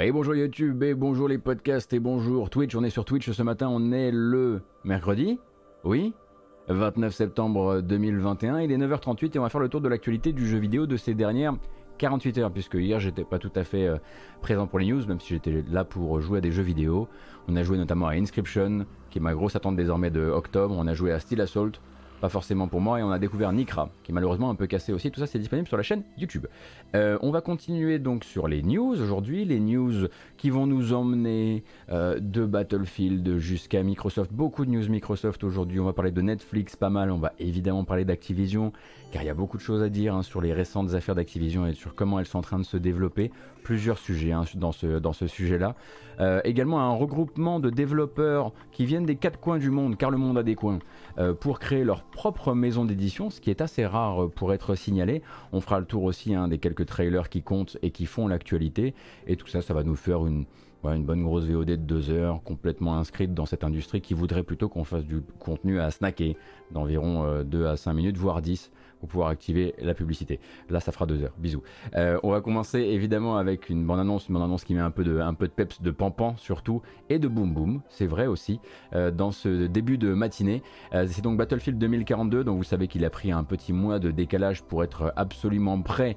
Et bonjour YouTube, et bonjour les podcasts, et bonjour Twitch. On est sur Twitch ce matin, on est le mercredi Oui 29 septembre 2021, il est 9h38 et on va faire le tour de l'actualité du jeu vidéo de ces dernières 48 heures, puisque hier j'étais pas tout à fait euh, présent pour les news, même si j'étais là pour jouer à des jeux vidéo. On a joué notamment à Inscription, qui est ma grosse attente désormais de octobre. On a joué à Steel Assault, pas forcément pour moi, et on a découvert Nikra, qui est malheureusement un peu cassé aussi. Tout ça, c'est disponible sur la chaîne YouTube. Euh, on va continuer donc sur les news aujourd'hui, les news qui vont nous emmener euh, de Battlefield jusqu'à Microsoft. Beaucoup de news Microsoft aujourd'hui. On va parler de Netflix, pas mal. On va évidemment parler d'Activision, car il y a beaucoup de choses à dire hein, sur les récentes affaires d'Activision et sur comment elles sont en train de se développer. Plusieurs sujets hein, dans ce, sujet-là. Euh, également un regroupement de développeurs qui viennent des quatre coins du monde, car le monde a des coins, euh, pour créer leur propre maison d'édition, ce qui est assez rare pour être signalé. On fera le tour aussi hein, des quelques trailers qui comptent et qui font l'actualité. Et tout ça, ça va nous faire une, une bonne grosse VOD de deux heures, complètement inscrite dans cette industrie qui voudrait plutôt qu'on fasse du contenu à snacker d'environ 2 euh, à 5 minutes, voire 10 pour pouvoir activer la publicité. Là, ça fera deux heures. Bisous. Euh, on va commencer évidemment avec une bande annonce, une bande annonce qui met un peu de, un peu de peps, de pampan surtout, et de boom boom. C'est vrai aussi euh, dans ce début de matinée. Euh, c'est donc Battlefield 2042, donc vous savez qu'il a pris un petit mois de décalage pour être absolument prêt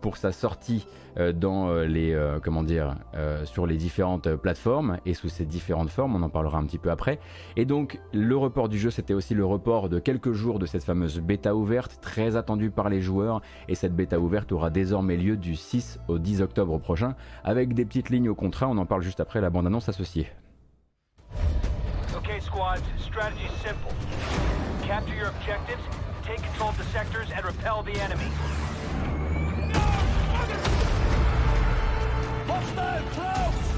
pour sa sortie dans les, comment dire, sur les différentes plateformes et sous ces différentes formes. On en parlera un petit peu après. Et donc le report du jeu, c'était aussi le report de quelques jours de cette fameuse bêta ouverte très attendu par les joueurs et cette bêta ouverte aura désormais lieu du 6 au 10 octobre prochain avec des petites lignes au contrat, on en parle juste après la bande-annonce associée. Okay squad, strategy simple. Capture your objectives, take control of the sectors and repel the enemy. Hostile close!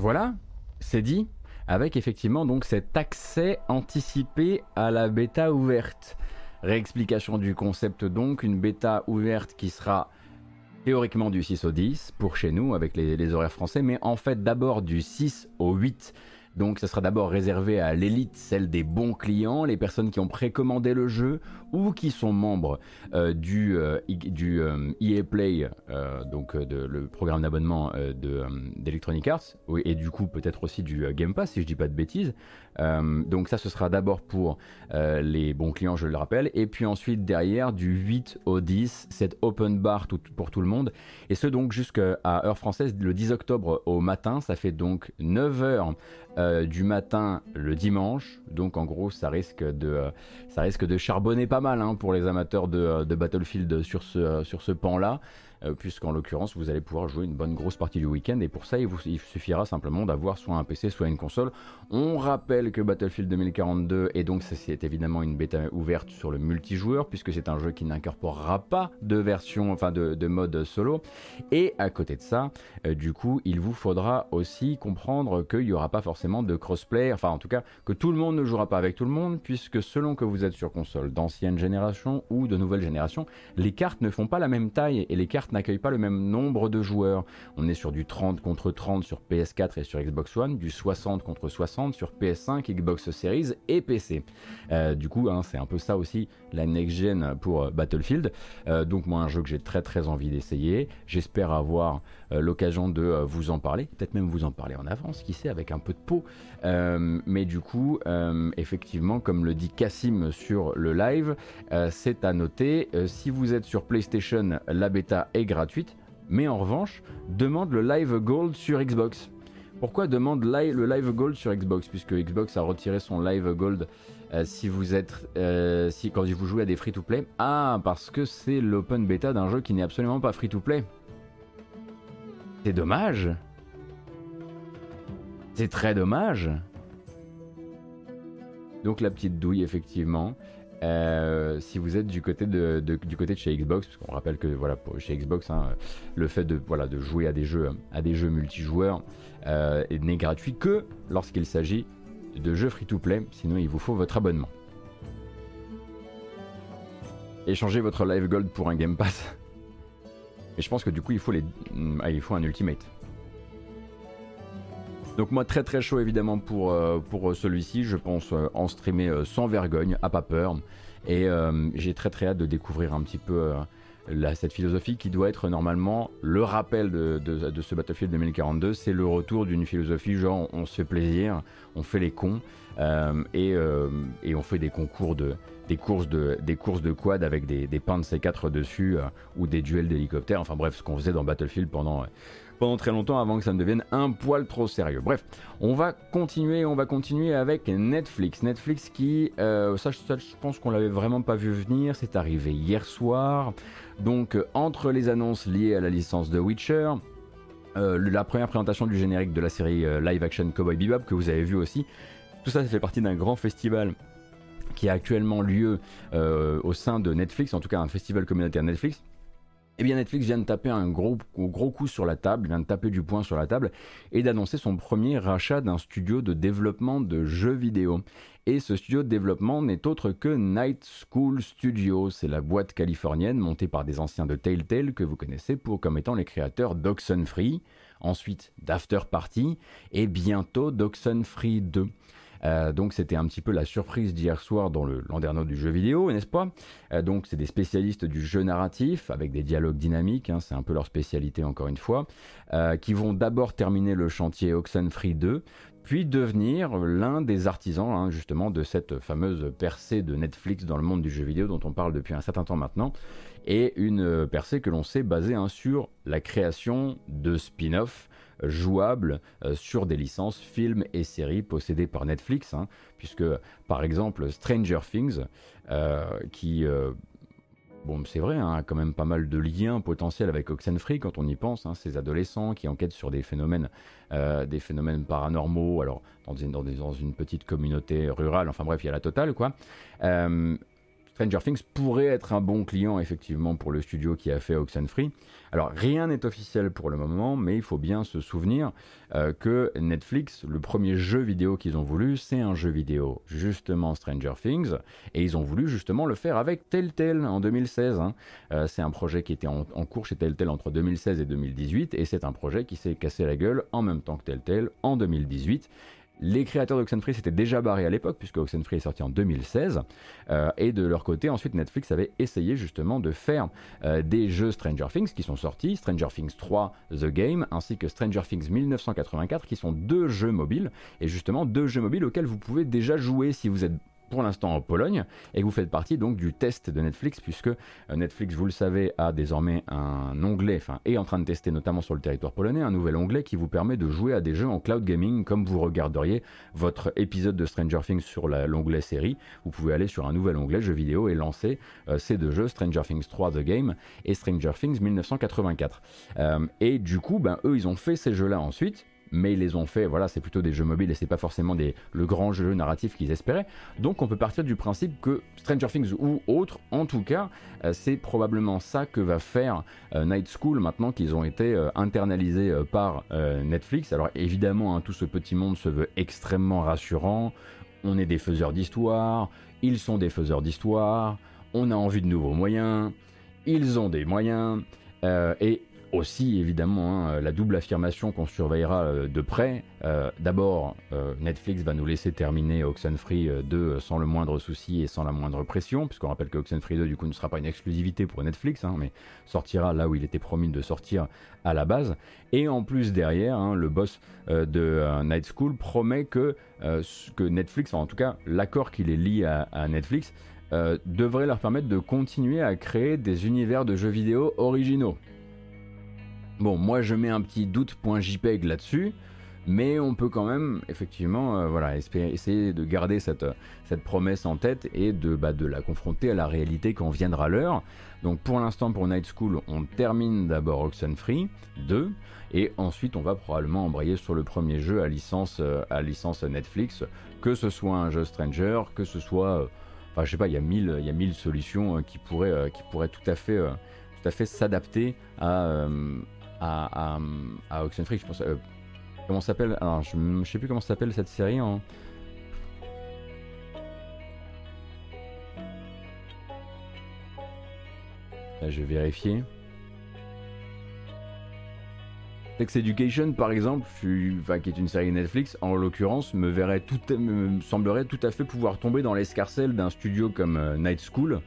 Voilà, c'est dit, avec effectivement donc cet accès anticipé à la bêta ouverte. Réexplication du concept donc, une bêta ouverte qui sera théoriquement du 6 au 10 pour chez nous avec les, horaires français, mais en fait d'abord du 6 au 8 donc ça sera d'abord réservé à l'élite, celle des bons clients, les personnes qui ont précommandé le jeu ou qui sont membres euh, du, euh, du EA euh, e Play, donc de, le programme d'abonnement d'Electronic Arts, et du coup peut-être aussi du Game Pass si je dis pas de bêtises. donc ça ce sera d'abord pour les bons clients, je le rappelle, et puis ensuite derrière du 8 au 10, cette open bar pour tout le monde, et ce donc jusqu'à heure française le 10 octobre au matin, ça fait donc 9 heures euh, du matin le dimanche. Donc en gros, ça risque de, euh, ça risque de charbonner pas mal hein, pour les amateurs de, euh, de Battlefield sur ce, sur ce pan-là. Euh, puisqu'en l'occurrence vous allez pouvoir jouer une bonne grosse partie du week-end. Et pour ça il vous suffira simplement d'avoir soit un PC soit une console. On rappelle que Battlefield 2042 et donc c'est évidemment une bêta ouverte sur le multijoueur puisque c'est un jeu qui n'incorporera pas de version, enfin de, mode solo. Et à côté de ça, euh, du coup il vous faudra aussi comprendre qu'il n'y aura pas forcément de crossplay, enfin en tout cas que tout le monde ne jouera pas avec tout le monde puisque selon que vous êtes sur console d'ancienne génération ou de nouvelle génération, les cartes ne font pas la même taille et les cartes n'accueille pas le même nombre de joueurs. On est sur du 30 contre 30 sur PS4 et sur Xbox One, du 60 contre 60 sur PS5, Xbox Series et PC. Euh, du coup, hein, c'est un peu ça aussi la next-gen pour euh, Battlefield. Euh, donc moi, un jeu que j'ai très très envie d'essayer. J'espère avoir l'occasion de vous en parler, peut-être même vous en parler en avance, qui sait, avec un peu de peau. mais du coup, effectivement, comme le dit Cassim sur le live, c'est à noter, si vous êtes sur PlayStation, la bêta est gratuite, mais en revanche, demande le Live Gold sur Xbox. Pourquoi demande le Live Gold sur Xbox? Puisque Xbox a retiré son Live Gold euh, si vous êtes, euh, si quand vous jouez à des free-to-play. Ah, parce que c'est l'open beta d'un jeu qui n'est absolument pas free-to-play. C'est dommage. C'est très dommage. Donc la petite douille, effectivement. si vous êtes du côté de, chez Xbox, parce qu'on rappelle que voilà, chez Xbox, hein, le fait de, jouer à des jeux, à des jeux multijoueurs n'est gratuit que lorsqu'il s'agit de jeux free-to-play, sinon il vous faut votre abonnement. Échangez votre Live Gold pour un Game Pass. Et je pense que du coup il faut, les... Ah, il faut un Ultimate. Donc moi très très chaud évidemment pour, euh, pour celui-ci, je pense euh, en streamer euh, sans vergogne, à pas peur. Et j'ai très très hâte de découvrir un petit peu cette philosophie qui doit être normalement le rappel de, ce Battlefield 2042. C'est le retour d'une philosophie genre on se fait plaisir, on fait les cons euh, euh, et, on fait des concours de des courses de des courses de quad avec des, des pains de C4 dessus euh, ou des duels d'hélicoptères. Enfin bref, ce qu'on faisait dans Battlefield pendant pendant très longtemps avant que ça ne devienne un poil trop sérieux. Bref, on va continuer, on va continuer avec Netflix. Netflix qui, ça, ça, je pense qu'on l'avait vraiment pas vu venir, c'est arrivé hier soir. Donc entre les annonces liées à la licence de Witcher, euh, la première présentation du générique de la série euh, live action Cowboy Bebop que vous avez vu aussi, tout ça, ça fait partie d'un grand festival qui a actuellement lieu euh, au sein de Netflix, en tout cas un festival communautaire Netflix. Eh bien Netflix vient de taper un gros, coup sur la table, vient de taper du poing sur la table et d'annoncer son premier rachat d'un studio de développement de jeux vidéo. Et ce studio de développement n'est autre que Night School Studio. C'est la boîte californienne montée par des anciens de Telltale que vous connaissez pour comme étant les créateurs d'Oxenfree, ensuite d'After Party et bientôt d'Oxenfree 2. Euh, donc c'était un petit peu la surprise d'hier soir dans le landerneau du jeu vidéo, n'est-ce pas? Euh, Donc c'est des spécialistes du jeu narratif avec des dialogues dynamiques, hein, c'est un peu leur spécialité encore une fois, euh, qui vont d'abord terminer le chantier Oxenfree 2, puis devenir l'un des artisans hein, justement de cette fameuse percée de Netflix dans le monde du jeu vidéo dont on parle depuis un certain temps maintenant, et une percée que l'on sait basée hein, sur la création de spin-off jouables euh, sur des licences films et séries possédées par Netflix, hein, puisque par exemple Stranger Things, euh, qui euh, Bon, c'est vrai, hein, quand même pas mal de liens potentiels avec Oxenfree quand on y pense. Hein, ces adolescents qui enquêtent sur des phénomènes, des phénomènes paranormaux, alors dans une, dans, une, petite communauté rurale. Enfin bref, il y a la totale, quoi. Stranger Things pourrait être un bon client effectivement pour le studio qui a fait Oxenfree. Alors rien n'est officiel pour le moment, mais il faut bien se souvenir euh, que Netflix, le premier jeu vidéo qu'ils ont voulu, c'est un jeu vidéo justement Stranger Things, et ils ont voulu justement le faire avec Telltale en 2016. Hein. Euh, c'est un projet qui était en, en, cours chez Telltale entre 2016 et 2018, et c'est un projet qui s'est cassé la gueule en même temps que Telltale en 2018. Les créateurs d'Oxenfree s'étaient déjà barrés à l'époque, puisque Oxenfree est sorti en 2016. Euh, et de leur côté, ensuite, Netflix avait essayé justement de faire euh, des jeux Stranger Things qui sont sortis, Stranger Things 3 The Game, ainsi que Stranger Things 1984, qui sont deux jeux mobiles, et justement deux jeux mobiles auxquels vous pouvez déjà jouer si vous êtes pour l'instant en Pologne et vous faites partie donc du test de Netflix puisque euh, Netflix, vous le savez, a désormais un onglet, enfin est en train de tester notamment sur le territoire polonais un nouvel onglet qui vous permet de jouer à des jeux en cloud gaming comme vous regarderiez votre épisode de Stranger Things sur l'onglet série. Vous pouvez aller sur un nouvel onglet jeux vidéo et lancer euh, ces deux jeux, Stranger Things 3 The Game et Stranger Things 1984. Euh, et du coup, ben, eux, ils ont fait ces jeux-là ensuite mais ils les ont fait, voilà, c'est plutôt des jeux mobiles et c'est pas forcément des, le grand jeu narratif qu'ils espéraient. Donc on peut partir du principe que Stranger Things ou autre, en tout cas, euh, c'est probablement ça que va faire euh, Night School maintenant qu'ils ont été euh, internalisés par Netflix. Alors évidemment, hein, tout ce petit monde se veut extrêmement rassurant. On est des faiseurs d'histoire, ils sont des faiseurs d'histoire, on a envie de nouveaux moyens, ils ont des moyens. et aussi évidemment hein, la double affirmation qu'on surveillera euh, de près. Euh, d'abord, euh, Netflix va nous laisser terminer Oxenfree 2 sans le moindre souci et sans la moindre pression, puisqu'on rappelle que Oxenfree 2 du coup ne sera pas une exclusivité pour Netflix, hein, mais sortira là où il était promis de sortir à la base. Et en plus derrière, hein, le boss de Night School promet que, Netflix, en tout cas l'accord qu'il est lié à, Netflix, devrait leur permettre de continuer à créer des univers de jeux vidéo originaux. Bon, moi je mets un petit doute.jpeg là-dessus, mais on peut quand même effectivement euh, voilà, essayer de garder cette, cette promesse en tête et de, bah, de la confronter à la réalité quand viendra l'heure. Donc pour l'instant pour Night School, on termine d'abord Oxenfree 2 et ensuite on va probablement embrayer sur le premier jeu à licence, euh, à licence Netflix, que ce soit un jeu Stranger, que ce soit... Euh, Enfin, je sais pas, il y a mille, il y a mille solutions qui pourraient, qui pourraient tout à fait, tout à fait s'adapter à, à, à, Oxenfree. Je pense, comment s'appelle Alors, je, ne sais plus comment s'appelle cette série. En... je vais vérifier. Sex Education, par exemple, qui est une série Netflix, en l'occurrence, me, verrait tout, me semblerait tout à fait pouvoir tomber dans l'escarcelle d'un studio comme euh, Night School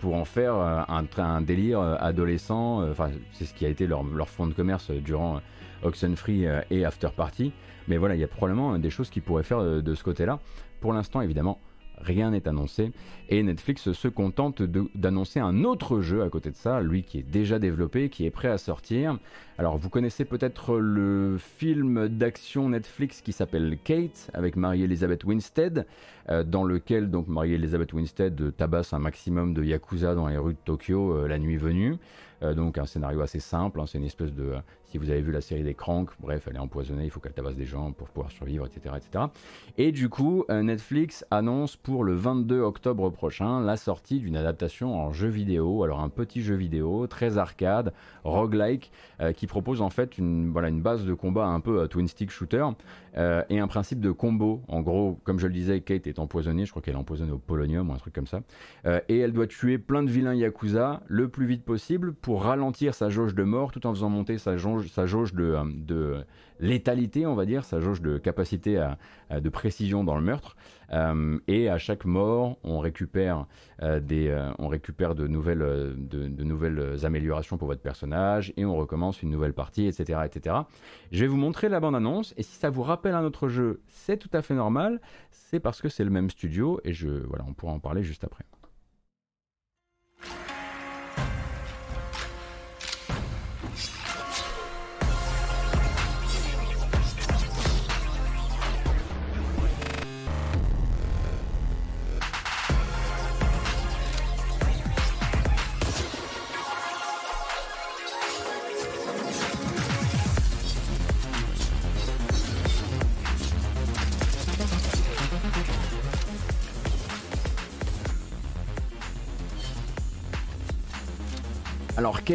pour en faire euh, un, délire euh, adolescent. Enfin, c'est ce qui a été leur, leur fond de commerce durant Oxenfree et After Party. Mais voilà, il y a probablement des choses qu'ils pourraient faire de ce côté-là. Pour l'instant, évidemment, rien n'est annoncé. Et Netflix se contente d'annoncer un autre jeu à côté de ça, lui qui est déjà développé, qui est prêt à sortir. Alors vous connaissez peut-être le film d'action Netflix qui s'appelle Kate avec Marie-Elizabeth Winstead, euh, dans lequel donc Marie-Elizabeth Winstead tabasse un maximum de yakuza dans les rues de Tokyo euh, la nuit venue. Euh, donc un scénario assez simple, hein, c'est une espèce de... Si vous avez vu la série des Cranks, bref, elle est empoisonnée, il faut qu'elle tabasse des gens pour pouvoir survivre, etc. etc. Et du coup, euh, Netflix annonce pour le 22 octobre prochain la sortie d'une adaptation en jeu vidéo, alors un petit jeu vidéo très arcade, roguelike, euh, qui propose en fait une, une base de combat un peu twin stick shooter, euh, et un principe de combo. En gros, comme je le disais, Kate est empoisonnée, je crois qu'elle est empoisonnée au polonium ou un truc comme ça. Euh, et elle doit tuer plein de vilains Yakuza le plus vite possible pour ralentir sa jauge de mort tout en faisant monter sa jauge, de, euh, de létalité, on va dire, sa jauge de capacité de précision dans le meurtre. Euh, et à chaque mort, on récupère, euh, des, euh, on récupère de, nouvelles, de, nouvelles améliorations pour votre personnage et on recommence une nouvelle partie, etc. etc. Je vais vous montrer la bande-annonce et si ça vous rappelle un autre jeu, c'est tout à fait normal. C'est parce que c'est le même studio et je, voilà, on pourra en parler juste après.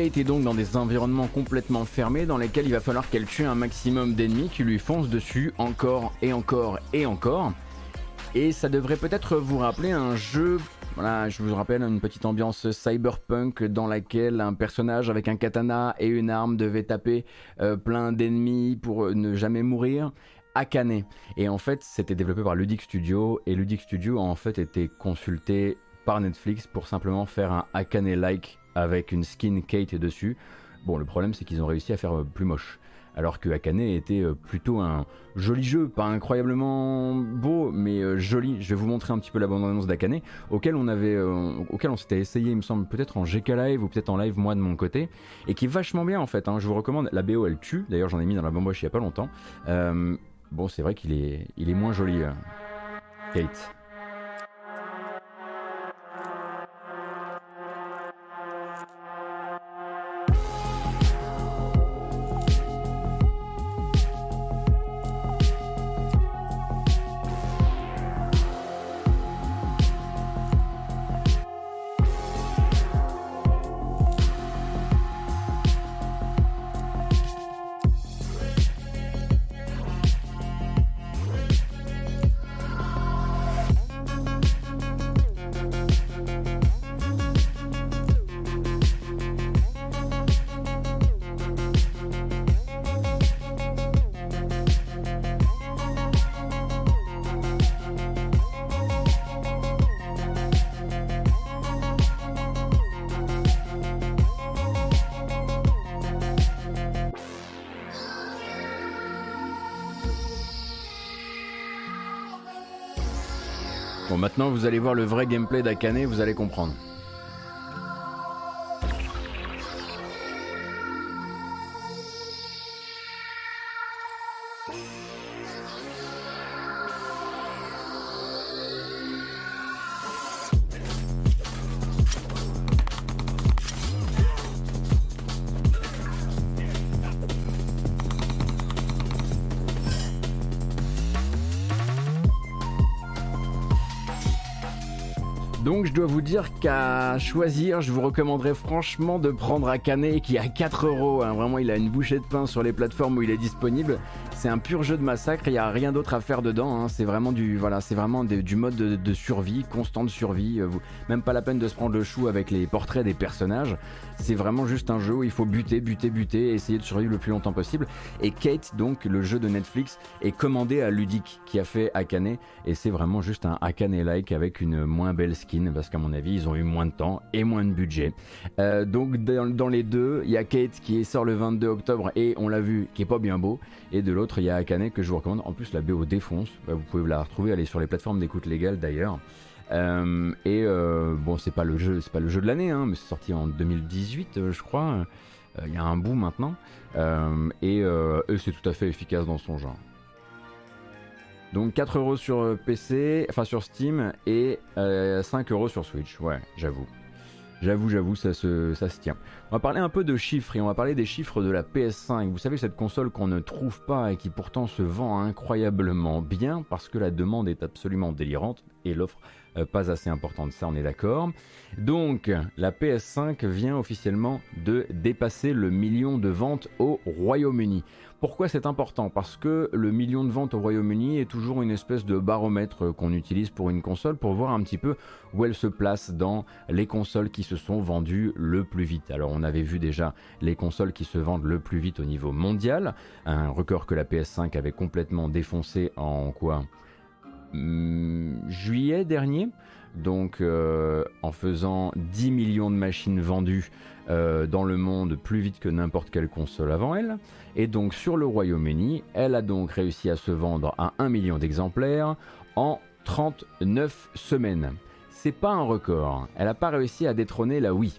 Kate est donc dans des environnements complètement fermés dans lesquels il va falloir qu'elle tue un maximum d'ennemis qui lui foncent dessus encore et encore et encore. Et ça devrait peut-être vous rappeler un jeu, voilà, je vous rappelle une petite ambiance cyberpunk dans laquelle un personnage avec un katana et une arme devait taper euh, plein d'ennemis pour ne jamais mourir. Akane. Et en fait, c'était développé par Ludic Studio et Ludic Studio a en fait été consulté par Netflix pour simplement faire un Akane-like avec une skin Kate dessus. Bon, le problème c'est qu'ils ont réussi à faire euh, plus moche. Alors que Akane était euh, plutôt un joli jeu, pas incroyablement beau, mais euh, joli. Je vais vous montrer un petit peu la bande-annonce d'Akane, auquel on avait, auquel on s'était essayé, il me semble, peut-être en GK Live ou peut-être en live moi de mon côté, et qui est vachement bien en fait. Hein. Je vous recommande. La BO elle tue. D'ailleurs, j'en ai mis dans la bamboche il y a pas longtemps. bon, c'est vrai qu'il est, il est moins joli, Kate. Maintenant vous allez voir le vrai gameplay d'Akane, vous allez comprendre. Donc je dois vous dire qu'à choisir, je vous recommanderais franchement de prendre Akane qui a 4 euros. Hein. Vraiment, il a une bouchée de pain sur les plateformes où il est disponible. C'est un pur jeu de massacre, il n'y a rien d'autre à faire dedans. Hein. C'est vraiment du voilà, c'est vraiment du mode de, survie, constante survie. Euh, même pas la peine de se prendre le chou avec les portraits des personnages. C'est vraiment juste un jeu où il faut buter, buter, buter, essayer de survivre le plus longtemps possible. Et Kate, donc le jeu de Netflix, est commandé à Ludic qui a fait Akane et c'est vraiment juste un Akane-like avec une moins belle skin parce qu'à mon avis ils ont eu moins de temps et moins de budget. Euh, donc dans, les deux, il y a Kate qui sort le 22 octobre et on l'a vu qui est pas bien beau et de l'autre il y a Akane que je vous recommande. En plus la BO défonce, bah, vous pouvez la retrouver, elle est sur les plateformes d'écoute légale d'ailleurs. Euh, et euh, bon c'est pas le jeu, c'est pas le jeu de l'année, hein, mais c'est sorti en 2018 je crois. Il y a un bout maintenant et c'est tout à fait efficace dans son genre. Donc 4 euros sur euh, PC, enfin sur Steam et 5 euh, euros sur Switch. Ouais, j'avoue. J'avoue, j'avoue, ça se, ça se tient. On va parler un peu de chiffres et on va parler des chiffres de la PS5. Vous savez, cette console qu'on ne trouve pas et qui pourtant se vend incroyablement bien parce que la demande est absolument délirante et l'offre euh, pas assez importante. Ça, on est d'accord. Donc, la PS5 vient officiellement de dépasser le million de ventes au Royaume-Uni. Pourquoi c'est important? Parce que le million de ventes au Royaume-Uni est toujours une espèce de baromètre qu'on utilise pour une console pour voir un petit peu où elle se place dans les consoles qui se sont vendues le plus vite. Alors on avait vu déjà les consoles qui se vendent le plus vite au niveau mondial, un record que la PS5 avait complètement défoncé en quoi? Hmm, Juillet dernier. Donc euh, en faisant 10 millions de machines vendues euh, dans le monde plus vite que n'importe quelle console avant elle. Et donc sur le Royaume-Uni, elle a donc réussi à se vendre à 1 million d'exemplaires en 39 semaines. C'est pas un record, elle n'a pas réussi à détrôner la Wii.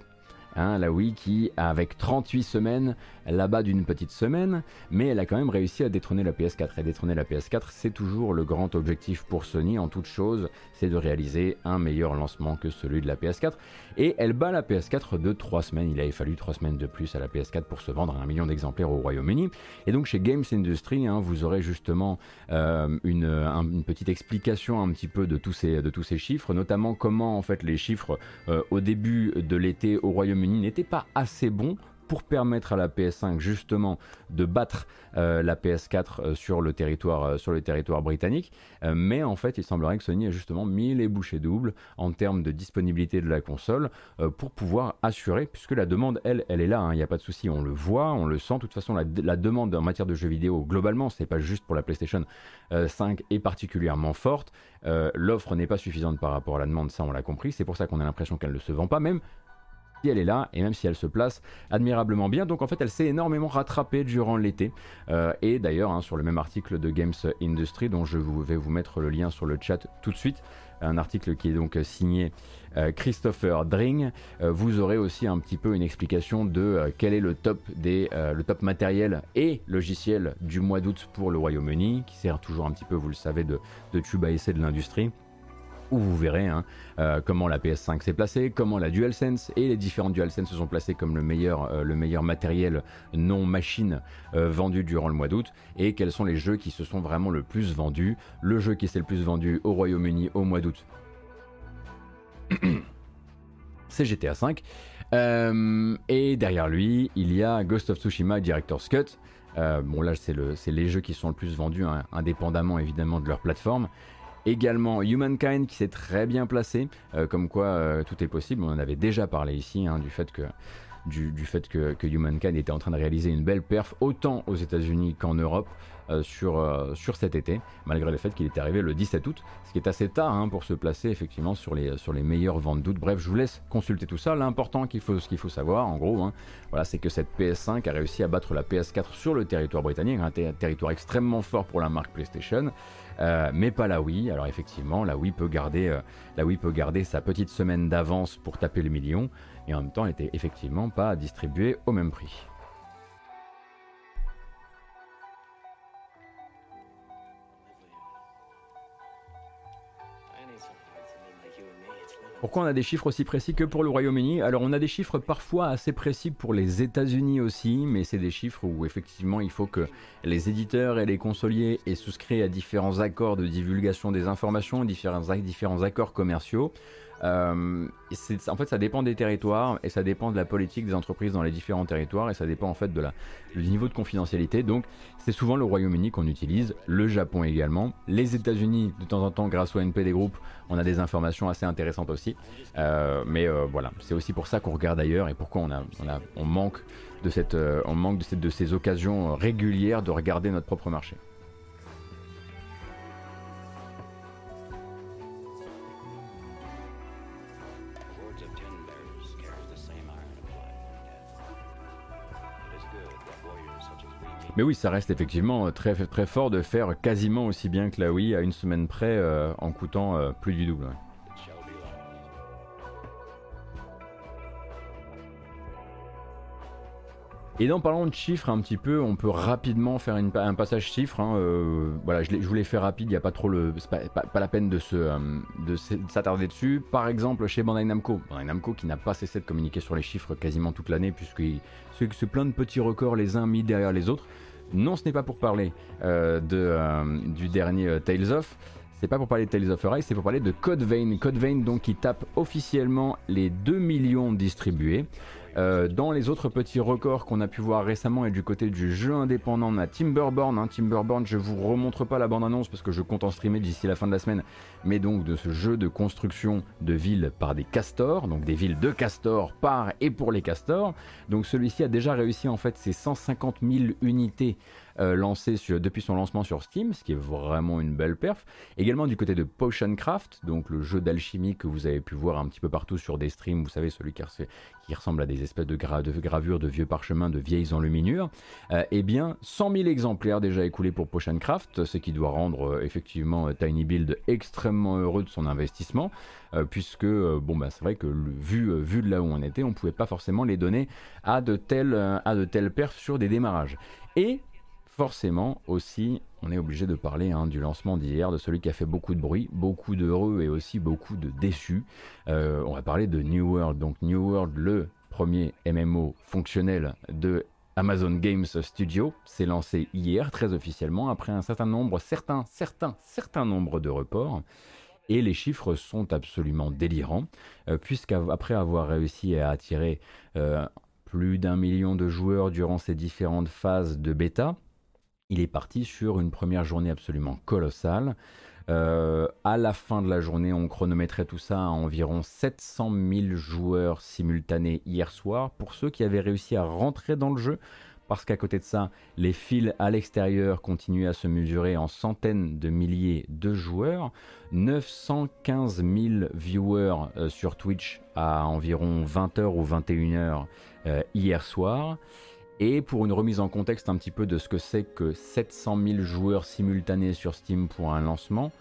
Hein, la Wii qui, avec 38 semaines, là-bas d'une petite semaine, mais elle a quand même réussi à détrôner la PS4. Et détrôner la PS4, c'est toujours le grand objectif pour Sony en toute chose, c'est de réaliser un meilleur lancement que celui de la PS4. Et elle bat la PS4 de 3 semaines. Il avait fallu 3 semaines de plus à la PS4 pour se vendre à un million d'exemplaires au Royaume-Uni. Et donc chez Games Industry, hein, vous aurez justement euh, une, petite explication un petit peu de tous ces, chiffres, notamment comment en fait les chiffres euh, au début de l'été au Royaume-Uni n'étaient pas assez bons pour permettre à la PS5 justement de battre euh, la PS4 euh, sur, le territoire, euh, sur le territoire britannique. mais en fait, il semblerait que Sony ait justement mis les bouchées doubles en termes de disponibilité de la console pour pouvoir assurer, puisque la demande, elle, elle est là, hein, il n'y a pas de souci, on le voit, on le sent. De toute façon, la, demande en matière de jeux vidéo, globalement, c'est pas juste pour la PlayStation 5, est particulièrement forte. L'offre n'est pas suffisante par rapport à la demande, ça on l'a compris. C'est pour ça qu'on a l'impression qu'elle ne se vend pas, même elle est là, et même si elle se place admirablement bien. Donc en fait, elle s'est énormément rattrapée durant l'été. Euh, et d'ailleurs, hein, sur le même article de Games Industry, dont je vais vous mettre le lien sur le chat tout de suite, un article qui est donc signé euh, Christopher Dring, euh, vous aurez aussi un petit peu une explication de quel est le top, des, le top matériel et logiciel du mois d'août pour le Royaume-Uni, qui sert toujours un petit peu, vous le savez, de, de tube à essai de l'industrie où vous verrez hein, euh, comment la PS5 s'est placée, comment la DualSense et les différentes DualSense se sont placées comme le meilleur, euh, le meilleur matériel non machine euh, vendu durant le mois d'août, et quels sont les jeux qui se sont vraiment le plus vendus. Le jeu qui s'est le plus vendu au Royaume-Uni au mois d'août, c'est GTA V. et derrière lui, il y a Ghost of Tsushima Director's Cut. bon là c'est les jeux qui sont le plus vendus, hein, indépendamment évidemment de leur plateforme. Également Humankind qui s'est très bien placé, euh, comme quoi euh, tout est possible. On en avait déjà parlé ici hein, du fait que du, fait que, Humankind était en train de réaliser une belle perf autant aux États-Unis qu'en Europe euh, sur, sur cet été, malgré le fait qu'il était arrivé le 17 août, ce qui est assez tard hein, pour se placer effectivement sur les, sur les meilleures ventes d'août. Bref, je vous laisse consulter tout ça. L'important qu'il faut, faut savoir, en gros, hein, voilà, c'est que cette PS5 a réussi à battre la PS4 sur le territoire britannique, un territoire extrêmement fort pour la marque PlayStation. Euh, mais pas la Wii. Alors effectivement, la Wii peut garder, euh, la Wii peut garder sa petite semaine d'avance pour taper le million, et en même temps, elle n'était effectivement pas distribuée au même prix. Pourquoi on a des chiffres aussi précis que pour le Royaume-Uni? Alors on a des chiffres parfois assez précis pour les États-Unis aussi, mais c'est des chiffres où effectivement il faut que les éditeurs et les consoliers aient souscrit à différents accords de divulgation des informations, différents, différents accords commerciaux. Euh, en fait, ça dépend des territoires et ça dépend de la politique des entreprises dans les différents territoires et ça dépend en fait de du niveau de confidentialité. Donc, c'est souvent le Royaume-Uni qu'on utilise, le Japon également, les États-Unis de temps en temps grâce au NPD Group, on a des informations assez intéressantes aussi. Euh, mais euh, voilà, c'est aussi pour ça qu'on regarde ailleurs et pourquoi on, a, on, a, on manque de cette, on manque de, cette, de ces occasions régulières de regarder notre propre marché. Mais oui, ça reste effectivement très, très fort de faire quasiment aussi bien que la Wii à une semaine près euh, en coûtant euh, plus du double. Et dans parlant de chiffres un petit peu, on peut rapidement faire un passage chiffre. Hein, euh, voilà, je, vous l'ai fait rapide, il n'y a pas trop le, pas, la peine de se, de s'attarder dessus. Par exemple, chez Bandai Namco, Bandai Namco qui n'a pas cessé de communiquer sur les chiffres quasiment toute l'année, puisqu'il se plein de petits records les uns mis derrière les autres. Non, ce n'est pas pour parler euh, euh, du dernier euh, Tales of. C'est pas pour parler de Tales of Arise, c'est pour parler de Code Vein. Code Vein donc qui tape officiellement les 2 millions distribués. Euh, dans les autres petits records qu'on a pu voir récemment et du côté du jeu indépendant, on a Timberborn. Hein, Timberborn, je vous remontre pas la bande-annonce parce que je compte en streamer d'ici la fin de la semaine, mais donc de ce jeu de construction de villes par des castors, donc des villes de castors par et pour les castors. Donc celui-ci a déjà réussi en fait ses 150 000 unités euh, lancé depuis son lancement sur Steam, ce qui est vraiment une belle perf. Également du côté de Potion Craft, donc le jeu d'alchimie que vous avez pu voir un petit peu partout sur des streams, vous savez, celui qui, ressemble à des espèces de, gravures de vieux parchemins, de vieilles enluminures. Euh, eh bien, 100 000 exemplaires déjà écoulés pour Potion Craft, ce qui doit rendre euh, effectivement Tiny Build extrêmement heureux de son investissement. puisque bon bah c'est vrai que vu, de là où on était, on pouvait pas forcément les donner à de telles perfs sur des démarrages. Et forcément aussi, on est obligé de parler hein, du lancement d'hier, de celui qui a fait beaucoup de bruit, beaucoup d'heureux et aussi beaucoup de déçus. Euh, on va parler de New World. Donc New World, le premier MMO fonctionnel de Amazon Games Studio, s'est lancé hier très officiellement après un certain nombre, certains, certains, certains nombre de reports. Et les chiffres sont absolument délirants, euh, puisqu'après avoir réussi à attirer euh, plus d'un million de joueurs durant ces différentes phases de bêta, il est parti sur une première journée absolument colossale. Euh, à la fin de la journée, on chronométrait tout ça à environ 700 000 joueurs simultanés hier soir. Pour ceux qui avaient réussi à rentrer dans le jeu, parce qu'à côté de ça, les fils à l'extérieur continuaient à se mesurer en centaines de milliers de joueurs. 915 000 viewers euh, sur Twitch à environ 20h ou 21h euh, hier soir. Et pour une remise en contexte un petit peu de ce que c'est que 700 000 joueurs simultanés sur Steam pour un lancement,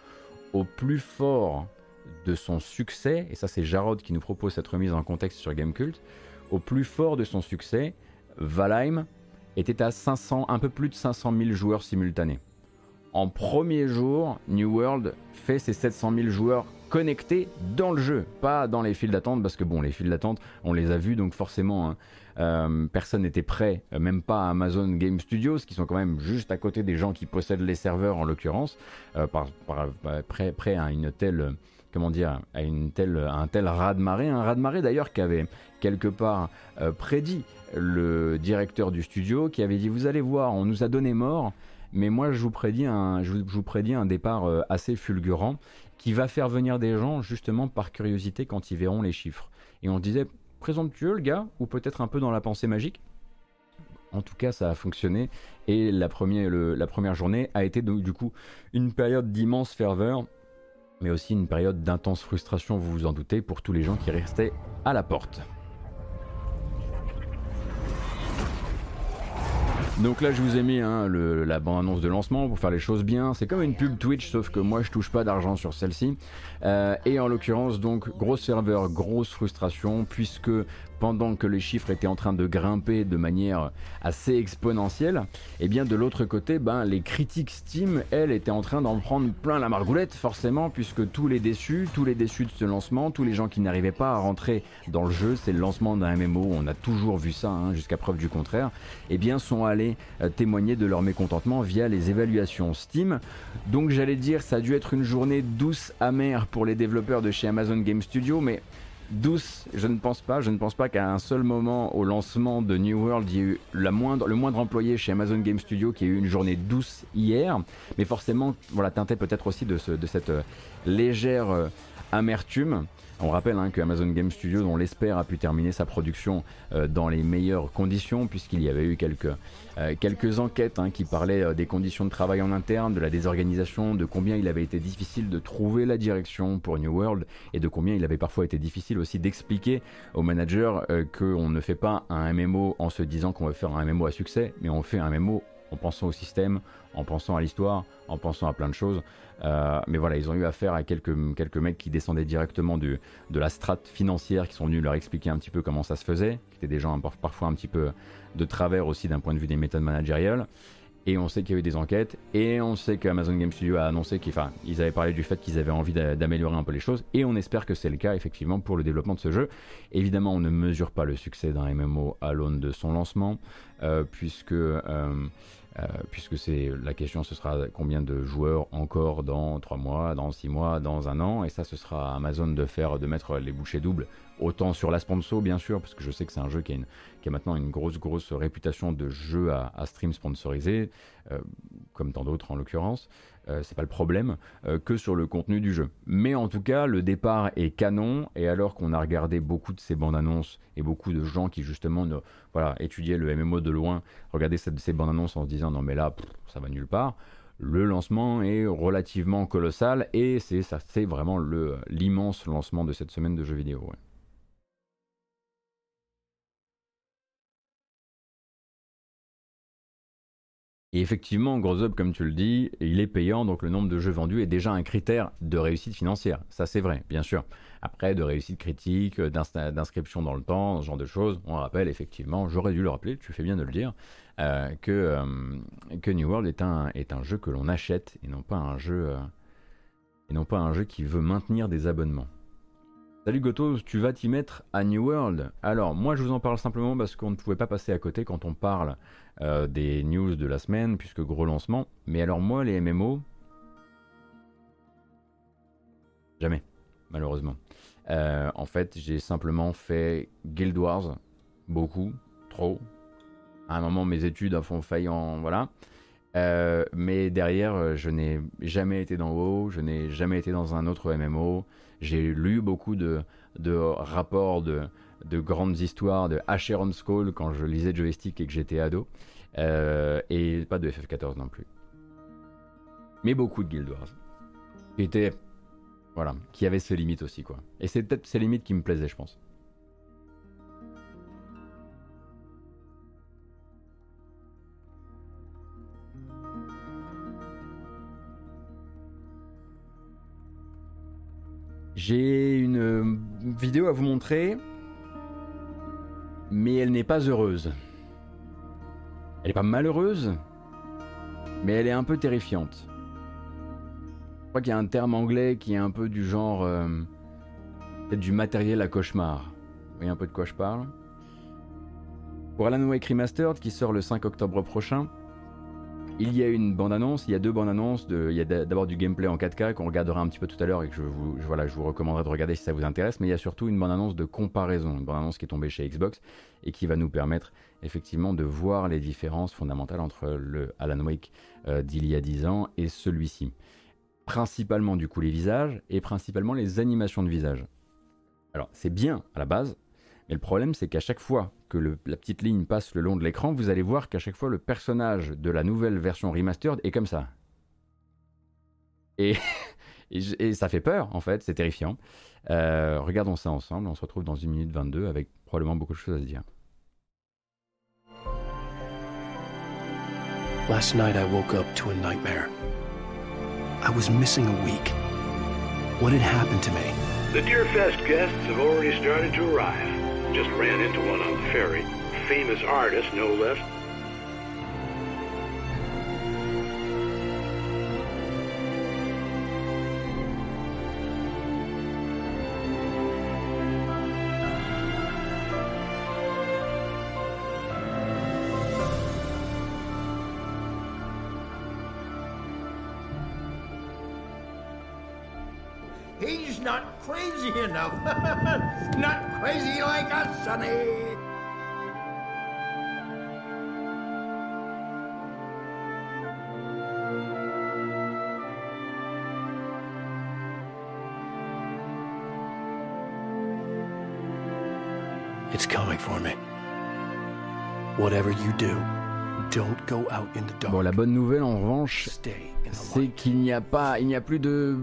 au plus fort de son succès, et ça c'est Jarod qui nous propose cette remise en contexte sur Gamecult, au plus fort de son succès, Valheim était à 500, un peu plus de 500 000 joueurs simultanés. En premier jour, New World fait ses 700 000 joueurs connectés dans le jeu, pas dans les files d'attente, parce que bon, les files d'attente, on les a vus, donc forcément, hein, euh, personne n'était prêt, euh, même pas Amazon Game Studios, qui sont quand même juste à côté des gens qui possèdent les serveurs en l'occurrence, euh, prêt, à une telle, comment à un tel raz-de-marée, un raz-de-marée d'ailleurs qui avait quelque part prédit le directeur du studio, qui avait dit vous allez voir, on nous a donné mort. Mais moi, je vous prédis un, je vous prédis un départ assez fulgurant qui va faire venir des gens justement par curiosité quand ils verront les chiffres. Et on disait présomptueux, le gars, ou peut-être un peu dans la pensée magique. En tout cas, ça a fonctionné et la première, journée a été du coup une période d'immense ferveur, mais aussi une période d'intense frustration, vous vous en doutez, pour tous les gens qui restaient à la porte. Donc là, je vous ai mis hein, la bande-annonce de lancement pour faire les choses bien. C'est comme une pub Twitch, sauf que moi, je touche pas d'argent sur celle-ci. Euh, et en l'occurrence, donc, gros serveur, grosse frustration, puisque pendant que les chiffres étaient en train de grimper de manière assez exponentielle, et eh bien de l'autre côté, ben, les critiques Steam, elles, étaient en train d'en prendre plein la margoulette, forcément, puisque tous les déçus, tous les déçus de ce lancement, tous les gens qui n'arrivaient pas à rentrer dans le jeu, c'est le lancement d'un MMO, on a toujours vu ça, hein, jusqu'à preuve du contraire, et eh bien sont allés jamais témoigné de leur mécontentement via les évaluations Steam. Donc j'allais dire ça a dû être une journée douce amère pour les développeurs de chez Amazon Game Studio, mais douce, je ne pense pas. Je ne pense pas qu'à un seul moment au lancement de New World, il y ait eu le moindre employé chez Amazon Game Studio qui ait eu une journée douce hier. Mais forcément, voilà, teinté peut-être aussi de, de cette euh, légère euh, amertume. On rappelle hein, que Amazon Game Studios, on l'espère, a pu terminer sa production euh, dans les meilleures conditions, puisqu'il y avait eu quelques, euh, enquêtes hein, qui parlaient euh, des conditions de travail en interne, de la désorganisation, de combien il avait été difficile de trouver la direction pour New World, et de combien il avait parfois été difficile aussi d'expliquer aux managers qu'on ne fait pas un MMO en se disant qu'on veut faire un MMO à succès, mais on fait un MMO en pensant au système, en pensant à l'histoire, en pensant à plein de choses. Euh, mais voilà, ils ont eu affaire à quelques, quelques mecs qui descendaient directement de la strate financière, qui sont venus leur expliquer un petit peu comment ça se faisait, qui étaient des gens parfois un petit peu de travers aussi d'un point de vue des méthodes managériales. Et on sait qu'il y a eu des enquêtes, et on sait qu'Amazon Game Studio a annoncé qu'ils ils avaient parlé du fait qu'ils avaient envie d'améliorer un peu les choses, et on espère que c'est le cas effectivement pour le développement de ce jeu. Évidemment, on ne mesure pas le succès d'un MMO à l'aune de son lancement, euh, puisque euh, euh, puisque c'est la question, ce sera combien de joueurs encore dans 3 mois, dans 6 mois, dans un an, et ça, ce sera à Amazon de faire, de mettre les bouchées doubles, autant sur la sponsor bien sûr, parce que je sais que c'est un jeu qui a, maintenant une grosse grosse réputation de jeu à, stream sponsorisé, euh, comme tant d'autres en l'occurrence. Euh, c'est pas le problème, euh, que sur le contenu du jeu. Mais en tout cas, le départ est canon, et alors qu'on a regardé beaucoup de ces bandes annonces et beaucoup de gens qui justement voilà, étudiaient le MMO de loin, regardaient ces bandes annonces en se disant non mais là, ça va nulle part. Le lancement est relativement colossal et c'est vraiment l'immense lancement de cette semaine de jeux vidéo. Et effectivement, Gros Up, comme tu le dis, il est payant, donc le nombre de jeux vendus est déjà un critère de réussite financière. Ça, c'est vrai, bien sûr. Après, de réussite critique, d'inscription dans le temps, ce genre de choses, on rappelle effectivement, j'aurais dû le rappeler, tu fais bien de le dire, euh, que, euh, que New World est un, est un jeu que l'on achète et non pas un jeu, euh, et non pas un jeu qui veut maintenir des abonnements. Salut Goto, tu vas t'y mettre à New World Alors, moi je vous en parle simplement parce qu'on ne pouvait pas passer à côté quand on parle euh, des news de la semaine, puisque gros lancement. Mais alors moi, les MMO, jamais, malheureusement. Euh, en fait, j'ai simplement fait Guild Wars, beaucoup, trop. À un moment, mes études font faillant, voilà. Euh, mais derrière, je n'ai jamais été dans WoW, je n'ai jamais été dans un autre MMO. J'ai lu beaucoup de, de rapports de, de grandes histoires de Acheron Skull quand je lisais Joystick et que j'étais ado. Euh, et pas de FF14 non plus. Mais beaucoup de Guild Wars. Qui étaient. Voilà, qui avaient ses limites aussi, quoi. Et c'est peut-être ces limites qui me plaisaient, je pense. J'ai une vidéo à vous montrer mais elle n'est pas heureuse. Elle n'est pas malheureuse, mais elle est un peu terrifiante. Je crois qu'il y a un terme anglais qui est un peu du genre. Euh, du matériel à cauchemar. Vous voyez un peu de quoi je parle? Pour Alan Wake Remastered, qui sort le 5 octobre prochain, il y a une bande-annonce, il y a deux bandes-annonces. Il y a d'abord du gameplay en 4K qu'on regardera un petit peu tout à l'heure et que je vous, recommanderais de regarder si ça vous intéresse. Mais il y a surtout une bande-annonce de comparaison, une bande-annonce qui est tombée chez Xbox et qui va nous permettre effectivement de voir les différences fondamentales entre le Alan Wake euh, d'il y a 10 ans et celui-ci. Principalement du coup les visages et principalement les animations de visage. Alors c'est bien à la base, mais le problème c'est qu'à chaque fois que la petite ligne passe le long de l'écran, vous allez voir qu'à chaque fois le personnage de la nouvelle version remastered est comme ça. Et, et, ça fait peur en fait, c'est terrifiant. Euh, regardons ça ensemble, on se retrouve dans 1 minute 22 avec probablement beaucoup de choses à se dire. Last night I woke up to a nightmare. I was missing a week. What had happened to me? The Deerfest guests have already started to arrive. Just ran into one on the ferry. Famous artist, no less. He's not crazy enough. crazy like us, Sonny. It's coming for me. Whatever you do, Bon, la bonne nouvelle en revanche, c'est qu'il n'y a pas, il n'y a plus de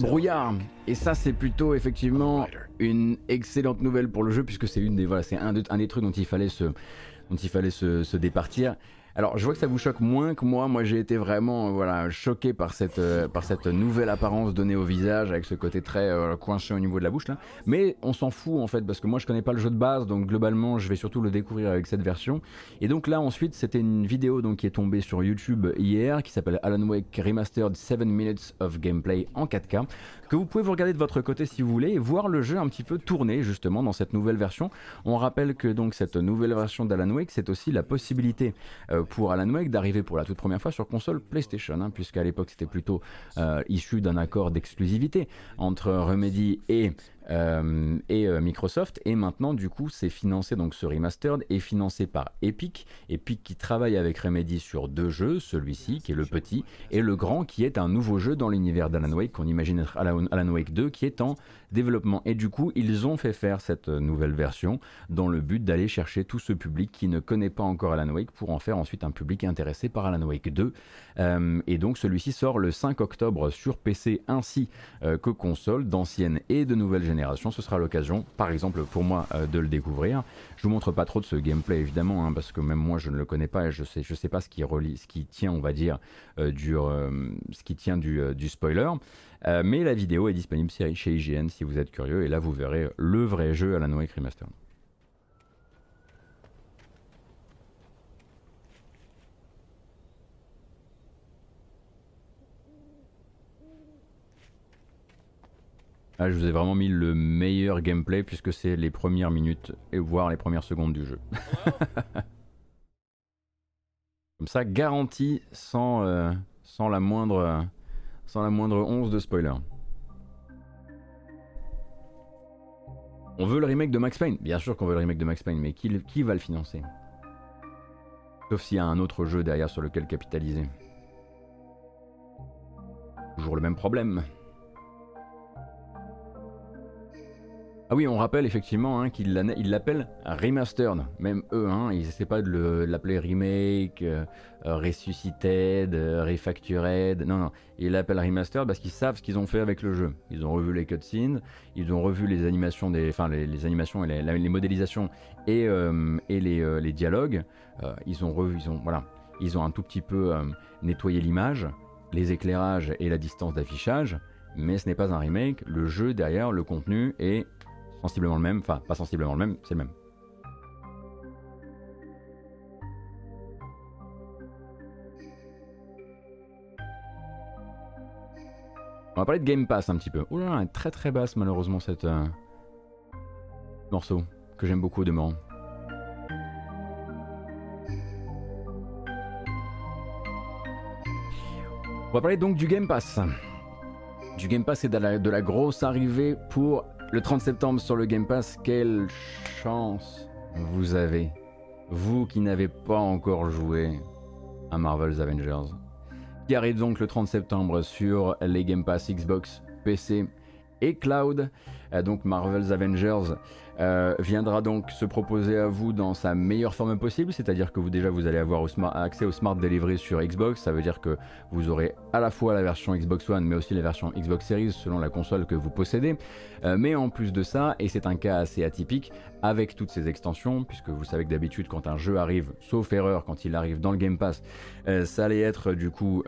brouillard. Et ça, c'est plutôt effectivement une excellente nouvelle pour le jeu puisque c'est une des, voilà, c'est un, un, des trucs dont il fallait se, dont il fallait se, se départir. Alors, je vois que ça vous choque moins que moi. Moi, j'ai été vraiment voilà, choqué par cette, euh, par cette nouvelle apparence donnée au visage, avec ce côté très euh, coincé au niveau de la bouche. Là. Mais on s'en fout, en fait, parce que moi, je connais pas le jeu de base, donc globalement, je vais surtout le découvrir avec cette version. Et donc là, ensuite, c'était une vidéo donc, qui est tombée sur YouTube hier, qui s'appelle Alan Wake Remastered 7 Minutes of Gameplay en 4K, que vous pouvez vous regarder de votre côté si vous voulez, et voir le jeu un petit peu tourner, justement, dans cette nouvelle version. On rappelle que donc cette nouvelle version d'Alan Wake, c'est aussi la possibilité euh, pour Alan Wake d'arriver pour la toute première fois sur console PlayStation, hein, puisqu'à l'époque c'était plutôt euh, issu d'un accord d'exclusivité entre Remedy et euh, euh, Microsoft. Et maintenant, du coup, c'est financé, donc ce remastered est financé par Epic. Epic qui travaille avec Remedy sur deux jeux, celui-ci qui est le petit, et le grand qui est un nouveau jeu dans l'univers d'Alan Wake, qu'on imagine être Alan Wake 2, qui est en développement. Et du coup, ils ont fait faire cette nouvelle version dans le but d'aller chercher tout ce public qui ne connaît pas encore Alan Wake pour en faire ensuite un public intéressé par Alan Wake 2. Euh, et donc, celui-ci sort le 5 octobre sur PC ainsi que console d'anciennes et de nouvelles générations ce sera l'occasion, par exemple pour moi, euh, de le découvrir. Je vous montre pas trop de ce gameplay évidemment, hein, parce que même moi je ne le connais pas et je sais, je sais pas ce qui relie, ce qui tient, on va dire, euh, du, euh, ce qui tient du, du spoiler. Mais la vidéo est disponible chez IGN si vous êtes curieux, et là vous verrez le vrai jeu à la Wake Remastered. Ah, je vous ai vraiment mis le meilleur gameplay puisque c'est les premières minutes et voire les premières secondes du jeu. Comme ça, garanti sans, euh, sans, la moindre, sans la moindre once de spoiler. On veut le remake de Max Payne Bien sûr qu'on veut le remake de Max Payne, mais qui, qui va le financer? Sauf s'il y a un autre jeu derrière sur lequel capitaliser. Toujours le même problème. Ah oui, on rappelle effectivement hein, qu'ils l'appellent remastered. Même eux, hein, ils essaient pas de l'appeler remake, euh, euh, ressuscited, euh, refactured. Non, non, ils l'appellent remastered parce qu'ils savent ce qu'ils ont fait avec le jeu. Ils ont revu les cutscenes, ils ont revu les animations, des, enfin les, animations et les, modélisations et, et les, les, dialogues. ils ont revu, ils ont, voilà, ils ont un tout petit peu nettoyé l'image, les éclairages et la distance d'affichage mais ce n'est pas un remake, le jeu derrière, le contenu est sensiblement le même, enfin pas sensiblement le même, c'est le même. On va parler de Game Pass un petit peu. Oula, elle est très très basse malheureusement cette euh, morceau que j'aime beaucoup de On va parler donc du Game Pass. Du Game Pass et de la grosse arrivée pour le 30 septembre sur le Game Pass, quelle chance vous avez, vous qui n'avez pas encore joué à Marvel's Avengers, qui donc le 30 septembre sur les Game Pass Xbox, PC et Cloud. Euh, donc Marvel's Avengers euh, viendra donc se proposer à vous dans sa meilleure forme possible, c'est-à-dire que vous déjà vous allez avoir accès au Smart Delivery sur Xbox, ça veut dire que vous aurez à la fois la version Xbox One mais aussi la version Xbox Series selon la console que vous possédez, euh, mais en plus de ça, et c'est un cas assez atypique, avec toutes ces extensions, puisque vous savez que d'habitude quand un jeu arrive, sauf erreur quand il arrive dans le Game Pass, euh, ça allait être du coup,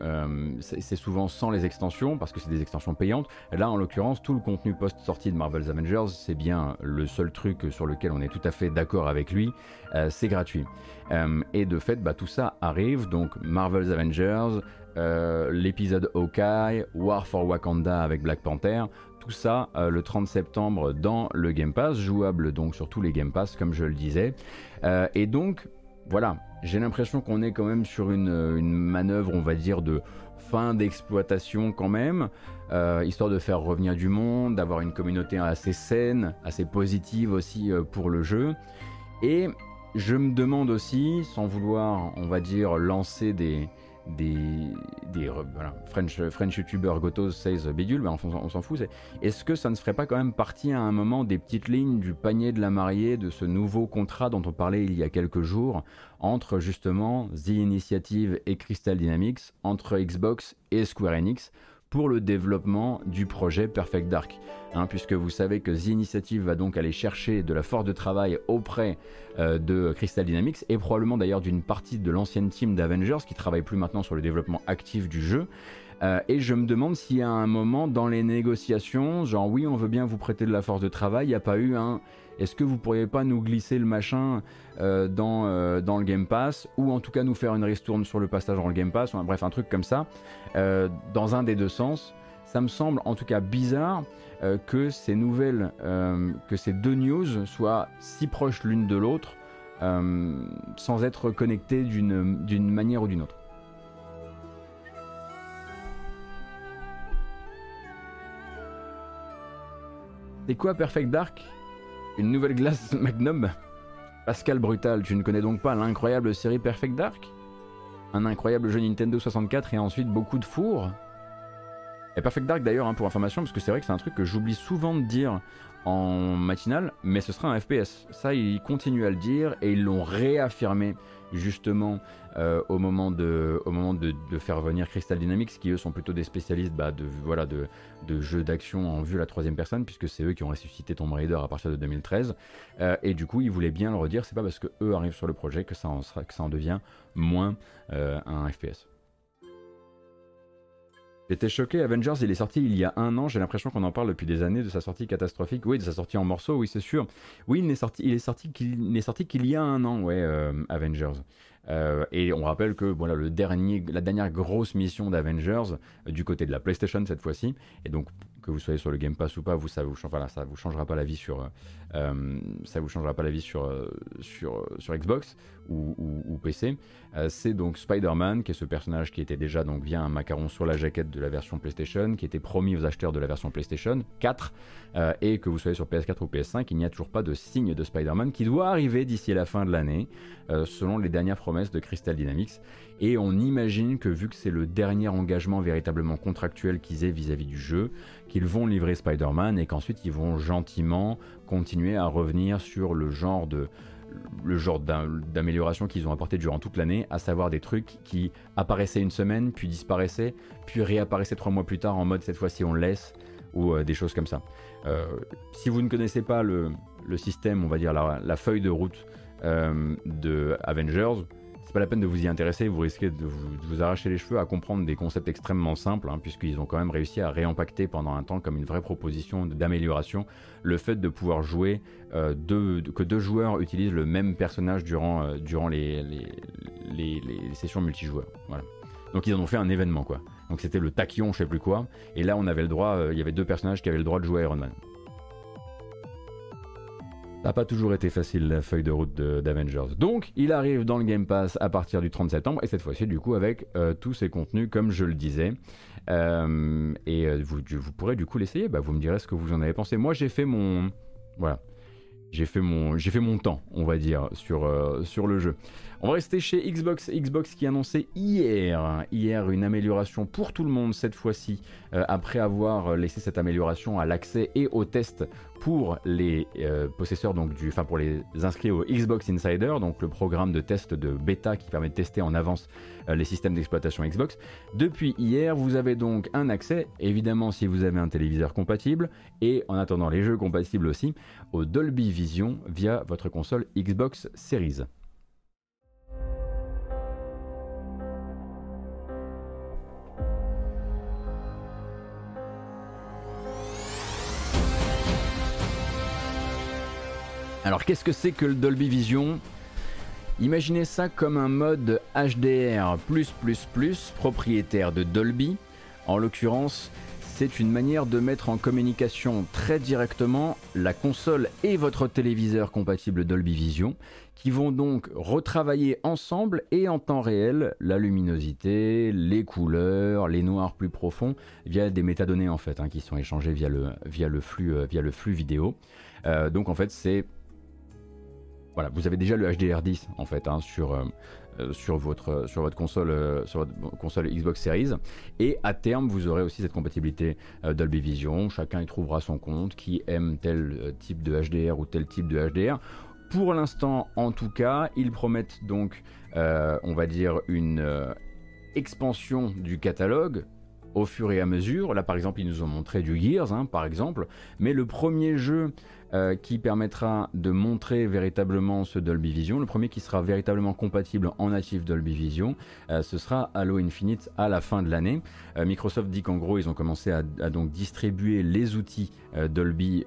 c'est souvent sans les extensions, parce que c'est des extensions payantes, là en l'occurrence tout le contenu post-sortie de Marvel's Avengers, c'est bien le seul truc sur lequel on est tout à fait d'accord avec lui, euh, c'est gratuit. Euh, et de fait, bah, tout ça arrive, donc Marvel's Avengers, euh, l'épisode Hawkeye, War for Wakanda avec Black Panther, tout ça le 30 septembre dans le Game Pass, jouable donc sur tous les Game Pass comme je le disais. et donc, voilà, j'ai l'impression qu'on est quand même sur une, une manœuvre, on va dire, de fin d'exploitation quand même, euh, histoire de faire revenir du monde, d'avoir une communauté assez saine, assez positive aussi euh, pour le jeu. Et je me demande aussi, sans vouloir, on va dire, lancer des, des, des voilà, French, French YouTuber Gotos says bidule, ben on, on s'en fout. Est-ce que ça ne ferait pas quand même partie à un moment des petites lignes du panier de la mariée, de ce nouveau contrat dont on parlait il y a quelques jours, entre justement The Initiative et Crystal Dynamics, entre Xbox et Square Enix, pour le développement du projet Perfect Dark. Hein, puisque vous savez que The Initiative va donc aller chercher de la force de travail auprès euh, de Crystal Dynamics et probablement d'ailleurs d'une partie de l'ancienne team d'Avengers qui travaille plus maintenant sur le développement actif du jeu. Euh, et je me demande s'il y a un moment dans les négociations, genre oui on veut bien vous prêter de la force de travail, il n'y a pas eu un est-ce que vous pourriez pas nous glisser le machin euh, dans, dans le Game Pass ou en tout cas nous faire une ristourne sur le passage dans le Game Pass, ou, bref un truc comme ça, dans un des deux sens? Ça me semble en tout cas bizarre euh, que ces nouvelles, euh, que ces deux news soient si proches l'une de l'autre euh, sans être connectées d'une manière ou d'une autre. C'est quoi Perfect Dark? Une nouvelle glace Magnum Pascal Brutal, tu ne connais donc pas l'incroyable série Perfect Dark? Un incroyable jeu Nintendo 64 et ensuite beaucoup de fours? Et Perfect Dark d'ailleurs, hein, pour information, parce que c'est vrai que c'est un truc que j'oublie souvent de dire en matinale, mais ce sera un FPS. Ça, ils continuent à le dire et ils l'ont réaffirmé justement euh, au moment, de, au moment de, faire venir Crystal Dynamics, qui eux sont plutôt des spécialistes bah, de, voilà, de, de jeux d'action en vue à la troisième personne, puisque c'est eux qui ont ressuscité Tomb Raider à partir de 2013. Euh, et du coup, ils voulaient bien le redire, c'est pas parce que eux arrivent sur le projet que ça en, sera, que ça en devient moins euh, un FPS. J'étais choqué, Avengers il est sorti il y a un an, j'ai l'impression qu'on en parle depuis des années de sa sortie catastrophique, oui de sa sortie en morceaux, oui c'est sûr. Oui il est sorti, il est sorti qu'il n'est sorti qu'il y a un an, ouais, euh, Avengers. Euh, et on rappelle que voilà, dernier, la dernière grosse mission d'Avengers, euh, du côté de la PlayStation cette fois-ci, et donc que vous soyez sur le Game Pass ou pas, vous, ça vous, vous changera pas la vie sur, euh, ça vous changera pas la vie sur, sur, sur Xbox ou, PC. c'est donc Spider-Man, qui est ce personnage qui était déjà donc via un macaron sur la jaquette de la version PlayStation, qui était promis aux acheteurs de la version PlayStation 4, et que vous soyez sur PS4 ou PS5, il n'y a toujours pas de signe de Spider-Man qui doit arriver d'ici la fin de l'année, selon les dernières promesses de Crystal Dynamics. Et on imagine que vu que c'est le dernier engagement véritablement contractuel qu'ils aient vis-à-vis du jeu, qu'ils vont livrer Spider-Man et qu'ensuite ils vont gentiment continuer à revenir sur le genre de d'amélioration qu'ils ont apporté durant toute l'année, à savoir des trucs qui apparaissaient une semaine, puis disparaissaient, puis réapparaissaient trois mois plus tard en mode cette fois-ci on laisse, ou euh, des choses comme ça. Euh, si vous ne connaissez pas le, système, on va dire la, feuille de route euh, de Avengers, c'est pas la peine de vous y intéresser, vous risquez de vous, arracher les cheveux à comprendre des concepts extrêmement simples, hein, puisqu'ils ont quand même réussi à réempacter pendant un temps comme une vraie proposition d'amélioration le fait de pouvoir jouer, euh, que deux joueurs utilisent le même personnage durant, euh, les, sessions multijoueurs. Donc ils en ont fait un événement quoi. Donc c'était le tachyon, je sais plus quoi, et là on avait le droit, euh, il y avait deux personnages qui avaient le droit de jouer Iron Man. N'a pas toujours été facile la feuille de route d'Avengers. Donc, il arrive dans le Game Pass à partir du 30 septembre, et cette fois-ci, du coup, avec euh, tous ses contenus, comme je le disais. Euh, et euh, vous, vous, pourrez du coup l'essayer, bah, vous me direz ce que vous en avez pensé. Moi, j'ai fait mon. Voilà. J'ai fait, mon, fait mon temps, on va dire, sur, sur le jeu. On va rester chez Xbox. Xbox qui annonçait hier, hier une amélioration pour tout le monde cette fois-ci, après avoir laissé cette amélioration à l'accès et au test pour les euh, possesseurs, donc du, enfin pour les inscrits au Xbox Insider, donc le programme de test de bêta qui permet de tester en avance euh, les systèmes d'exploitation Xbox. Depuis hier, vous avez donc un accès, évidemment si vous avez un téléviseur compatible, et en attendant les jeux compatibles aussi, au Dolby Vision via votre console Xbox Series. Alors qu'est-ce que c'est que le Dolby Vision? Imaginez ça comme un mode HDR propriétaire de Dolby. En l'occurrence, c'est une manière de mettre en communication très directement la console et votre téléviseur compatible Dolby Vision, qui vont donc retravailler ensemble et en temps réel la luminosité, les couleurs, les noirs plus profonds, via des métadonnées en fait, hein, qui sont échangées via le, euh, flux vidéo. Euh, donc en fait c'est... Voilà, vous avez déjà le HDR10 en fait hein, sur, euh, euh, sur, votre, sur, votre console, euh, sur votre console Xbox Series. Et à terme, vous aurez aussi cette compatibilité euh, Dolby Vision. Chacun y trouvera son compte, qui aime tel type de HDR ou tel type de HDR. Pour l'instant, en tout cas, ils promettent donc, on va dire, une expansion du catalogue au fur et à mesure. Là, par exemple, ils nous ont montré du Gears, hein, par exemple. Mais le premier jeu euh, qui permettra de montrer véritablement ce Dolby Vision. Le premier qui sera véritablement compatible en natif Dolby Vision, euh, ce sera Halo Infinite à la fin de l'année. Euh, Microsoft dit qu'en gros ils ont commencé à, donc distribuer les outils Dolby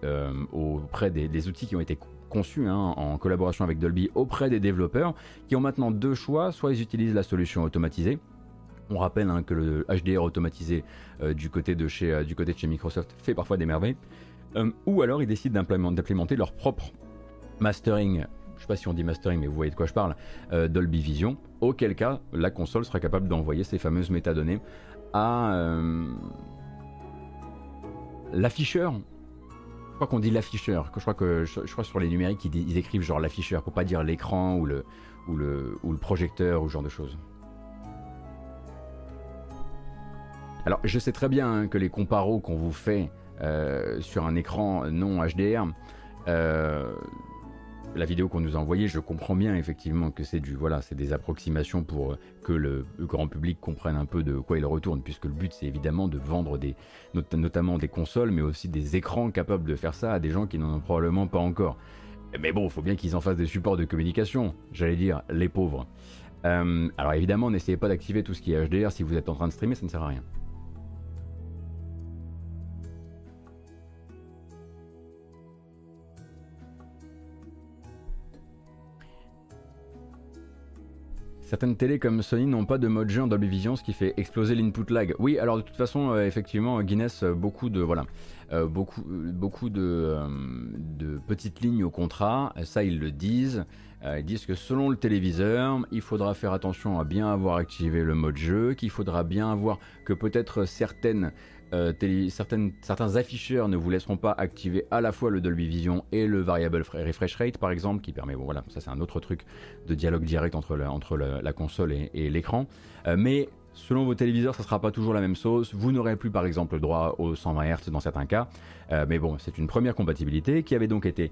auprès des, outils qui ont été conçus hein, en collaboration avec Dolby auprès des développeurs qui ont maintenant deux choix, soit ils utilisent la solution automatisée, on rappelle hein, que le HDR automatisé du, côté de chez, du côté de chez Microsoft fait parfois des merveilles. Euh, ou alors ils décident d'implémenter leur propre mastering je sais pas si on dit mastering, mais vous voyez de quoi je parle, euh, Dolby Vision, auquel cas la console sera capable d'envoyer ces fameuses métadonnées à euh, l'afficheur. Je crois qu'on dit l'afficheur, je crois que sur les numériques ils, écrivent genre l'afficheur pour pas dire l'écran ou le, ou, ou le projecteur ou ce genre de choses. Alors je sais très bien que les comparos qu'on vous fait euh, sur un écran non HDR. Euh, la vidéo qu'on nous a envoyée, je comprends bien effectivement que c'est du voilà, c'est des approximations pour que le, grand public comprenne un peu de quoi il retourne, puisque le but c'est évidemment de vendre des, notamment des consoles, mais aussi des écrans capables de faire ça à des gens qui n'en ont probablement pas encore. Mais bon, il faut bien qu'ils en fassent des supports de communication, j'allais dire les pauvres. Euh, alors évidemment, n'essayez pas d'activer tout ce qui est HDR si vous êtes en train de streamer, ça ne sert à rien. Certaines télés comme Sony n'ont pas de mode jeu en Dolby ce qui fait exploser l'input lag. Oui, alors de toute façon, euh, effectivement, Guinness, euh, beaucoup de voilà, euh, beaucoup, de, petites lignes au contrat. Ça, ils le disent. ils disent que selon le téléviseur, il faudra faire attention à bien avoir activé le mode jeu, qu'il faudra bien avoir que peut-être certaines euh, certains afficheurs ne vous laisseront pas activer à la fois le Dolby Vision et le Variable Refresh Rate par exemple, qui permet, bon voilà, ça c'est un autre truc de dialogue direct entre, la console et, l'écran. Euh, mais selon vos téléviseurs, ça ne sera pas toujours la même sauce. Vous n'aurez plus par exemple le droit aux 120 Hz dans certains cas. Euh, mais bon, c'est une première compatibilité qui avait donc été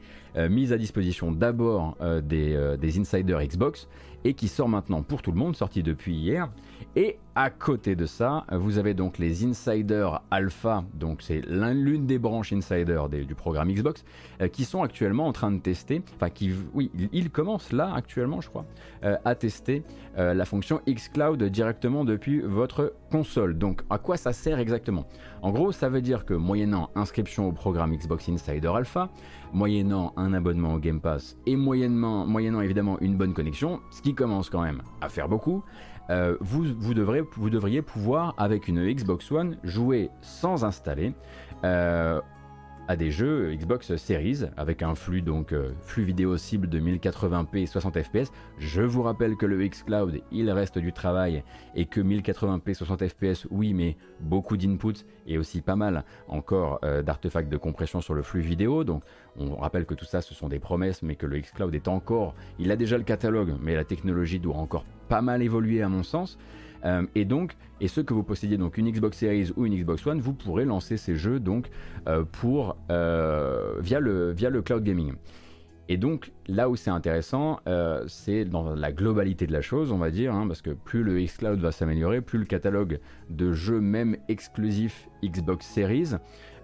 mise à disposition d'abord des, des insiders Xbox et qui sort maintenant pour tout le monde, sorti depuis hier. Et à côté de ça, vous avez donc les Insiders Alpha, donc c'est l'une des branches Insider du programme Xbox, euh, qui sont actuellement en train de tester, enfin qui, oui, ils commencent là actuellement, je crois, euh, à tester euh, la fonction xCloud directement depuis votre console. Donc à quoi ça sert exactement? En gros, ça veut dire que moyennant inscription programme Xbox Insider Alpha, moyennant un abonnement au Game Pass et moyennant, évidemment une bonne connexion, ce qui commence quand même à faire beaucoup, euh, vous devriez pouvoir, avec une Xbox One, jouer sans installer euh, à des jeux Xbox Series avec un flux donc euh, flux vidéo cible de 1080p et 60 fps. Je vous rappelle que le xCloud il reste du travail et que 1080p 60 fps oui mais beaucoup d'inputs et aussi pas mal encore d'artefacts de compression sur le flux vidéo donc on rappelle que tout ça ce sont des promesses mais que le xCloud est encore il a déjà le catalogue mais la technologie doit encore pas mal évolué à mon sens. Euh, et donc, et ceux que vous possédiez donc une Xbox Series ou une Xbox One, vous pourrez lancer ces jeux donc euh, pour euh, via le via le cloud gaming. Et donc là où c'est intéressant, c'est dans la globalité de la chose, on va dire, hein, parce que plus le xCloud va s'améliorer, plus le catalogue de jeux même exclusifs Xbox Series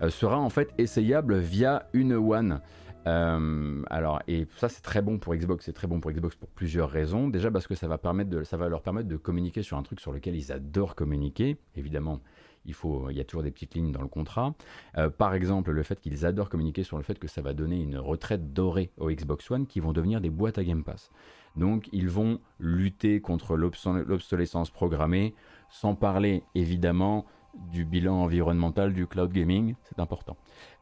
sera en fait essayable via une One. Euh, alors, et ça c'est très bon pour Xbox, c'est très bon pour Xbox pour plusieurs raisons. Déjà parce que ça va, permettre de, ça va leur permettre de communiquer sur un truc sur lequel ils adorent communiquer. Évidemment, il, faut, il y a toujours des petites lignes dans le contrat. Euh, par exemple, le fait qu'ils adorent communiquer sur le fait que ça va donner une retraite dorée au Xbox One qui vont devenir des boîtes à Game Pass. Donc ils vont lutter contre l'obsolescence programmée, sans parler évidemment du bilan environnemental du cloud gaming, c'est important.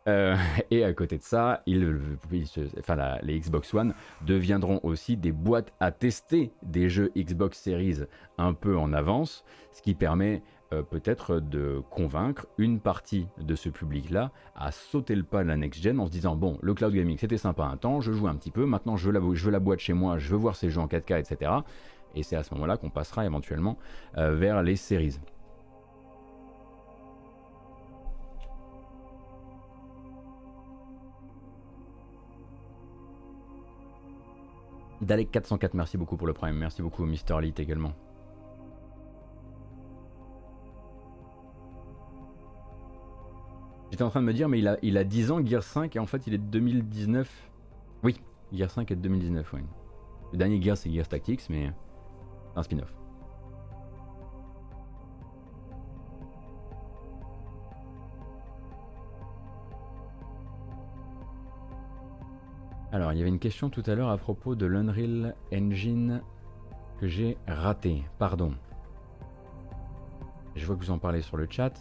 Euh, et à côté de ça, les Xbox One deviendront aussi des boîtes à tester des jeux Xbox Series un peu en avance, ce qui permet euh, peut-être de convaincre une partie de ce public-là à sauter le pas de la next-gen en se disant bon, le cloud gaming c'était sympa un temps, je joue un petit peu, maintenant je veux la, boîte chez moi, je veux voir ces jeux en 4K, etc. Et c'est à ce moment-là qu'on passera éventuellement euh, vers les séries. Dalek 404, merci beaucoup pour le prime. Merci beaucoup Mister Lit également. J'étais en train de me dire, mais il a, il a 10 ans, Gear 5, et en fait il est de 2019. Oui, Gear 5 est de 2019, oui. Le dernier Gear c'est Gear Tactics, mais un spin-off. Alors, il y avait une question tout à l'heure à propos de l'Unreal Engine que j'ai raté. Pardon. Je vois que vous en parlez sur le chat.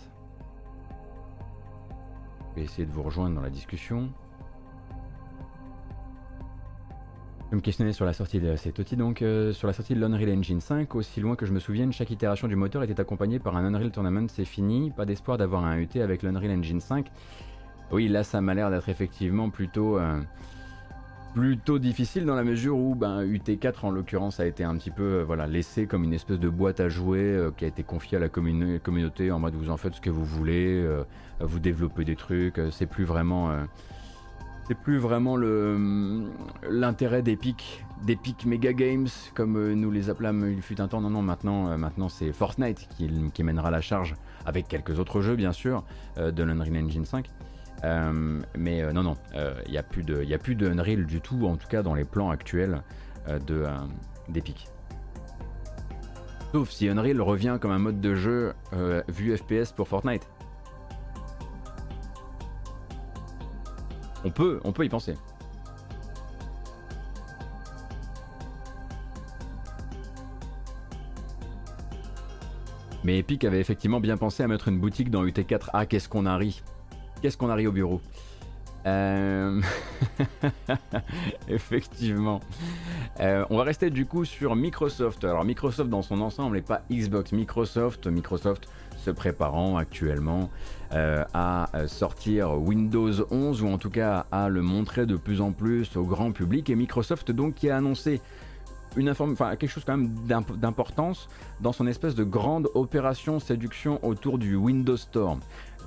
Je vais essayer de vous rejoindre dans la discussion. Je me questionnais sur la sortie de c'est donc euh, sur la sortie de l'Unreal Engine 5, aussi loin que je me souvienne, chaque itération du moteur était accompagnée par un Unreal Tournament, c'est fini, pas d'espoir d'avoir un UT avec l'Unreal Engine 5. Oui, là ça m'a l'air d'être effectivement plutôt euh, plutôt difficile dans la mesure où ben, UT4 en l'occurrence a été un petit peu euh, voilà, laissé comme une espèce de boîte à jouer euh, qui a été confiée à la communauté en mode vous en faites ce que vous voulez, euh, vous développez des trucs, c'est plus vraiment c'est plus vraiment le l'intérêt d'Epic, d'Epic Mega Games comme nous les appelâmes il fut un temps. Non non maintenant maintenant c'est Fortnite qui, qui, mènera la charge avec quelques autres jeux bien sûr de l'Unreal Engine 5. Euh, mais euh, non, non, il euh, n'y a plus de, a plus de Unreal du tout, en tout cas dans les plans actuels de d'Epic. Sauf si Unreal revient comme un mode de jeu vu FPS pour Fortnite. On peut, on peut y penser. Mais Epic avait effectivement bien pensé à mettre une boutique dans UT4. Ah, qu'est-ce qu'on a ri Qu'est-ce qu'on arrive au bureau euh, Effectivement. Euh, on va rester du coup sur Microsoft. Alors Microsoft dans son ensemble et pas Xbox. Microsoft, Microsoft se préparant actuellement euh, à sortir Windows 11 ou en tout cas à le montrer de plus en plus au grand public. Et Microsoft donc qui a annoncé une quelque chose quand même d'importance dans son espèce de grande opération séduction autour du Windows Store.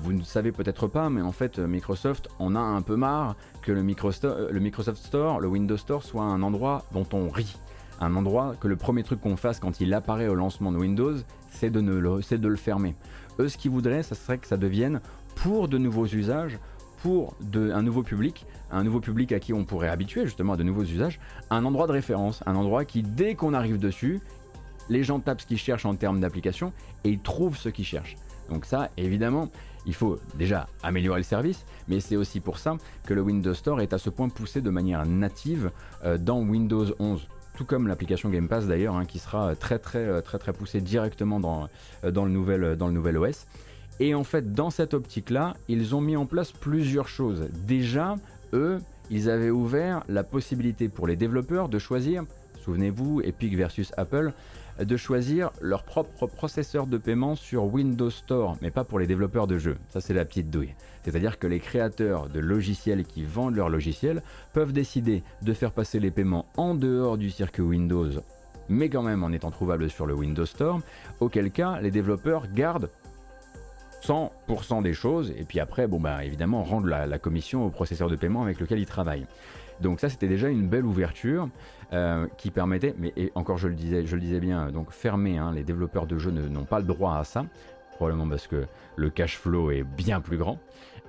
Vous ne savez peut-être pas, mais en fait, Microsoft en a un peu marre que le, euh, le Microsoft Store, le Windows Store, soit un endroit dont on rit. Un endroit que le premier truc qu'on fasse quand il apparaît au lancement de Windows, c'est de, le, fermer. Eux, ce qu'ils voudraient, ce serait que ça devienne pour de nouveaux usages, pour un nouveau public, un nouveau public à qui on pourrait habituer justement à de nouveaux usages, un endroit de référence, un endroit qui, dès qu'on arrive dessus, les gens tapent ce qu'ils cherchent en termes d'application et ils trouvent ce qu'ils cherchent. Donc ça, évidemment, il faut déjà améliorer le service, mais c'est aussi pour ça que le Windows Store est à ce point poussé de manière native euh, dans Windows 11 tout comme l'application Game Pass d'ailleurs, hein, qui sera très très euh, très très poussée directement dans, euh, dans, le nouvel, dans le nouvel OS. Et en fait, dans cette optique-là, ils ont mis en place plusieurs choses. Déjà, eux, ils avaient ouvert la possibilité pour les développeurs de choisir, souvenez-vous, Epic versus Apple, de choisir leur propre processeur de paiement sur Windows Store, mais pas pour les développeurs de jeux. Ça, c'est la petite douille. C'est-à-dire que les créateurs de logiciels qui vendent leurs logiciels peuvent décider de faire passer les paiements en dehors du circuit Windows, mais quand même en étant trouvables sur le Windows Store, auquel cas les développeurs gardent 100% des choses, et puis après, bon bah évidemment, la, la commission au processeur de paiement avec lequel ils travaillent. Donc ça, c'était déjà une belle ouverture. Euh, qui permettait, mais encore je le disais, je le disais bien, donc fermé, hein, les développeurs de jeux n'ont pas le droit à ça, probablement parce que le cash flow est bien plus grand.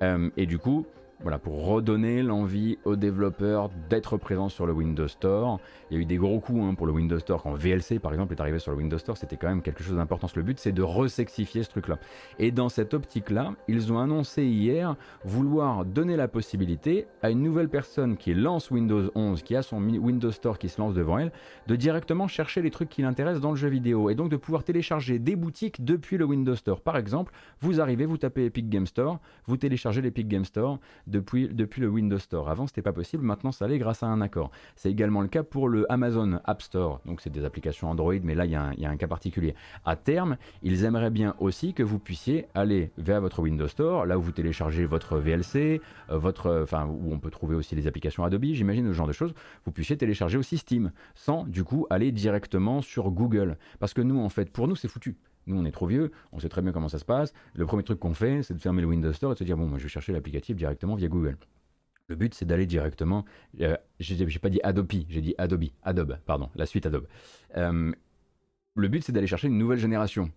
Euh, et du coup, voilà, pour redonner l'envie aux développeurs d'être présents sur le Windows Store. Il y a eu des gros coups hein, pour le Windows Store. Quand VLC, par exemple, est arrivé sur le Windows Store, c'était quand même quelque chose d'important. Le but, c'est de resexifier ce truc-là. Et dans cette optique-là, ils ont annoncé hier vouloir donner la possibilité à une nouvelle personne qui lance Windows 11, qui a son Windows Store qui se lance devant elle, de directement chercher les trucs qui l'intéressent dans le jeu vidéo. Et donc de pouvoir télécharger des boutiques depuis le Windows Store. Par exemple, vous arrivez, vous tapez Epic Game Store, vous téléchargez l'Epic Game Store depuis, le Windows Store. Avant, c'était pas possible, maintenant ça l'est grâce à un accord. C'est également le cas pour le Amazon App Store, donc c'est des applications Android, mais là il y, a un cas particulier. À terme, ils aimeraient bien aussi que vous puissiez aller vers votre Windows Store, là où vous téléchargez votre VLC, euh, votre, enfin où on peut trouver aussi les applications Adobe, j'imagine, ce genre de choses, vous puissiez télécharger aussi Steam, sans du coup aller directement sur Google. Parce que nous, en fait, pour nous, c'est foutu. Nous, on est trop vieux, on sait très bien comment ça se passe. Le premier truc qu'on fait, c'est de fermer le Windows Store et de se dire, bon, moi, je vais chercher l'applicatif directement via Google. Le but, c'est d'aller directement. Euh, j'ai pas dit Adobe, j'ai dit Adobe. Adobe, pardon, la suite Adobe. Euh, le but, c'est d'aller chercher une nouvelle génération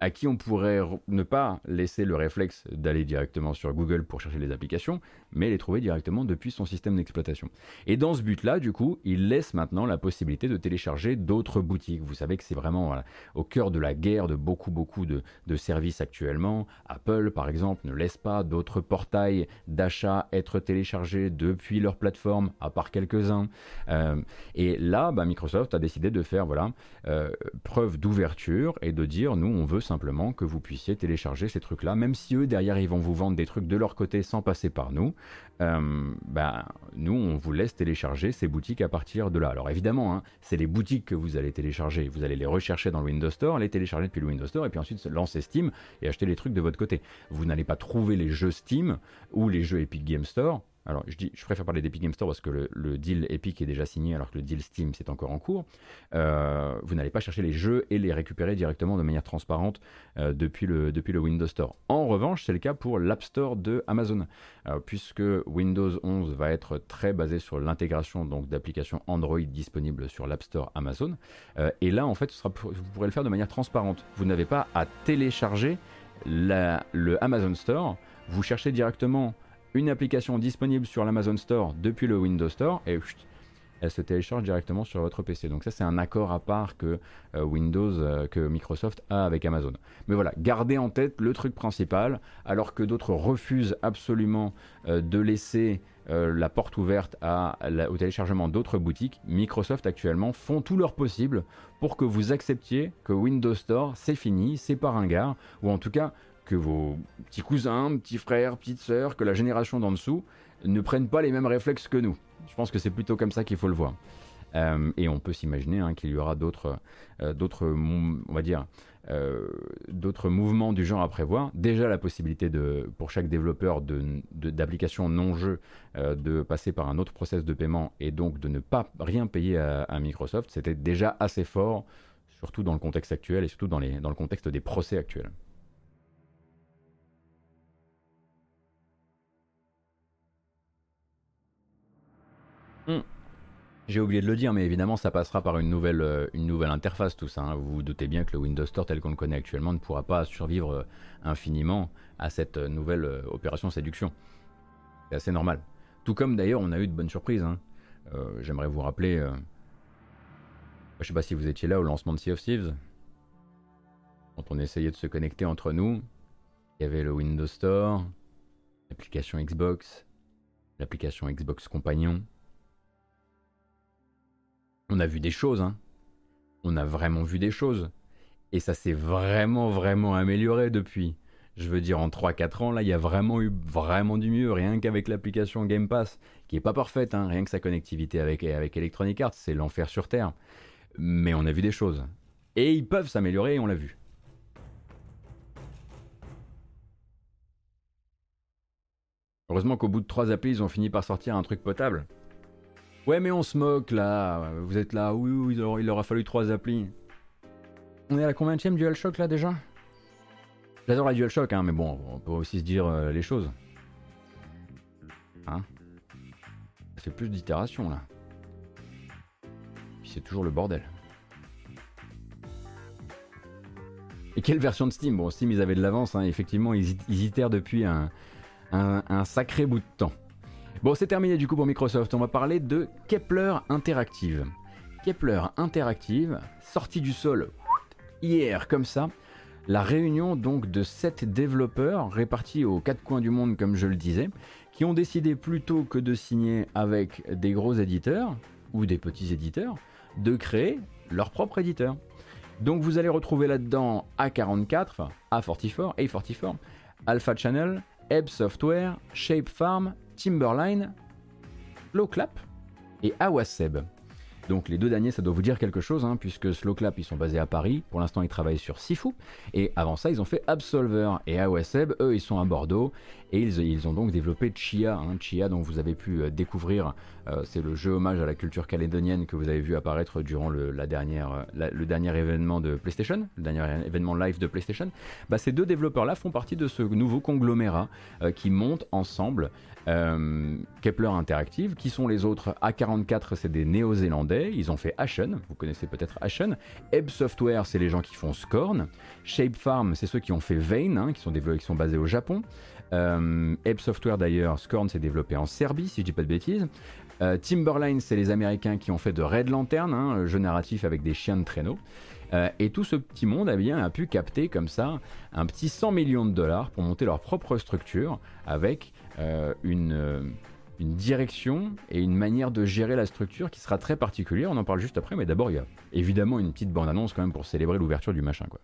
à qui on pourrait ne pas laisser le réflexe d'aller directement sur Google pour chercher les applications, mais les trouver directement depuis son système d'exploitation. Et dans ce but-là, du coup, il laisse maintenant la possibilité de télécharger d'autres boutiques. Vous savez que c'est vraiment au cœur de la guerre de beaucoup, beaucoup de, services actuellement. Apple, par exemple, ne laisse pas d'autres portails d'achat être téléchargés depuis leur plateforme, à part quelques-uns. Euh, et là, bah, Microsoft a décidé de faire voilà, euh, preuve d'ouverture et de dire, nous, on veut simplement que vous puissiez télécharger ces trucs-là, même si eux derrière ils vont vous vendre des trucs de leur côté sans passer par nous. Bah, nous on vous laisse télécharger ces boutiques à partir de là. Alors évidemment, hein, c'est les boutiques que vous allez télécharger, vous allez les rechercher dans le Windows Store, les télécharger depuis le Windows Store et puis ensuite lancer Steam et acheter les trucs de votre côté. Vous n'allez pas trouver les jeux Steam ou les jeux Epic Game Store alors, je, préfère parler d'Epic Game Store parce que le, deal Epic est déjà signé alors que le deal Steam c'est encore en cours. Euh, vous n'allez pas chercher les jeux et les récupérer directement de manière transparente euh, depuis, le, Windows Store. En revanche, c'est le cas pour l'App Store de Amazon, euh, puisque Windows 11 va être très basé sur l'intégration donc d'applications Android disponibles sur l'App Store Amazon. et là, en fait, vous pourrez le faire de manière transparente. Vous n'avez pas à télécharger le Amazon Store. Vous cherchez directement une application disponible sur l'Amazon Store depuis le Windows Store et elle se télécharge directement sur votre PC. Donc ça c'est un accord à part que euh, Windows, euh, que Microsoft a avec Amazon. Mais voilà, gardez en tête le truc principal, alors que d'autres refusent absolument euh, de laisser la porte ouverte au téléchargement d'autres boutiques. Microsoft actuellement font tout leur possible pour que vous acceptiez que Windows Store c'est fini, c'est pas ringard, ou en tout cas que vos petits cousins, petits frères, petites sœurs, que la génération d'en dessous ne prennent pas les mêmes réflexes que nous. Je pense que c'est plutôt comme ça qu'il faut le voir. Euh, et on peut s'imaginer hein, qu'il y aura d'autres, euh, d'autres, on va dire, euh, d'autres mouvements du genre à prévoir. Déjà la possibilité de, pour chaque développeur de, d'application non-jeu de passer par un autre process de paiement et donc de ne pas rien payer à, à Microsoft, c'était déjà assez fort, surtout dans le contexte actuel et surtout dans, les, dans le contexte des procès actuels. Hmm. J'ai oublié de le dire, mais évidemment, ça passera par une nouvelle, euh, une nouvelle interface, tout ça. Hein. Vous vous doutez bien que le Windows Store tel qu'on le connaît actuellement ne pourra pas survivre euh, infiniment à cette euh, nouvelle opération séduction. C'est assez normal. Tout comme d'ailleurs, on a eu de bonnes surprises. Hein. J'aimerais vous rappeler. je sais pas si vous étiez là au lancement de Sea of Thieves. Quand on essayait de se connecter entre nous, il y avait le Windows Store, l'application Xbox, l'application Xbox Compagnon on a vu des choses, hein. On a vraiment vu des choses. Et ça s'est vraiment, vraiment amélioré depuis. Je veux dire, en 3-4 ans, là, il y a vraiment eu vraiment du mieux, rien qu'avec l'application Game Pass, qui est pas parfaite, hein. rien que sa connectivité avec, Electronic Arts, c'est l'enfer sur Terre. Mais on a vu des choses. Et ils peuvent s'améliorer, et on l'a vu. Heureusement qu'au bout de 3 applis, ils ont fini par sortir un truc potable. Ouais, mais on se moque là. Vous êtes là. Oui, il aura, fallu trois applis. On est à la combien de DualShock là déjà? J'adore la DualShock, hein, mais bon, on peut aussi se dire euh, les choses. Hein? C'est plus d'itération là. C'est toujours le bordel. Et quelle version de Steam? Bon, Steam, ils avaient de l'avance, hein. effectivement, ils, itèrent depuis un, sacré bout de temps. Bon, c'est terminé du coup pour Microsoft. On va parler de Kepler Interactive. Kepler Interactive, sortie du sol hier comme ça. La réunion donc de sept développeurs répartis aux quatre coins du monde comme je le disais, qui ont décidé plutôt que de signer avec des gros éditeurs ou des petits éditeurs, de créer leur propre éditeur. Donc vous allez retrouver là-dedans A44, enfin A44, A44, Alpha Channel, Ebb Software, Shape Farm, Timberline, Clap et Awaseb. Donc les deux derniers, ça doit vous dire quelque chose, hein, puisque Slowclap, ils sont basés à Paris. Pour l'instant, ils travaillent sur Sifu. Et avant ça, ils ont fait Absolver. Et AOSEB, eux, ils sont à Bordeaux. Et ils, ont donc développé Chia. Hein. Chia, dont vous avez pu euh, découvrir, euh, c'est le jeu hommage à la culture calédonienne que vous avez vu apparaître durant le, la dernière, euh, le dernier événement de PlayStation, le dernier événement live de PlayStation. Bah, ces deux développeurs-là font partie de ce nouveau conglomérat qui monte ensemble Kepler Interactive. Qui sont les autres A44, c'est des Néo-Zélandais. Ils ont fait Ashen, vous connaissez peut-être Ashen. Ebb Software, c'est les gens qui font Scorn. Shape Farm, c'est ceux qui ont fait Vein, hein, qui, sont qui sont basés au Japon. Euh, Software d'ailleurs, Scorn s'est développé en Serbie, si je dis pas de bêtises. Euh, Timberline, c'est les Américains qui ont fait de Red Lantern, hein, jeu narratif avec des chiens de traîneau. Euh, et tout ce petit monde a bien pu capter comme ça un petit 100 millions de dollars pour monter leur propre structure avec euh, une, une direction et une manière de gérer la structure qui sera très particulière. On en parle juste après, mais d'abord il y a évidemment une petite bande-annonce quand même pour célébrer l'ouverture du machin quoi.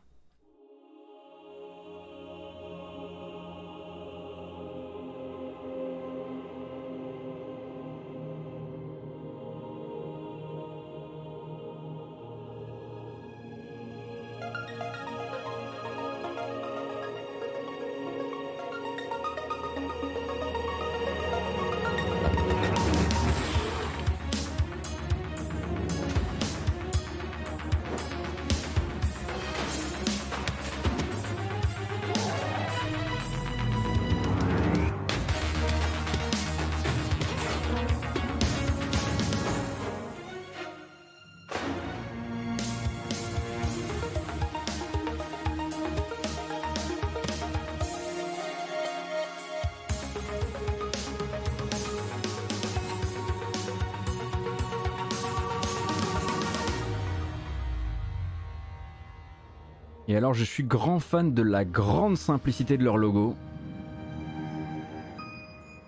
Et alors je suis grand fan de la grande simplicité de leur logo.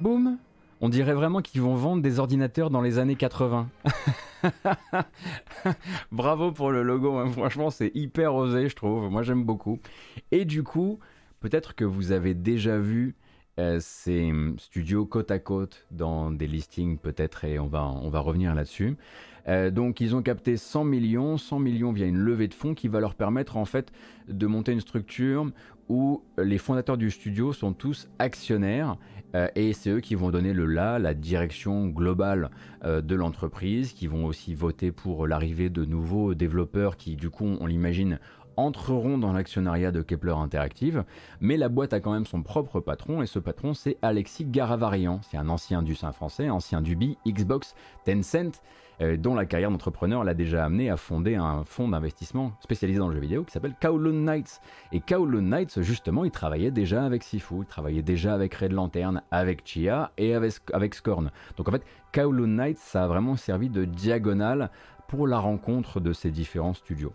Boum On dirait vraiment qu'ils vont vendre des ordinateurs dans les années 80. Bravo pour le logo, hein. franchement c'est hyper osé je trouve, moi j'aime beaucoup. Et du coup, peut-être que vous avez déjà vu euh, ces studios côte à côte dans des listings peut-être et on va, on va revenir là-dessus. Euh, donc ils ont capté 100 millions, 100 millions via une levée de fonds qui va leur permettre en fait de monter une structure où les fondateurs du studio sont tous actionnaires euh, et c'est eux qui vont donner le là, la direction globale euh, de l'entreprise, qui vont aussi voter pour l'arrivée de nouveaux développeurs qui du coup on l'imagine entreront dans l'actionnariat de Kepler Interactive, mais la boîte a quand même son propre patron, et ce patron c'est Alexis Garavarian, c'est un ancien du Saint français, ancien du B, Xbox, Tencent, dont la carrière d'entrepreneur l'a déjà amené à fonder un fonds d'investissement spécialisé dans le jeu vidéo qui s'appelle Kowloon Knights. Et Kowloon Knights, justement, il travaillait déjà avec Sifu, il travaillait déjà avec Red Lantern, avec Chia et avec, avec Scorn. Donc en fait, Kowloon Knights, ça a vraiment servi de diagonale pour la rencontre de ces différents studios.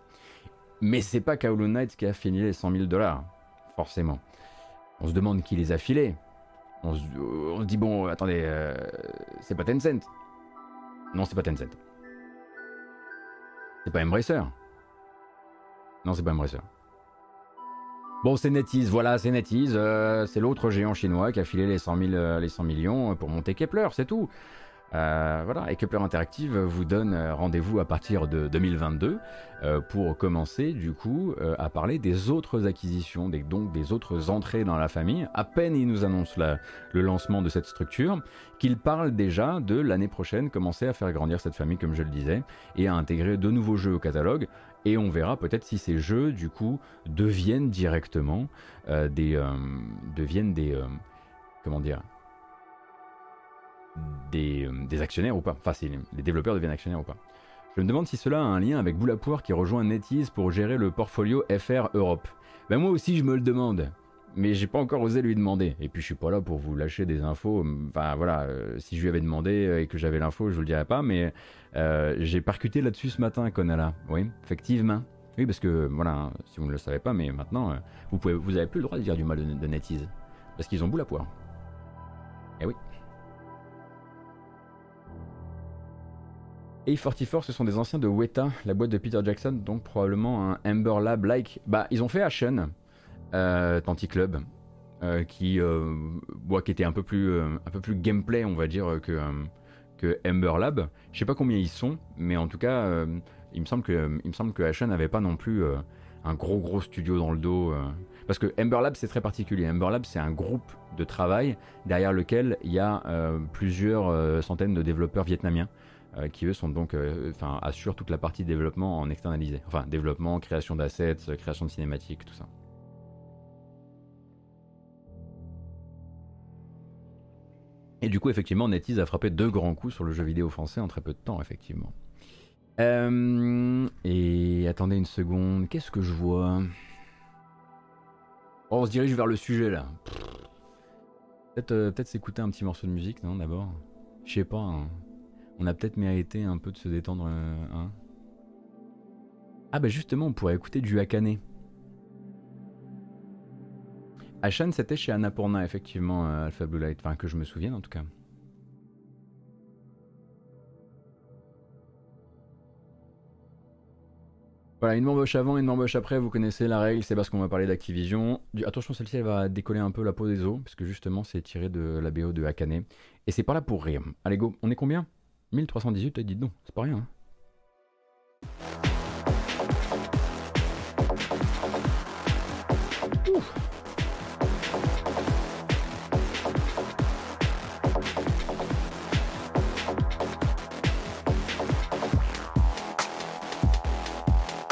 Mais c'est pas Kowloon Knights qui a fini les 100 000 dollars, forcément. On se demande qui les a filés. On se, dit, bon, attendez, euh, c'est pas Tencent. Non, c'est pas Tencent. C'est pas Embracer. Non, c'est pas Embracer. Bon, c'est NetEase, voilà, c'est NetEase. Euh, c'est l'autre géant chinois qui a filé les 100, euh, les 100 millions pour monter Kepler, c'est tout. Euh, voilà, et Kepler Interactive vous donne euh, rendez-vous à partir de 2022 euh, pour commencer du coup à parler des autres acquisitions, donc des autres entrées dans la famille. À peine il nous annonce le lancement de cette structure, qu'il parle déjà de l'année prochaine commencer à faire grandir cette famille comme je le disais et à intégrer de nouveaux jeux au catalogue. Et on verra peut-être si ces jeux du coup deviennent directement deviennent des comment dire des, euh, des, actionnaires ou pas. Enfin, si les développeurs deviennent actionnaires ou pas. Je me demande si cela a un lien avec Boulapoire qui rejoint NetEase pour gérer le portfolio FR Europe. Ben moi aussi je me le demande. mais j'ai pas encore osé lui demander. Et puis je suis pas là pour vous lâcher des infos. Enfin voilà, euh, si je lui avais demandé euh, et que j'avais l'info, je vous le dirais pas. Mais j'ai percuté là-dessus ce matin, Konala. Oui, effectivement. Oui, parce que voilà, hein, si vous ne le savez pas, mais maintenant, vous avez plus le droit de dire du mal de, de NetEase parce qu'ils ont bout la poire. Eh oui. A44, ce sont des anciens de Weta, la boîte de Peter Jackson, donc probablement un Ember Lab-like. Bah, ils ont fait Ashen, euh, Club, euh, qui, euh, qui était un peu, plus, euh, un peu plus gameplay, on va dire, que, que Ember Lab. Je sais pas combien ils sont, mais en tout cas, il, me semble que, il me semble que Ashen n'avait pas non plus un gros gros studio dans le dos. parce que Ember Lab, c'est très particulier. Ember Lab, c'est un groupe de travail derrière lequel il y a plusieurs centaines de développeurs vietnamiens. Qui eux sont donc, enfin, assurent toute la partie développement en externalisé. Enfin, développement, création d'assets, création de cinématiques, tout ça. Et du coup, effectivement, NetEase a frappé deux grands coups sur le jeu vidéo français en très peu de temps, effectivement. Euh, et attendez une seconde, qu'est-ce que je vois? Oh, On se dirige vers le sujet là. Peut-être euh, s'écouter un petit morceau de musique, non, d'abord? Je sais pas. Hein. On a peut-être mérité un peu de se détendre. Euh, hein ah bah justement, on pourrait écouter du Akane. Ashan, c'était chez Annapurna, effectivement, euh, Alpha Blue Light. Enfin, que je me souvienne en tout cas. Voilà, une m'embauche avant, une m'embauche après, vous connaissez la règle, c'est parce qu'on va parler d'Activision. Attention, celle-ci, elle va décoller un peu la peau des os, parce que justement, c'est tiré de la BO de Akane. Et c'est pas là pour rire. Allez, go, on est combien? 1318, dites donc, c'est pas rien. Hein.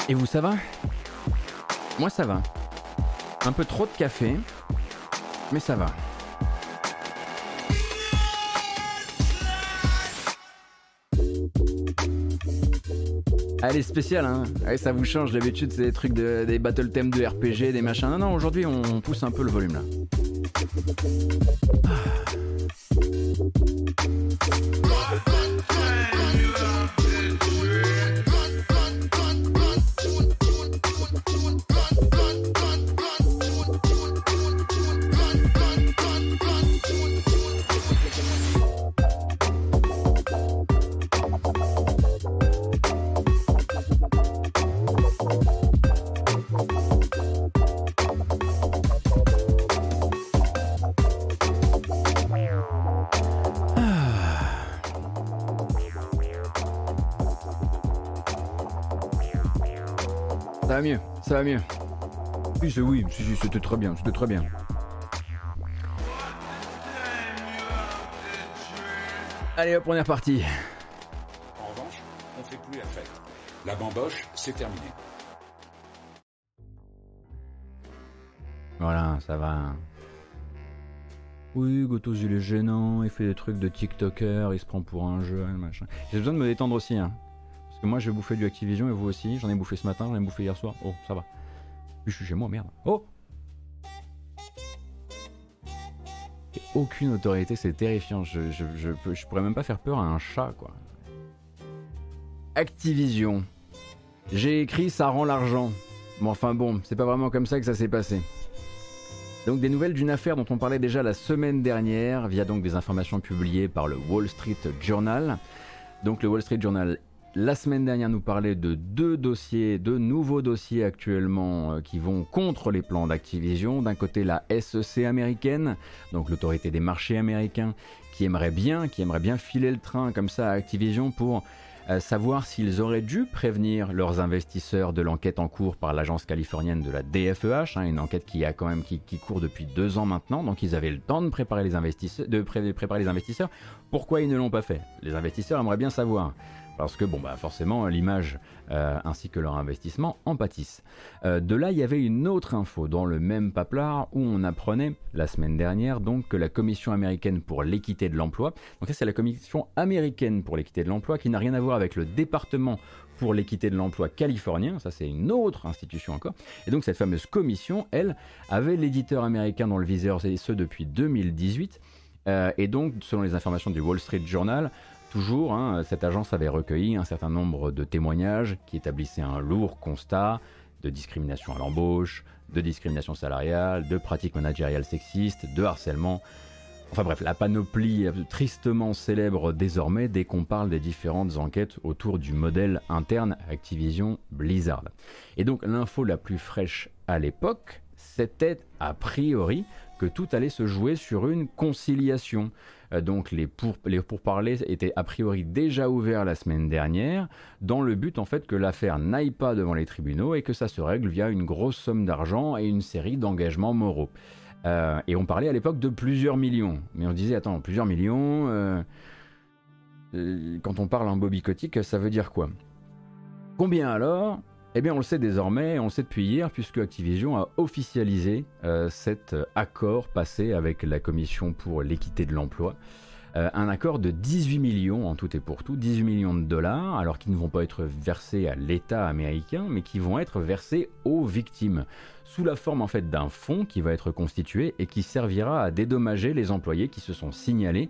Et vous, ça va? Moi, ça va. Un peu trop de café, mais ça va. Allez, spécial, hein Allez, ça vous change. D'habitude, c'est des trucs de, des battle thèmes de RPG, des machins. Non, non, aujourd'hui, on pousse un peu le volume là. Ça va mieux. Oui, c'est oui, c'était très bien, c'était très bien. Allez hop, première partie. En revanche, on fait plus la fête. La bamboche, c'est terminé. Voilà, ça va. Oui, Gotos il est gênant, il fait des trucs de TikToker, il se prend pour un jeu, machin. J'ai besoin de me détendre aussi, hein moi, je vais bouffer du Activision et vous aussi. J'en ai bouffé ce matin, j'en ai bouffé hier soir. Oh, ça va. je suis chez moi, merde. Oh Aucune autorité, c'est terrifiant. Je, je, je, pourrais même pas faire peur à un chat, quoi. Activision. J'ai écrit ça rend l'argent. Bon, enfin bon, c'est pas vraiment comme ça que ça s'est passé. Donc des nouvelles d'une affaire dont on parlait déjà la semaine dernière via donc des informations publiées par le Wall Street Journal. Donc le Wall Street Journal la semaine dernière nous parlait de deux dossiers, deux nouveaux dossiers actuellement euh, qui vont contre les plans d'Activision. D'un côté la SEC américaine, donc l'autorité des marchés américains, qui aimerait bien, qui aimerait bien filer le train comme ça à Activision pour euh, savoir s'ils auraient dû prévenir leurs investisseurs de l'enquête en cours par l'agence californienne de la DFEH, hein, une enquête qui a quand même qui, court depuis deux ans maintenant, donc ils avaient le temps de préparer les investisseurs, de préparer les investisseurs. Pourquoi ils ne l'ont pas fait? Les investisseurs aimeraient bien savoir. Parce que bon bah forcément l'image euh, ainsi que leur investissement en pâtissent. Euh, de là, il y avait une autre info dans le même paplard où on apprenait la semaine dernière donc que la Commission américaine pour l'équité de l'emploi, donc ça c'est la Commission américaine pour l'équité de l'emploi qui n'a rien à voir avec le département pour l'équité de l'emploi californien, ça c'est une autre institution encore. Et donc cette fameuse commission, elle, avait l'éditeur américain dans le viseur, et ce depuis 2018. Euh, et donc, selon les informations du Wall Street Journal, toujours, hein, cette agence avait recueilli un certain nombre de témoignages qui établissaient un lourd constat de discrimination à l'embauche, de discrimination salariale, de pratiques managériales sexistes, de harcèlement, Enfin bref, la panoplie tristement célèbre désormais dès qu'on parle des différentes enquêtes autour du modèle interne Activision Blizzard. Et donc l'info la plus fraîche à l'époque, c'était a priori que tout allait se jouer sur une conciliation. Euh, donc les, pour, les pourparlers étaient a priori déjà ouverts la semaine dernière, dans le but en fait que l'affaire n'aille pas devant les tribunaux et que ça se règle via une grosse somme d'argent et une série d'engagements moraux. Euh, et on parlait à l'époque de plusieurs millions. Mais on disait, attends, plusieurs millions, euh, quand on parle en bobicotique, ça veut dire quoi? Combien alors? Eh bien, on le sait désormais, on le sait depuis hier, puisque Activision a officialisé cet accord passé avec la Commission pour l'équité de l'emploi. un accord de 18 millions en tout et pour tout, 18 millions de dollars, alors qu'ils ne vont pas être versés à l'État américain, mais qui vont être versés aux victimes sous la forme en fait d'un fonds qui va être constitué et qui servira à dédommager les employés qui se sont signalés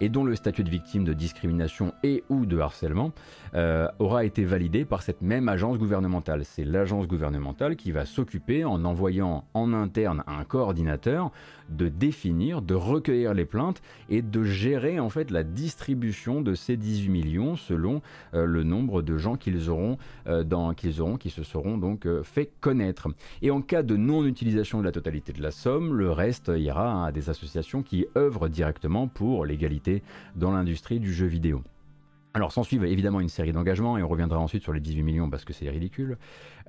et dont le statut de victime de discrimination et ou de harcèlement euh, aura été validé par cette même agence gouvernementale. C'est l'agence gouvernementale qui va s'occuper en envoyant en interne un coordinateur de définir, de recueillir les plaintes et de gérer en fait la distribution de ces 18 millions selon euh, le nombre de gens qu'ils auront, euh, dans, qu'ils auront qui se seront donc fait connaître. Et en cas de non-utilisation de la totalité de la somme, le reste ira à des associations qui œuvrent directement pour l'égalité dans l'industrie du jeu vidéo. Alors s'en suivent évidemment une série d'engagements, et on reviendra ensuite sur les 18 millions parce que c'est ridicule.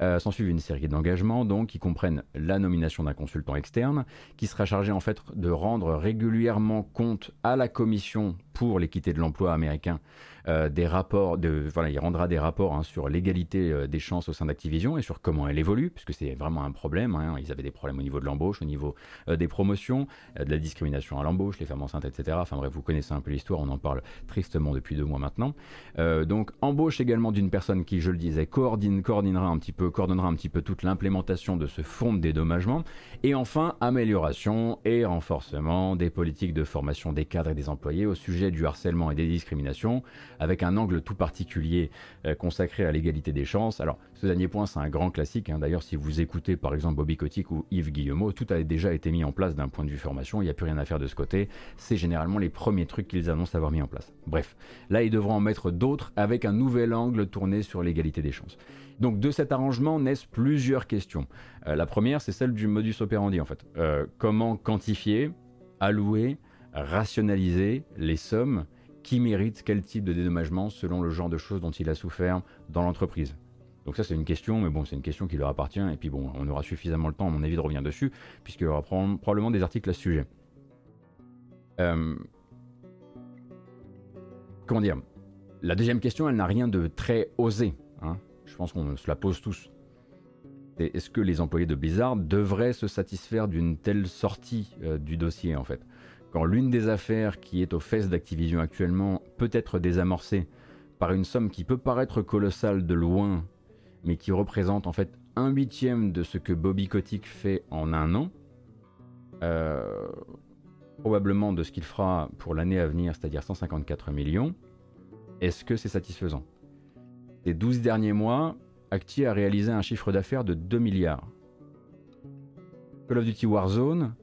Euh, s'en suivent une série d'engagements donc qui comprennent la nomination d'un consultant externe, qui sera chargé en fait de rendre régulièrement compte à la commission pour l'équité de l'emploi américain euh, des rapports, de, voilà, il rendra des rapports hein, sur l'égalité euh, des chances au sein d'Activision et sur comment elle évolue, puisque c'est vraiment un problème. Hein. ils avaient des problèmes au niveau de l'embauche, au niveau euh, des promotions, de la discrimination à l'embauche, les femmes enceintes, etc. Enfin bref, vous connaissez un peu l'histoire, on en parle tristement depuis deux mois maintenant. donc embauche également d'une personne qui, je le disais, coordine, coordinera un petit peu, coordonnera un petit peu toute l'implémentation de ce fonds de dédommagement. Et enfin, amélioration et renforcement des politiques de formation des cadres et des employés au sujet du harcèlement et des discriminations avec un angle tout particulier euh, consacré à l'égalité des chances. Alors, ce dernier point, c'est un grand classique. Hein. D'ailleurs, si vous écoutez par exemple Bobby Kotick ou Yves Guillemot, tout a déjà été mis en place d'un point de vue formation. Il n'y a plus rien à faire de ce côté. C'est généralement les premiers trucs qu'ils annoncent avoir mis en place. Bref, là, ils devront en mettre d'autres avec un nouvel angle tourné sur l'égalité des chances. Donc de cet arrangement naissent plusieurs questions. Euh, la première, c'est celle du modus operandi en fait. Euh, comment quantifier, allouer, rationaliser les sommes qui mérite quel type de dédommagement selon le genre de choses dont il a souffert dans l'entreprise. Donc ça c'est une question, mais bon c'est une question qui leur appartient, et puis bon on aura suffisamment le temps à mon avis de revenir dessus, puisqu'il y aura probablement des articles à ce sujet. Euh, comment dire? La deuxième question elle n'a rien de très osé, hein. je pense qu'on se la pose tous. Est-ce que les employés de Blizzard devraient se satisfaire d'une telle sortie euh, du dossier en fait? Quand l'une des affaires qui est aux fesses d'Activision actuellement peut être désamorcée par une somme qui peut paraître colossale de loin, mais qui représente en fait un huitième de ce que Bobby Kotick fait en un an, euh, probablement de ce qu'il fera pour l'année à venir, c'est-à-dire 154 millions, est-ce que c'est satisfaisant? Ces 12 derniers mois, Acti a réalisé un chiffre d'affaires de 2 milliards. Call of Duty Warzone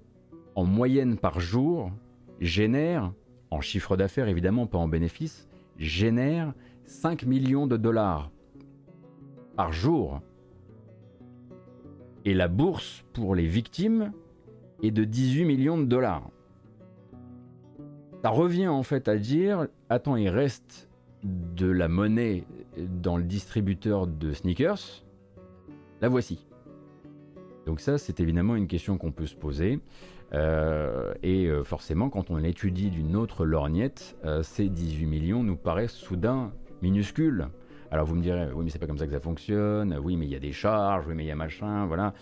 en moyenne par jour, génère, en chiffre d'affaires évidemment, pas en bénéfice, génère 5 millions de dollars par jour. Et la bourse pour les victimes est de 18 millions de dollars. Ça revient en fait à dire, attends, il reste de la monnaie dans le distributeur de sneakers. La voici. Donc ça, c'est évidemment une question qu'on peut se poser. Euh, et euh, forcément, quand on l'étudie d'une autre lorgnette, euh, ces 18 millions nous paraissent soudain minuscule. Alors vous me direz, oui mais c'est pas comme ça que ça fonctionne, oui mais il y a des charges, oui mais il y a machin, voilà.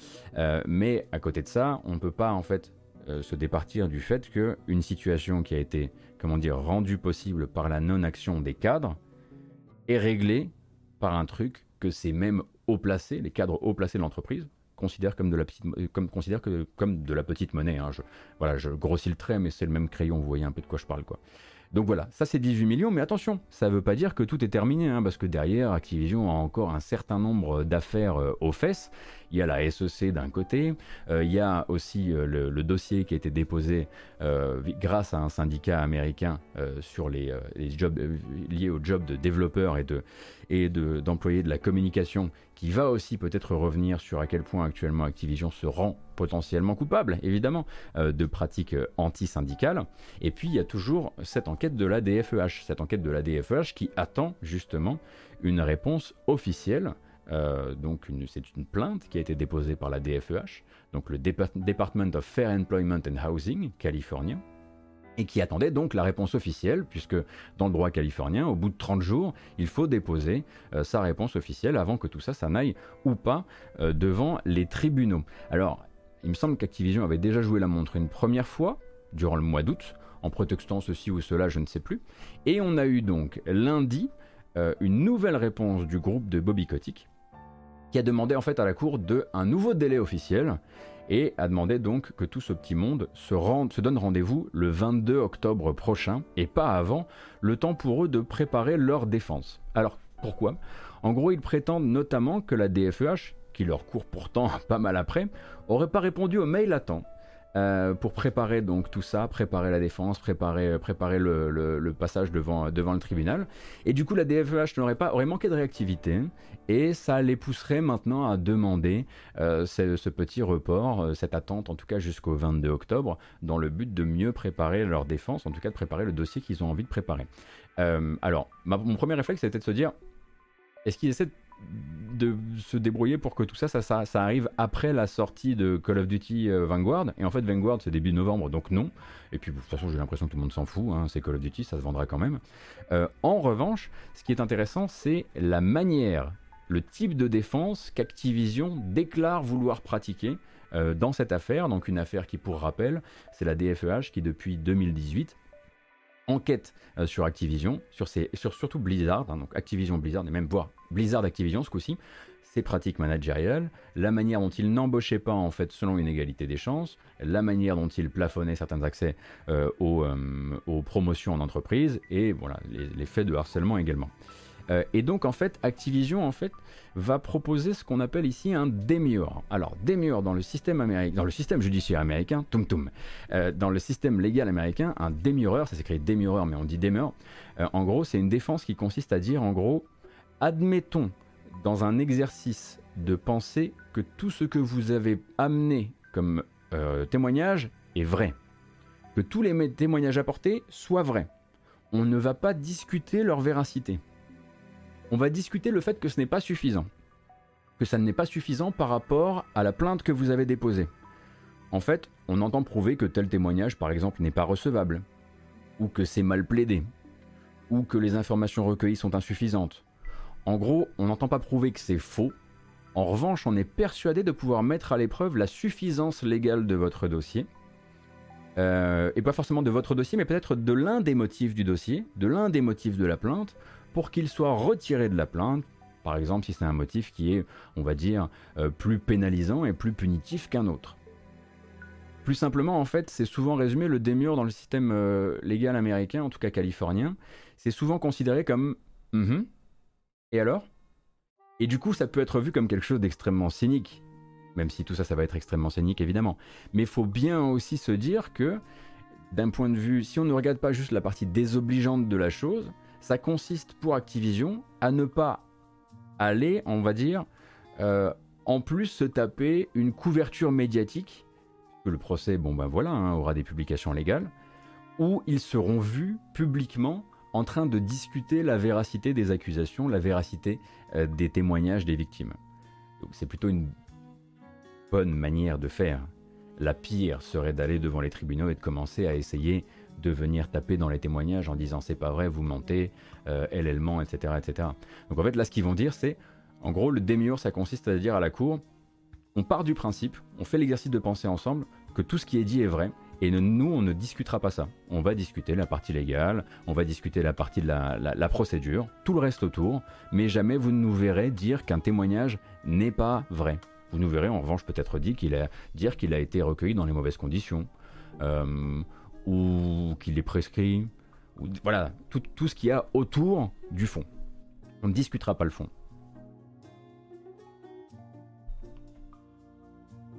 Mais à côté de ça, on ne peut pas en fait se départir du fait qu'une situation qui a été, comment dire, rendue possible par la non-action des cadres est réglée par un truc que c'est même haut placé, les cadres haut placés de l'entreprise, considèrent comme de la petite, comme, considère que, comme de la petite monnaie. Hein. Je, voilà, je grossis le trait, mais c'est le même crayon, vous voyez un peu de quoi je parle. quoi. Donc voilà, ça c'est 18 millions, mais attention, ça ne veut pas dire que tout est terminé, hein, parce que derrière, Activision a encore un certain nombre d'affaires euh, aux fesses. Il y a la SEC d'un côté, euh, il y a aussi euh, le, dossier qui a été déposé grâce à un syndicat américain sur les, jobs liés aux jobs de développeurs et de et d'employés de, la communication qui va aussi peut-être revenir sur à quel point actuellement Activision se rend potentiellement coupable, évidemment, euh, de pratiques euh, anti-syndicales. Et puis il y a toujours cette enquête de la DFEH, cette enquête de la DFEH qui attend justement une réponse officielle. Euh, donc c'est une plainte qui a été déposée par la DFEH, donc le Department of Fair Employment and Housing californien, et qui attendait donc la réponse officielle, puisque dans le droit californien, au bout de 30 jours, il faut déposer euh, sa réponse officielle avant que tout ça, ça n'aille ou pas euh, devant les tribunaux. Alors, il me semble qu'Activision avait déjà joué la montre une première fois, durant le mois d'août, en prétextant ceci ou cela, je ne sais plus, et on a eu donc lundi euh, une nouvelle réponse du groupe de Bobby Kotick, qui a demandé en fait à la Cour de un nouveau délai officiel et a demandé donc que tout ce petit monde se, donne rendez-vous le 22 octobre prochain et pas avant, le temps pour eux de préparer leur défense. Alors pourquoi? En gros, ils prétendent notamment que la DFEH, qui leur court pourtant pas mal après, aurait pas répondu au mail à temps euh, pour préparer donc tout ça, préparer la défense, préparer, euh, préparer le, passage devant, devant le tribunal. Et du coup, la DFEH n'aurait pas aurait manqué de réactivité et ça les pousserait maintenant à demander euh, ce, petit report, cette attente en tout cas jusqu'au 22 octobre, dans le but de mieux préparer leur défense, en tout cas de préparer le dossier qu'ils ont envie de préparer. alors, mon premier réflexe, c'était de se dire, est-ce qu'ils essaient de de se débrouiller pour que tout ça ça, ça, arrive après la sortie de Call of Duty euh, Vanguard. Et en fait, Vanguard, c'est début novembre, donc non. Et puis, de toute façon, j'ai l'impression que tout le monde s'en fout. Hein, c'est Call of Duty, ça se vendra quand même. Euh, en revanche, ce qui est intéressant, c'est la manière, le type de défense qu'Activision déclare vouloir pratiquer euh, dans cette affaire. Donc, une affaire qui, pour rappel, c'est la DFEH qui, depuis 2018, enquête sur Activision, sur, sur surtout Blizzard, hein, donc Activision Blizzard, et même voir Blizzard Activision ce coup-ci, ses pratiques managériales, la manière dont il n'embauchait pas en fait selon une égalité des chances, la manière dont il plafonnait certains accès euh, euh, aux, promotions en entreprise et voilà les, faits de harcèlement également. Euh, et donc en fait Activision en fait va proposer ce qu'on appelle ici un demure. Alors demure dans le système américain, dans le système judiciaire américain, tum tum, dans le système légal américain, un demureur, ça s'écrit demureur mais on dit demure. en gros c'est une défense qui consiste à dire en gros admettons dans un exercice de pensée que tout ce que vous avez amené comme euh, témoignage est vrai. Que tous les témoignages apportés soient vrais. On ne va pas discuter leur véracité. On va discuter le fait que ce n'est pas suffisant. Que ça n'est pas suffisant par rapport à la plainte que vous avez déposée. En fait, on entend prouver que tel témoignage, par exemple, n'est pas recevable, ou que c'est mal plaidé, ou que les informations recueillies sont insuffisantes, en gros, on n'entend pas prouver que c'est faux. En revanche, on est persuadé de pouvoir mettre à l'épreuve la suffisance légale de votre dossier. Euh, et pas forcément de votre dossier, mais peut-être de l'un des motifs du dossier, de l'un des motifs de la plainte, pour qu'il soit retiré de la plainte, par exemple si c'est un motif qui est, on va dire, euh, plus pénalisant et plus punitif qu'un autre. Plus simplement, en fait, c'est souvent résumé le démure dans le système euh, légal américain, en tout cas californien. C'est souvent considéré comme mm-hmm, et alors? Et du coup, ça peut être vu comme quelque chose d'extrêmement cynique. Même si tout ça, ça va être extrêmement cynique, évidemment. Mais il faut bien aussi se dire que, d'un point de vue, si on ne regarde pas juste la partie désobligeante de la chose, ça consiste pour Activision à ne pas aller, on va dire, euh, en plus se taper une couverture médiatique, que le procès, bon ben voilà, hein, aura des publications légales, où ils seront vus publiquement en train de discuter la véracité des accusations, la véracité euh, des témoignages des victimes. C'est plutôt une bonne manière de faire. La pire serait d'aller devant les tribunaux et de commencer à essayer de venir taper dans les témoignages en disant c'est pas vrai, vous mentez, euh, elle, elle ment, etc., etc. Donc en fait, là, ce qu'ils vont dire, c'est, en gros, le démiurge, ça consiste à dire à la cour, on part du principe, on fait l'exercice de penser ensemble, que tout ce qui est dit est vrai, et nous, on ne discutera pas ça. On va discuter la partie légale, on va discuter la partie de la, procédure, tout le reste autour, mais jamais vous ne nous verrez dire qu'un témoignage n'est pas vrai. Vous nous verrez en revanche peut-être qu'il a, dire qu'il a été recueilli dans les mauvaises conditions, euh, ou qu'il est prescrit, voilà, tout, tout ce qu'il y a autour du fond. On ne discutera pas le fond.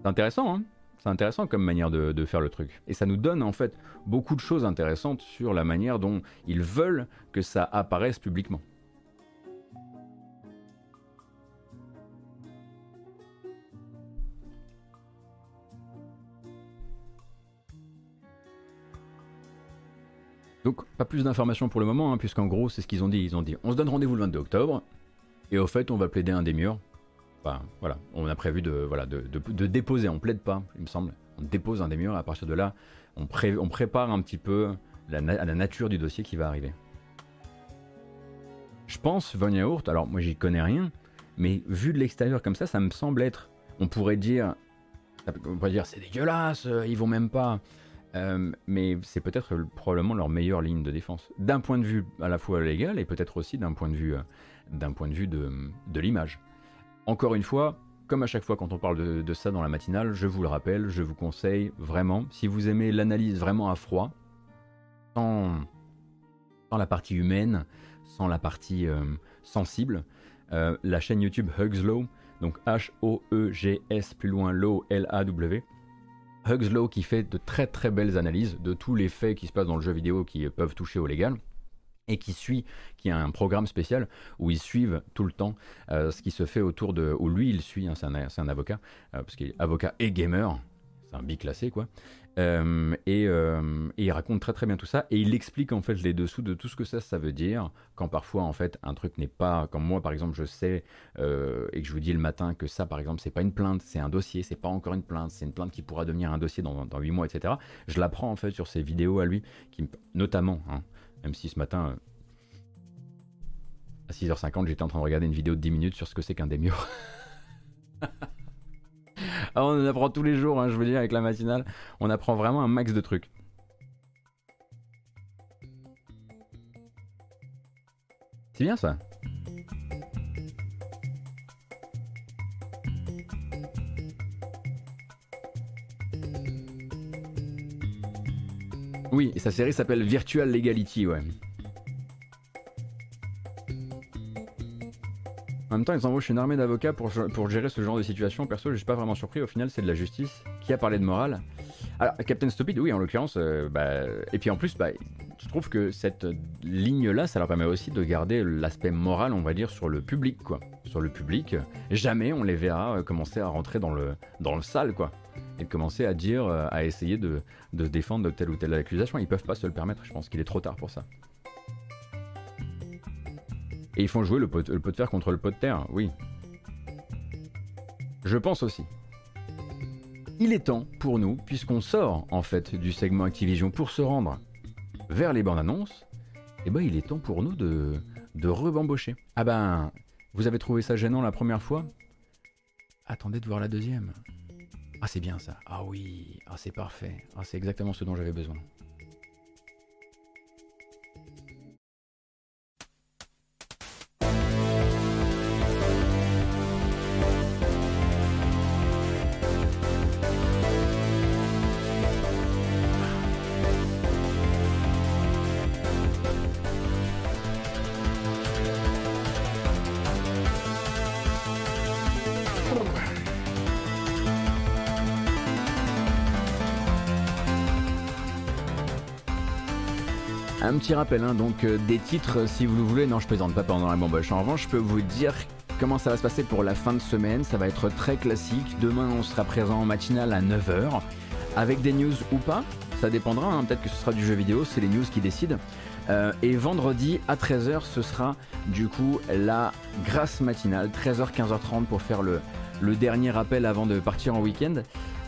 C'est intéressant, hein c'est intéressant comme manière de, faire le truc. Et ça nous donne en fait beaucoup de choses intéressantes sur la manière dont ils veulent que ça apparaisse publiquement. Donc, pas plus d'informations pour le moment, hein, puisqu'en gros, c'est ce qu'ils ont dit. Ils ont dit on se donne rendez-vous le 22 octobre, et au fait, on va plaider un des murs voilà, on a prévu de, voilà, de, déposer, on plaide pas, il me semble, on dépose un des murs et à partir de là, on, prépare un petit peu la, la nature du dossier qui va arriver. Je pense, Von Yaourt, alors moi j'y connais rien, mais vu de l'extérieur comme ça, ça me semble être, on pourrait dire, on pourrait dire c'est dégueulasse, euh, ils vont même pas. Euh, mais c'est peut-être probablement leur meilleure ligne de défense, d'un point de vue à la fois légal et peut-être aussi d'un point de vue, euh, d'un point de vue de l'image. Encore une fois, comme à chaque fois quand on parle de, ça dans la matinale, je vous le rappelle, je vous conseille vraiment, si vous aimez l'analyse vraiment à froid, sans, la partie humaine, sans la partie euh, sensible, la chaîne YouTube Hugslow, donc H-O-E-G-S plus loin Low L-A-W. Hugslow qui fait de très très belles analyses de tous les faits qui se passent dans le jeu vidéo qui peuvent toucher au légal et qui suit, qui a un programme spécial où ils suivent tout le temps euh, ce qui se fait autour de, où lui il suit, hein, c'est un, avocat, euh, parce qu'il est avocat et gamer, c'est un biclassé quoi, euh, et, il raconte très très bien tout ça et il explique en fait les dessous de tout ce que ça ça veut dire quand parfois en fait un truc n'est pas comme moi par exemple je sais et que je vous dis le matin que ça par exemple c'est pas une plainte c'est un dossier c'est pas encore une plainte c'est une plainte qui pourra devenir un dossier dans, dans 8 mois etc je l'apprends en fait sur ces vidéos à lui qui notamment hein, même si ce matin, à 6h50, j'étais en train de regarder une vidéo de 10 minutes sur ce que c'est qu'un démiur. Ah, on en apprend tous les jours, hein, je veux dire, avec la matinale. On apprend vraiment un max de trucs. C'est bien ça. Oui, sa série s'appelle Virtual Legality, ouais. En même temps, ils embauchent une armée d'avocats pour, gérer ce genre de situation. Perso, je suis pas vraiment surpris. Au final, c'est de la justice. Qui a parlé de morale Alors, Captain Stupid, oui, en l'occurrence. Euh, bah, et puis en plus, bah, je trouve que cette ligne-là, ça leur permet aussi de garder l'aspect moral, on va dire, sur le public, quoi. Sur le public, jamais on les verra euh, commencer à rentrer dans le, dans quoi et de commencer à dire, euh, à essayer de, défendre telle ou telle accusation. Ils peuvent pas se le permettre, je pense qu'il est trop tard pour ça. Et ils font jouer le pot, de fer contre le pot de terre, oui. Je pense aussi. Il est temps pour nous, puisqu'on sort en fait du segment Activision pour se rendre vers les bandes annonces, eh ben il est temps pour nous de, de. Ah ben, vous avez trouvé ça gênant la première fois? Attendez de voir la deuxième. Ah c'est bien ça. Ah oui, ah c'est parfait. Ah c'est exactement ce dont j'avais besoin. Un petit rappel, hein, donc euh, des titres si vous le voulez. Non, je plaisante pas pendant la bamboche. En revanche, je peux vous dire comment ça va se passer pour la fin de semaine. Ça va être très classique. Demain, on sera présent en matinale à 9h. Avec des news ou pas, ça dépendra. Hein. Peut-être que ce sera du jeu vidéo, c'est les news qui décident. Euh, et vendredi à 13h, ce sera du coup la grâce matinale, 13h, 15h30 pour faire le dernier rappel avant de partir en week-end.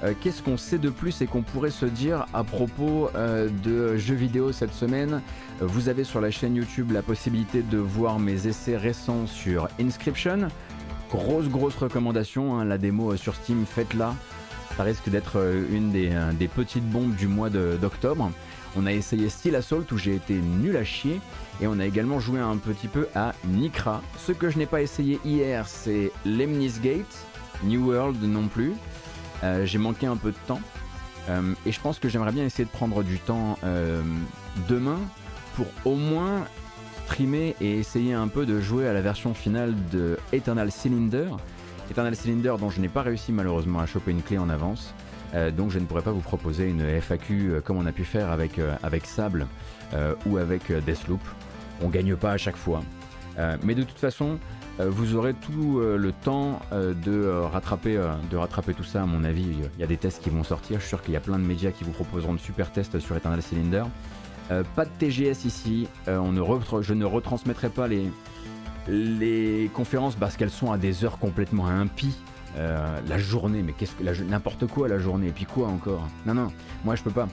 Euh, qu'est-ce qu'on sait de plus et qu'on pourrait se dire à propos euh, de jeux vidéo cette semaine? Vous avez sur la chaîne YouTube la possibilité de voir mes essais récents sur Inscription. Grosse, grosse recommandation, hein, la démo sur Steam, faites-la. Ça risque d'être une des, des, petites bombes du mois d'octobre. On a essayé Steel Assault où j'ai été nul à chier. Et on a également joué un petit peu à Nikra. Ce que je n'ai pas essayé hier, c'est Lemnis Gate, New World non plus. Euh, j'ai manqué un peu de temps. Euh, et je pense que j'aimerais bien essayer de prendre du temps euh, demain pour au moins streamer et essayer un peu de jouer à la version finale de Eternal Cylinder. Eternal Cylinder dont je n'ai pas réussi malheureusement à choper une clé en avance. donc je ne pourrais pas vous proposer une FAQ comme on a pu faire avec, avec Sable ou avec Deathloop. On gagne pas à chaque fois. mais de toute façon, vous aurez tout euh, le temps euh, de, rattraper, tout ça, à mon avis. Il y a des tests qui vont sortir. Je suis sûr qu'il y a plein de médias qui vous proposeront de super tests sur Eternal Cylinder. pas de TGS ici. je ne retransmettrai pas les, les conférences parce qu'elles sont à des heures complètement impies. la journée, mais qu'est-ce que n'importe quoi la journée, et puis quoi encore? Non, non, moi je peux pas.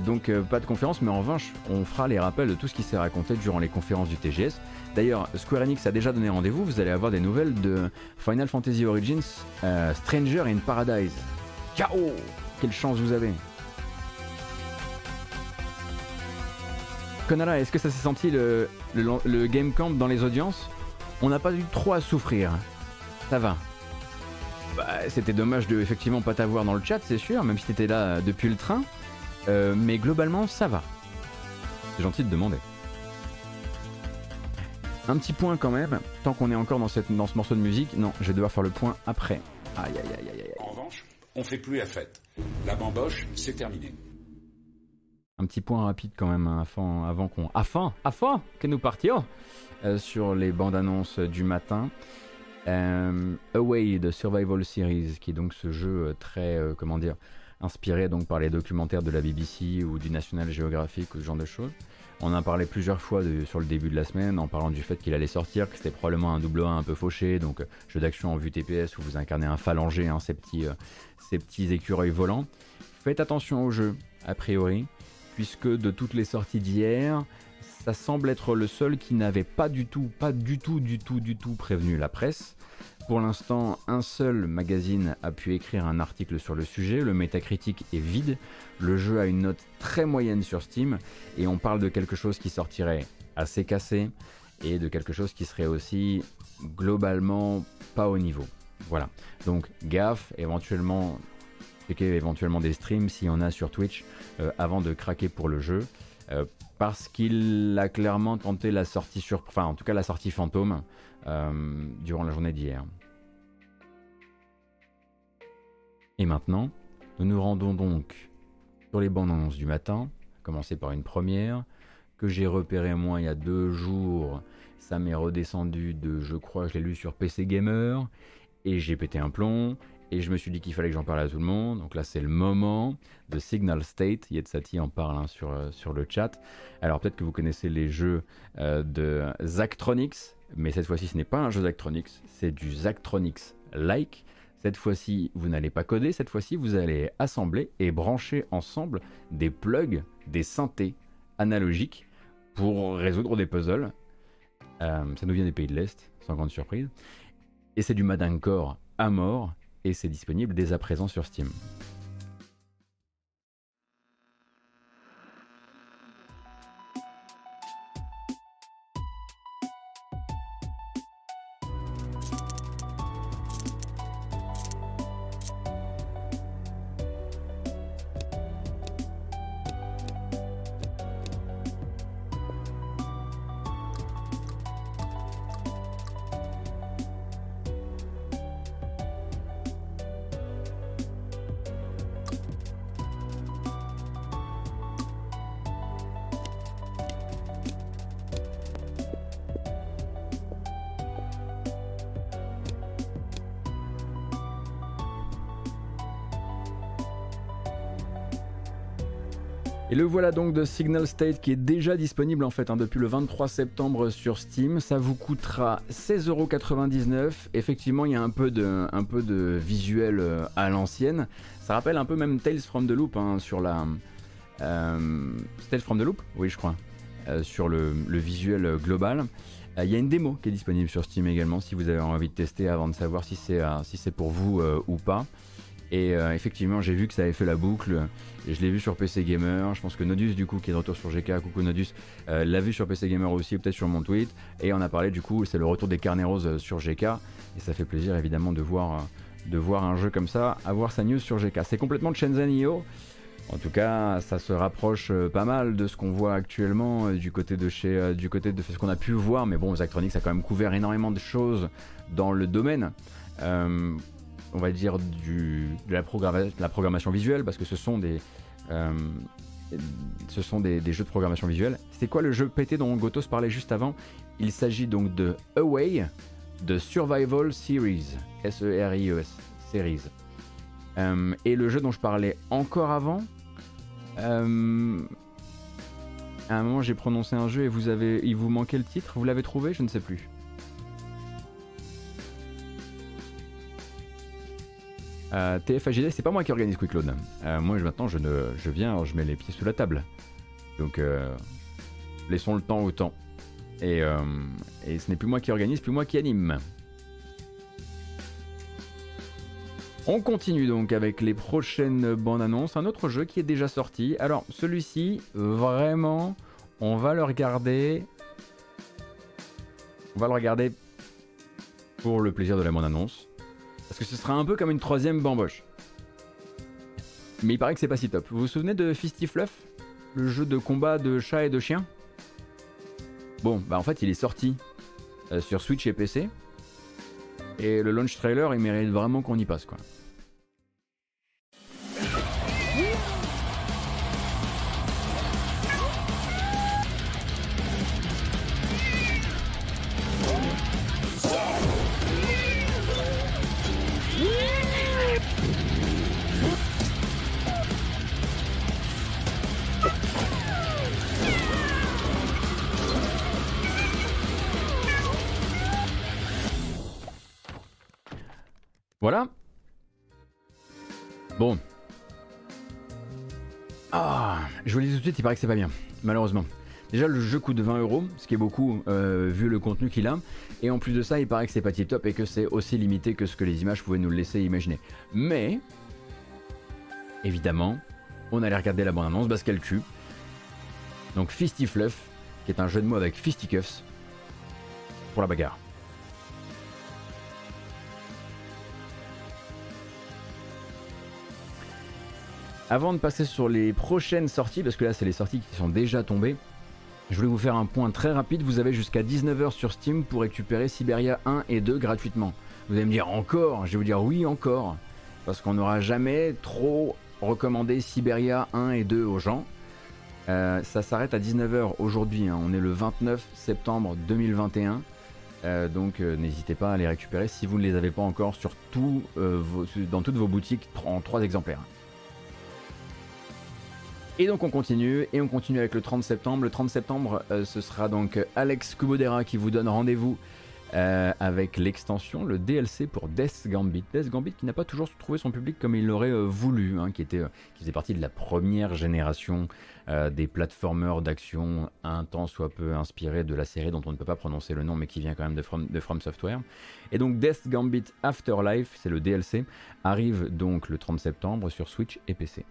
donc pas de conférence, mais en revanche, on fera les rappels de tout ce qui s'est raconté durant les conférences du TGS. D'ailleurs, Square Enix a déjà donné rendez-vous, vous allez avoir des nouvelles de Final Fantasy Origins euh, Stranger in Paradise. Ciao Quelle chance vous avez Konala, est-ce que ça s'est senti le, Game Camp dans les audiences? On n'a pas eu trop à souffrir. Ça va. Bah, c'était dommage de effectivement pas t'avoir dans le chat, c'est sûr, même si t'étais là depuis le train. Euh, mais globalement, ça va. C'est gentil de demander. Un petit point quand même, tant qu'on est encore dans, cette, dans ce morceau de musique. Non, je vais devoir faire le point après. Aïe aïe aïe aïe aïe. En revanche, on fait plus la fête. La bamboche, c'est terminé. Un petit point rapide quand même hein, avant, avant qu'on. Afin Afin Que nous partions euh, Sur les bandes annonces du matin. Euh, Away de Survival Series, qui est donc ce jeu euh, très. comment dire Inspiré donc par les documentaires de la BBC ou du National Geographic ou ce genre de choses. On en a parlé plusieurs fois sur le début de la semaine en parlant du fait qu'il allait sortir, que c'était probablement un double A un peu fauché, donc euh, jeu d'action en vue TPS où vous incarnez un phalangier, hein, ces, petits, euh, ces petits écureuils volants. Faites attention au jeu, a priori, puisque de toutes les sorties d'hier, ça semble être le seul qui n'avait pas du tout, pas du tout, du tout, du tout prévenu la presse. Pour l'instant, un seul magazine a pu écrire un article sur le sujet, le Metacritic est vide, le jeu a une note très moyenne sur Steam, et on parle de quelque chose qui sortirait assez cassé, et de quelque chose qui serait aussi globalement pas au niveau. Voilà, donc gaffe, éventuellement, éventuellement des streams s'il y en a sur Twitch euh, avant de craquer pour le jeu. Euh, parce qu'il a clairement tenté la sortie sur, enfin en tout cas la sortie fantôme durant la journée d'hier. Et maintenant, nous nous rendons donc sur les bandes annonces du matin, à commencer par une première, que j'ai repéré moi il y a deux jours. Ça m'est redescendu de, je crois, je l'ai lu sur PC Gamer, et j'ai pété un plomb, et je me suis dit qu'il fallait que j'en parle à tout le monde. Donc là, c'est le moment de Signal State. Yetsati en parle hein, sur, euh, sur le chat. Alors peut-être que vous connaissez les jeux euh, de Zachtronics, mais cette fois-ci ce n'est pas un jeu Zachtronics, c'est du Zachtronics-like. Cette fois-ci, vous n'allez pas coder, cette fois-ci, vous allez assembler et brancher ensemble des plugs, des synthés analogiques pour résoudre des puzzles. Euh, ça nous vient des pays de l'Est, sans grande surprise. Et c'est du Madincore à mort, et c'est disponible dès à présent sur Steam. Voilà donc de Signal State qui est déjà disponible en fait hein, depuis le 23 septembre sur Steam. Ça vous coûtera 16,99€. Effectivement, il y a un peu de, visuel euh, à l'ancienne. Ça rappelle un peu même Tales from the Loop hein, sur la. Tales from the Loop Oui, je crois. sur le, visuel global. Il y a une démo qui est disponible sur Steam également si vous avez envie de tester avant de savoir si c'est pour vous ou pas. Et euh, effectivement, j'ai vu que ça avait fait la boucle. Et je l'ai vu sur PC Gamer. Je pense que Nodus, du coup, qui est de retour sur GK, coucou Nodus, euh, l'a vu sur PC Gamer aussi, peut-être sur mon tweet. Et on a parlé, du coup, c'est le retour des carnets roses euh, sur GK. Et ça fait plaisir, évidemment, de voir, de voir un jeu comme ça avoir sa news sur GK. C'est complètement Shenzhen IO. En tout cas, ça se rapproche pas mal de ce qu'on voit actuellement du côté de chez, du côté de ce qu'on a pu voir. Mais bon, Zachtronics a quand même couvert énormément de choses dans le domaine on va dire, de, la programmation visuelle, parce que ce sont des, euh, jeux de programmation visuelle. C'est quoi le jeu pété dont Gotos parlait juste avant? Il s'agit donc de Away, de Survival Series, S-E-R-I-E-S, e Series. Euh, et le jeu dont je parlais encore avant, euh, à un moment j'ai prononcé un jeu et vous avez, il vous manquait le titre, vous l'avez trouvé? Je ne sais plus. Euh, TFAGD, c'est pas moi qui organise Quick Load. Euh, moi maintenant je, viens, je mets les pieds sous la table. Donc euh, laissons le temps au temps. Et, et ce n'est plus moi qui organise, plus moi qui anime. On continue donc avec les prochaines bandes annonces. Un autre jeu qui est déjà sorti. Alors celui-ci, vraiment, on va le regarder. On va le regarder pour le plaisir de la bande annonce. Parce que ce sera un peu comme une troisième bamboche. Mais il paraît que c'est pas si top. Vous vous souvenez de Fisty Fluff Le jeu de combat de chat et de chien? Bon, bah en fait il est sorti euh, sur Switch et PC. Et le launch trailer il mérite vraiment qu'on y passe quoi. Voilà. Bon. Ah, je vous le dis tout de suite, il paraît que c'est pas bien, malheureusement. Déjà, le jeu coûte 20 euros, ce qui est beaucoup euh, vu le contenu qu'il a. Et en plus de ça, il paraît que c'est pas tip top et que c'est aussi limité que ce que les images pouvaient nous laisser imaginer. Mais, évidemment, on allait regarder la bande-annonce parce qu'elle. Donc, Fisty Fluff, qui est un jeu de mots avec Fisticuffs pour la bagarre. Avant de passer sur les prochaines sorties, parce que là c'est les sorties qui sont déjà tombées, je voulais vous faire un point très rapide. Vous avez jusqu'à 19h sur Steam pour récupérer Siberia 1 et 2 gratuitement. Vous allez me dire encore Je vais vous dire oui encore. Parce qu'on n'aura jamais trop recommandé Siberia 1 et 2 aux gens. Euh, ça s'arrête à 19h aujourd'hui. Hein. On est le 29 septembre 2021. Euh, donc euh, n'hésitez pas à les récupérer si vous ne les avez pas encore sur dans toutes vos boutiques en 3 exemplaires. Et donc on continue, et on continue avec le 30 septembre. Le 30 septembre, euh, ce sera donc Alex Kubodera qui vous donne rendez-vous euh, avec l'extension, le DLC pour Death Gambit. Death Gambit qui n'a pas toujours trouvé son public comme il l'aurait euh, voulu, hein, qui, faisait partie de la première génération des platformers d'action un temps soit peu inspirés de la série dont on ne peut pas prononcer le nom mais qui vient quand même de From, de From Software. Et donc Death Gambit Afterlife, c'est le DLC, arrive donc le 30 septembre sur Switch et PC.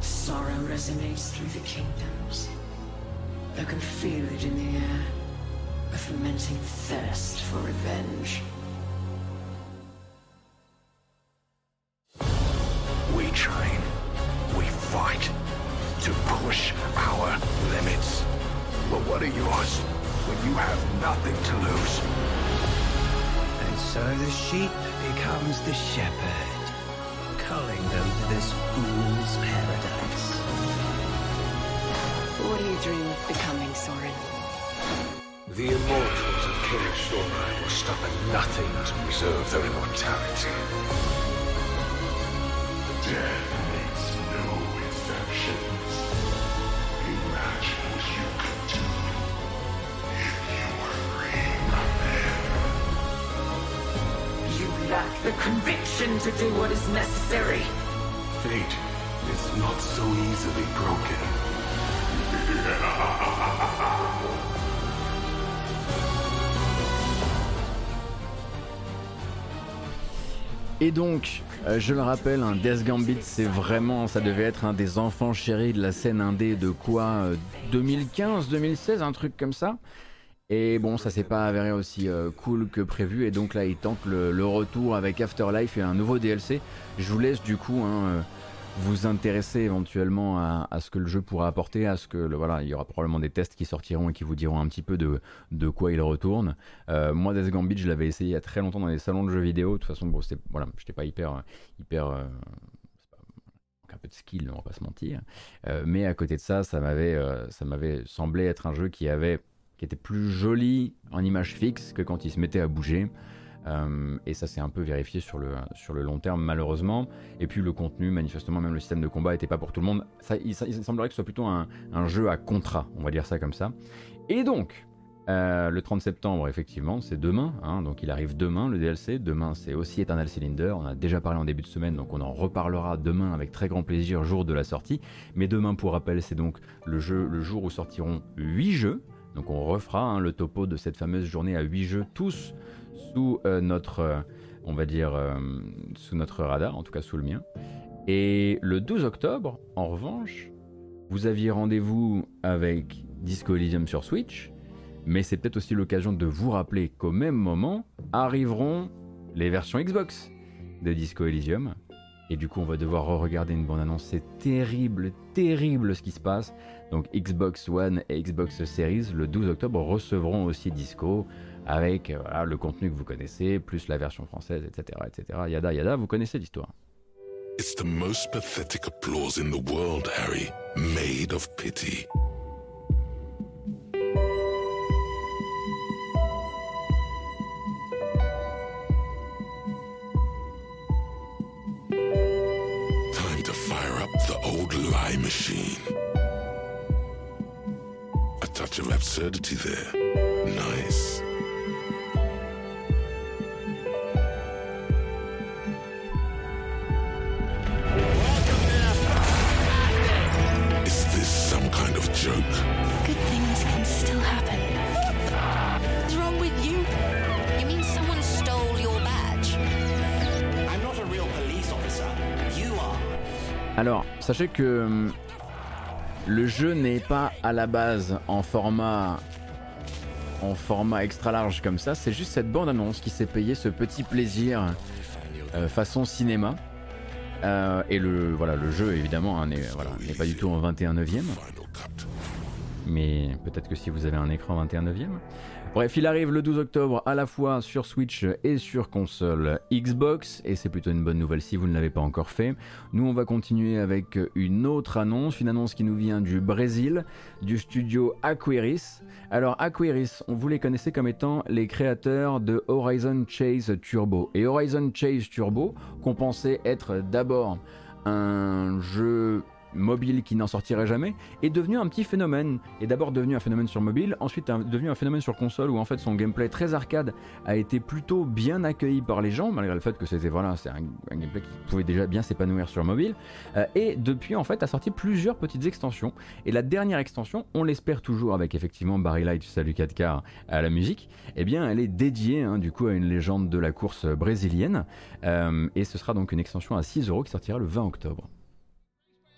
Sorrow resonates through the kingdoms. You can feel it in the air. A fermenting thirst for revenge. We train. We fight. To push our limits. But what are yours when you have nothing to lose? And so the sheep becomes the shepherd culling them to this fool's paradise. What do you dream of becoming, Soren? The immortals of King Stormlight will stop at nothing to preserve their immortality. The if you were free from them. You conviction to do what is necessary. Fate is not so easily broken. Et donc, euh, je le rappelle, un Death Gambit, c'est vraiment, ça devait être un des enfants chéris de la scène indé de quoi 2015, 2016, un truc comme ça. Et bon, ça s'est pas avéré aussi euh, cool que prévu, et donc là, il tente le, retour avec Afterlife et un nouveau DLC. Je vous laisse du coup hein, euh, vous intéresser éventuellement à, ce que le jeu pourra apporter, à ce que voilà, il y aura probablement des tests qui sortiront et qui vous diront un petit peu de, de quoi il retourne. Euh, moi, Death Gambit, je l'avais essayé il y a très longtemps dans les salons de jeux vidéo. De toute façon, bon, c'était voilà, j'étais pas hyper hyper un peu de skill, on va pas se mentir. Mais à côté de ça, ça m'avait ça m'avait semblé être un jeu qui avait qui était plus joli en image fixe que quand il se mettait à bouger. Euh, et ça s'est un peu vérifié sur le, sur le long terme malheureusement. Et puis le contenu, manifestement même le système de combat n'était pas pour tout le monde. Ça, il, semblerait que ce soit plutôt un, jeu à contrat, on va dire ça comme ça. Et donc, euh, le 30 septembre, effectivement, c'est demain, hein, donc il arrive demain le DLC. Demain, c'est aussi Eternal Cylinder. On a déjà parlé en début de semaine, donc on en reparlera demain avec très grand plaisir, jour de la sortie. Mais demain, pour rappel, c'est donc le, jeu, le jour où sortiront 8 jeux. Donc on refera hein, le topo de cette fameuse journée à 8 jeux, tous sous euh, notre, euh, on va dire, euh, sous notre radar, en tout cas sous le mien. Et le 12 octobre, en revanche, vous aviez rendez-vous avec Disco Elysium sur Switch, mais c'est peut-être aussi l'occasion de vous rappeler qu'au même moment arriveront les versions Xbox de Disco Elysium. Et du coup, on va devoir re-regarder une bande-annonce. C'est terrible, terrible ce qui se passe. Donc Xbox One et Xbox Series, le 12 octobre, recevront aussi Disco avec euh, le contenu que vous connaissez, plus la version française, etc., etc. Yada yada, vous connaissez l'histoire. It's the most pathetic applause in the world, Harry, made of pity. Lie machine. A touch of absurdity there. Nice. Is this some kind of joke. Good things can still happen. Alors, sachez que hum, le jeu n'est pas à la base en format en format extra large comme ça, c'est juste cette bande annonce qui s'est payé ce petit plaisir euh, façon cinéma. Euh, et le, voilà, le jeu évidemment hein, n'est pas du tout en 21 neuvième mais peut-être que si vous avez un écran 21 neuvième. Bref, il arrive le 12 octobre à la fois sur Switch et sur console Xbox, et c'est plutôt une bonne nouvelle si vous ne l'avez pas encore fait. Nous, on va continuer avec une autre annonce, une annonce qui nous vient du Brésil, du studio Aquiris. Alors Aquiris, on vous les connaissait comme étant les créateurs de Horizon Chase Turbo. Et Horizon Chase Turbo, qu'on pensait être d'abord un jeu mobile qui n'en sortirait jamais, est devenu un petit phénomène. Et d'abord devenu un phénomène sur mobile, ensuite devenu un phénomène sur console où en fait son gameplay très arcade a été plutôt bien accueilli par les gens, malgré le fait que c'était voilà, c'est un, gameplay qui pouvait déjà bien s'épanouir sur mobile. Euh, et depuis en fait a sorti plusieurs petites extensions. Et la dernière extension, on l'espère toujours avec effectivement Barry Light, salut 4K à la musique, eh bien elle est dédiée hein, du coup à une légende de la course brésilienne. Euh, et ce sera donc une extension à 6 euros qui sortira le 20 octobre.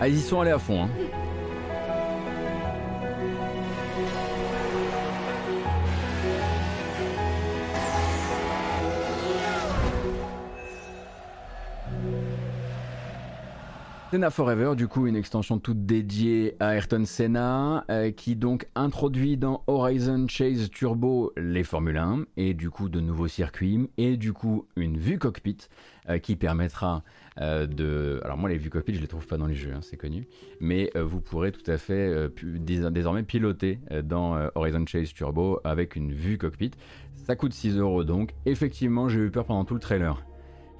Ah, ils y sont allés à fond. Hein. Senna Forever, du coup, une extension toute dédiée à Ayrton Senna, euh, qui donc introduit dans Horizon Chase Turbo les Formule 1, et du coup de nouveaux circuits, et du coup une vue cockpit euh, qui permettra euh, de... Alors moi les vues cockpit je les trouve pas dans les jeux, hein, c'est connu, mais vous pourrez tout à fait désormais piloter dans Horizon Chase Turbo avec une vue cockpit. Ça coûte 6 euros donc, effectivement j'ai eu peur pendant tout le trailer.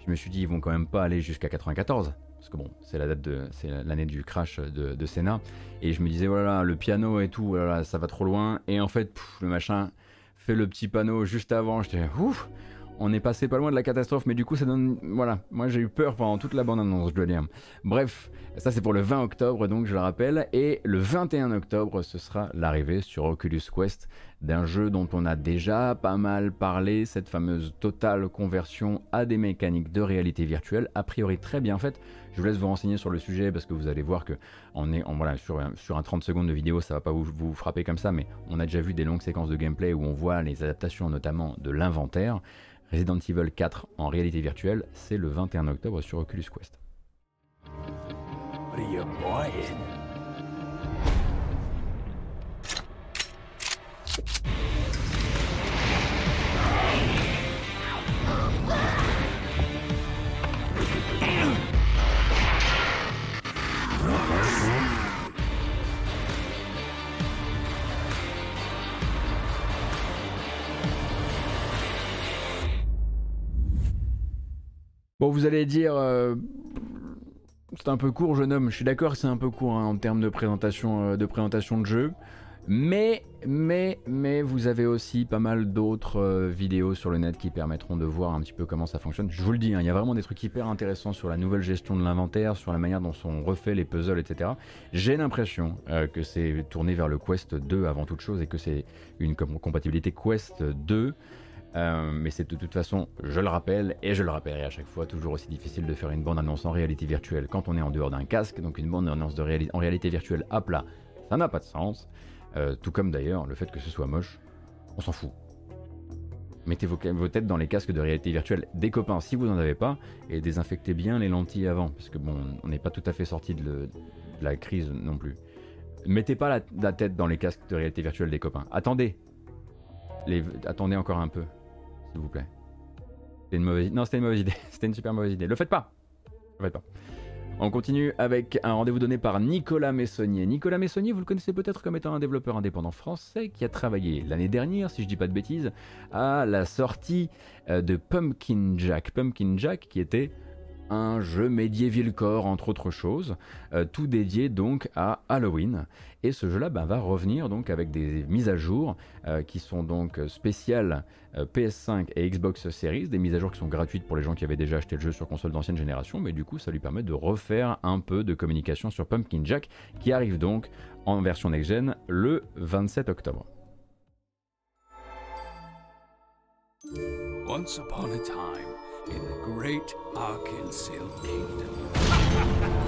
Je me suis dit ils vont quand même pas aller jusqu'à 94 parce que bon, c'est la date de, c'est l'année du crash de, de, Senna, et je me disais voilà le piano et tout, voilà, ça va trop loin, et en fait le machin fait le petit panneau juste avant, j'étais ouf, on est passé pas loin de la catastrophe, mais du coup ça donne, voilà, moi j'ai eu peur pendant toute la bande annonce, je dois dire. Bref, ça c'est pour le 20 octobre donc je le rappelle, et le 21 octobre ce sera l'arrivée sur Oculus Quest d'un jeu dont on a déjà pas mal parlé, cette fameuse totale conversion à des mécaniques de réalité virtuelle, a priori très bien faite. Je vous laisse vous renseigner sur le sujet parce que vous allez voir que on est, voilà, sur, sur un 30 secondes de vidéo, ça va pas vous, vous, frapper comme ça, mais on a déjà vu des longues séquences de gameplay où on voit les adaptations notamment de l'inventaire. Resident Evil 4 en réalité virtuelle, c'est le 21 octobre sur Oculus Quest. Bon, vous allez dire, euh, c'est un peu court, jeune homme. Je suis d'accord, c'est un peu court hein, en termes de présentation, euh, de présentation de jeu. Mais, mais, mais vous avez aussi pas mal d'autres euh, vidéos sur le net qui permettront de voir un petit peu comment ça fonctionne. Je vous le dis, hein, il y a vraiment des trucs hyper intéressants sur la nouvelle gestion de l'inventaire, sur la manière dont sont refaits les puzzles, etc. J'ai l'impression que c'est tourné vers le Quest 2 avant toute chose et que c'est une compatibilité Quest 2 euh, mais c'est de toute façon, je le rappelle, et je le rappellerai à chaque fois, toujours aussi difficile de faire une bande annonce en réalité virtuelle quand on est en dehors d'un casque. Donc une bande annonce de en réalité virtuelle à plat, ça n'a pas de sens. Euh, tout comme d'ailleurs le fait que ce soit moche, on s'en fout. Mettez vos, têtes dans les casques de réalité virtuelle des copains si vous n'en avez pas, et désinfectez bien les lentilles avant, parce que bon, on n'est pas tout à fait sorti de, la crise non plus. Mettez pas la, la, tête dans les casques de réalité virtuelle des copains. Attendez, les, attendez encore un peu s'il vous plaît. C'était une mauvaise Non, c'était une mauvaise idée. c'était une super mauvaise idée. Le faites pas. Le faites pas. On continue avec un rendez-vous donné par Nicolas Messonnier. Nicolas Messonnier, vous le connaissez peut-être comme étant un développeur indépendant français qui a travaillé l'année dernière, si je dis pas de bêtises, à la sortie euh, de Pumpkin Jack. Pumpkin Jack qui était un jeu Medieval Core entre autres choses, euh, tout dédié donc à Halloween. Et ce jeu-là bah, va revenir donc avec des mises à jour euh, qui sont donc spéciales euh, PS5 et Xbox Series, des mises à jour qui sont gratuites pour les gens qui avaient déjà acheté le jeu sur console d'ancienne génération, mais du coup ça lui permet de refaire un peu de communication sur Pumpkin Jack qui arrive donc en version next-gen le 27 octobre. Once upon a time. In the great Arkansas Kingdom.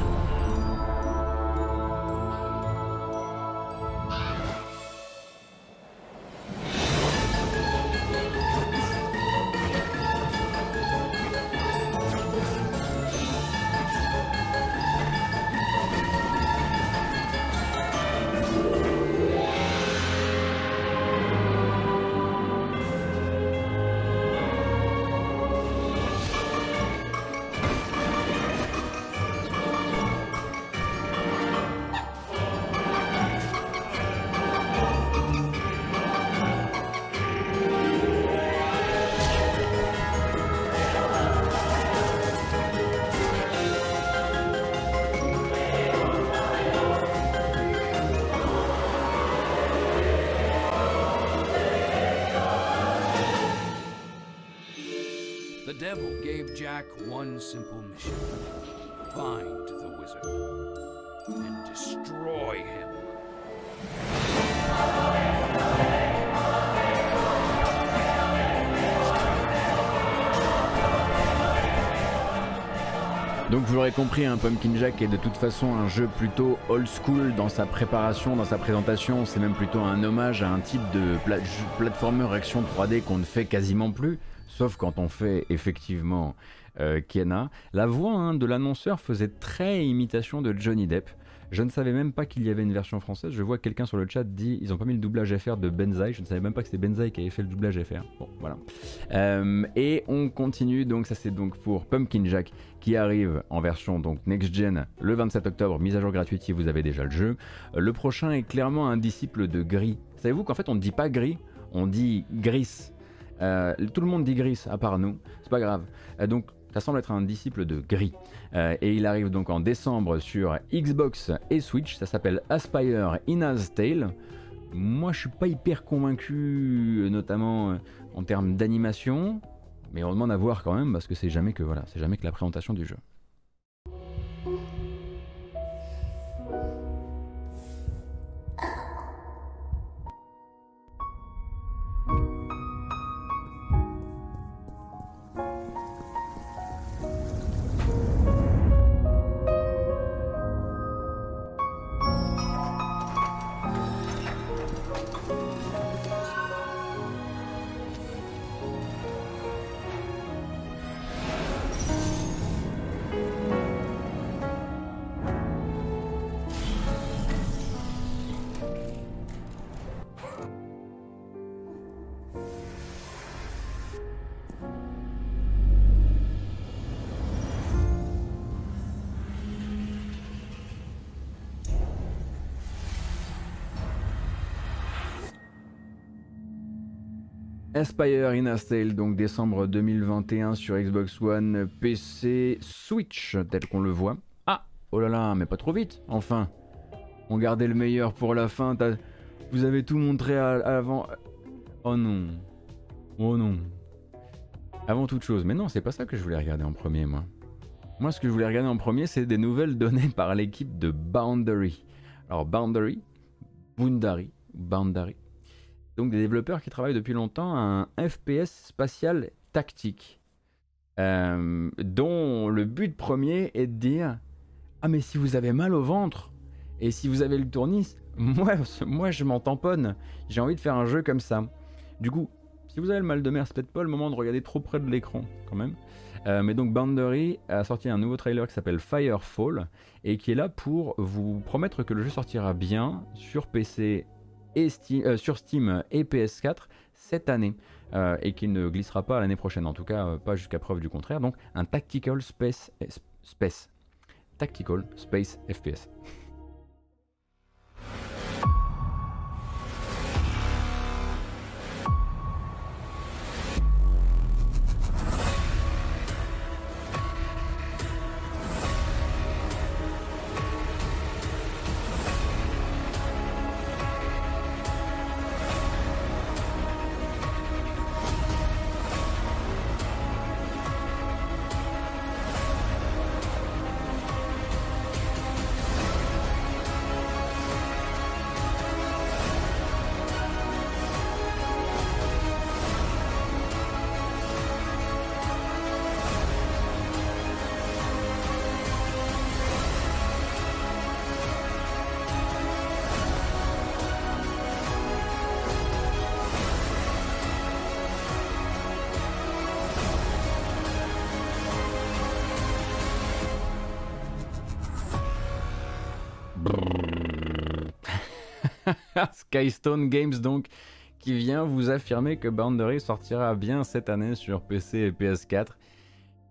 Donc vous l'aurez compris, un Pumpkin Jack est de toute façon un jeu plutôt old school dans sa préparation, dans sa présentation. C'est même plutôt un hommage à un type de pla plateformer action 3D qu'on ne fait quasiment plus sauf quand on fait effectivement euh, Kiana. La voix hein, de l'annonceur faisait très imitation de Johnny Depp. Je ne savais même pas qu'il y avait une version française. Je vois que quelqu'un sur le chat dit ils ont pas mis le doublage FR de Benzaï. Je ne savais même pas que c'était Benzaï qui avait fait le doublage FR. Bon, voilà. Euh, et on continue. Donc ça c'est donc pour Pumpkin Jack qui arrive en version donc next gen le 27 octobre. Mise à jour gratuite si vous avez déjà le jeu. Euh, le prochain est clairement un disciple de Gris. Savez-vous qu'en fait on ne dit pas Gris, on dit Gris. Euh, tout le monde dit Gris à part nous. C'est pas grave. donc ça semble être un disciple de Gris. Euh, et il arrive donc en décembre sur Xbox et Switch. Ça s'appelle Aspire Ina's Tale. Moi, je suis pas hyper convaincu, notamment euh, en termes d'animation. Mais on demande à voir quand même parce que c'est jamais que voilà, c'est jamais que la présentation du jeu. Aspire in donc décembre 2021 sur Xbox One, PC, Switch, tel qu'on le voit. Ah, oh là là, mais pas trop vite, enfin. On gardait le meilleur pour la fin. Vous avez tout montré à, l'avant. Oh non. Oh non. Avant toute chose. Mais non, c'est pas ça que je voulais regarder en premier, moi. Moi, ce que je voulais regarder en premier, c'est des nouvelles données par l'équipe de Boundary. Alors, Boundary, Boundary, Boundary, donc des développeurs qui travaillent depuis longtemps à un FPS spatial tactique, euh, dont le but premier est de dire Ah mais si vous avez mal au ventre, et si vous avez le tournis, moi, moi je m'en tamponne, j'ai envie de faire un jeu comme ça. Du coup, si vous avez le mal de mer, c'est peut-être pas le moment de regarder trop près de l'écran quand même. Euh, mais donc Boundary a sorti un nouveau trailer qui s'appelle Firefall et qui est là pour vous promettre que le jeu sortira bien sur PC euh, sur Steam et PS4 cette année euh, et qui ne glissera pas l'année prochaine, en tout cas euh, pas jusqu'à preuve du contraire. Donc un Tactical Space, Space Tactical Space FPS. Skystone Games donc qui vient vous affirmer que Boundary sortira bien cette année sur PC et PS4.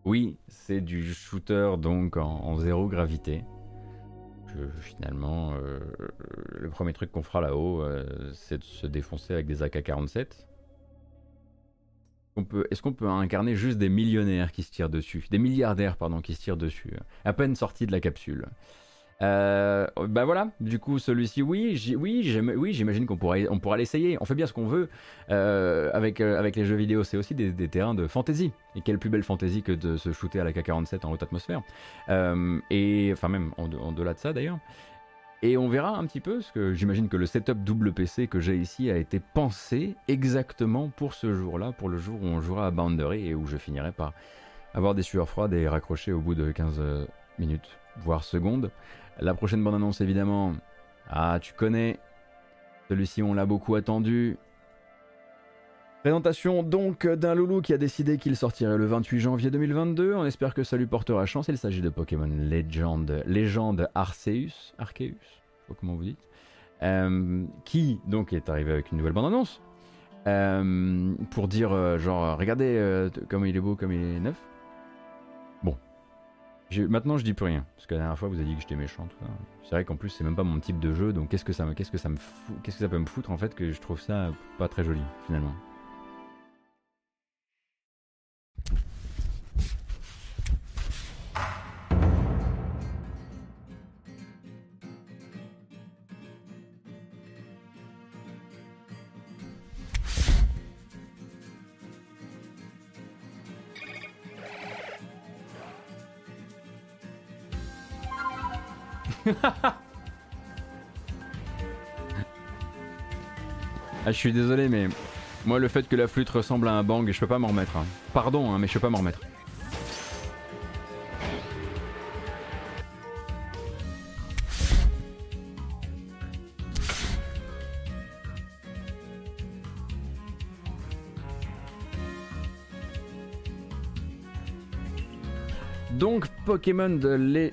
Oui, c'est du shooter donc en, zéro gravité. finalement, euh, le premier truc qu'on fera là-haut, euh, c'est de se défoncer avec des AK-47. Est-ce qu'on peut incarner juste des millionnaires qui se tirent dessus? Des milliardaires, pardon, qui se tirent dessus, à peine sortis de la capsule bah voilà, du coup celui-ci, oui, oui, oui, j'imagine qu'on pourra, on pourra l'essayer. On fait bien ce qu'on veut euh, avec, euh, avec les jeux vidéo. C'est aussi des, terrains de fantasy. Et quelle plus belle fantasy que de se shooter à la K47 en haute atmosphère. Et enfin même en, delà de ça d'ailleurs. Et on verra un petit peu, ce que j'imagine que le setup double PC que j'ai ici a été pensé exactement pour ce jour-là, pour le jour où on jouera à Boundary et où je finirai par avoir des sueurs froides et raccrocher au bout de 15 minutes, voire secondes. La prochaine bande-annonce, évidemment. Ah, tu connais. Celui-ci, on l'a beaucoup attendu. Présentation donc d'un loulou qui a décidé qu'il sortirait le 28 janvier 2022. On espère que ça lui portera chance. Il s'agit de Pokémon Legend, Légende Arceus, Arceus, je comment vous dites, euh, qui donc est arrivé avec une nouvelle bande-annonce euh, pour dire euh, genre regardez comme il est beau, comme il est neuf. Maintenant je dis plus rien parce que la dernière fois vous avez dit que j'étais méchant. C'est vrai qu'en plus c'est même pas mon type de jeu, donc qu'est-ce que ça me, qu'est-ce que ça me, qu'est-ce que ça peut me foutre en fait que je trouve ça pas très joli finalement. Ah, je suis désolé, mais moi, le fait que la flûte ressemble à un bang, je peux pas m'en remettre. hein. Pardon, hein, mais je peux pas m'en remettre. Pokémon,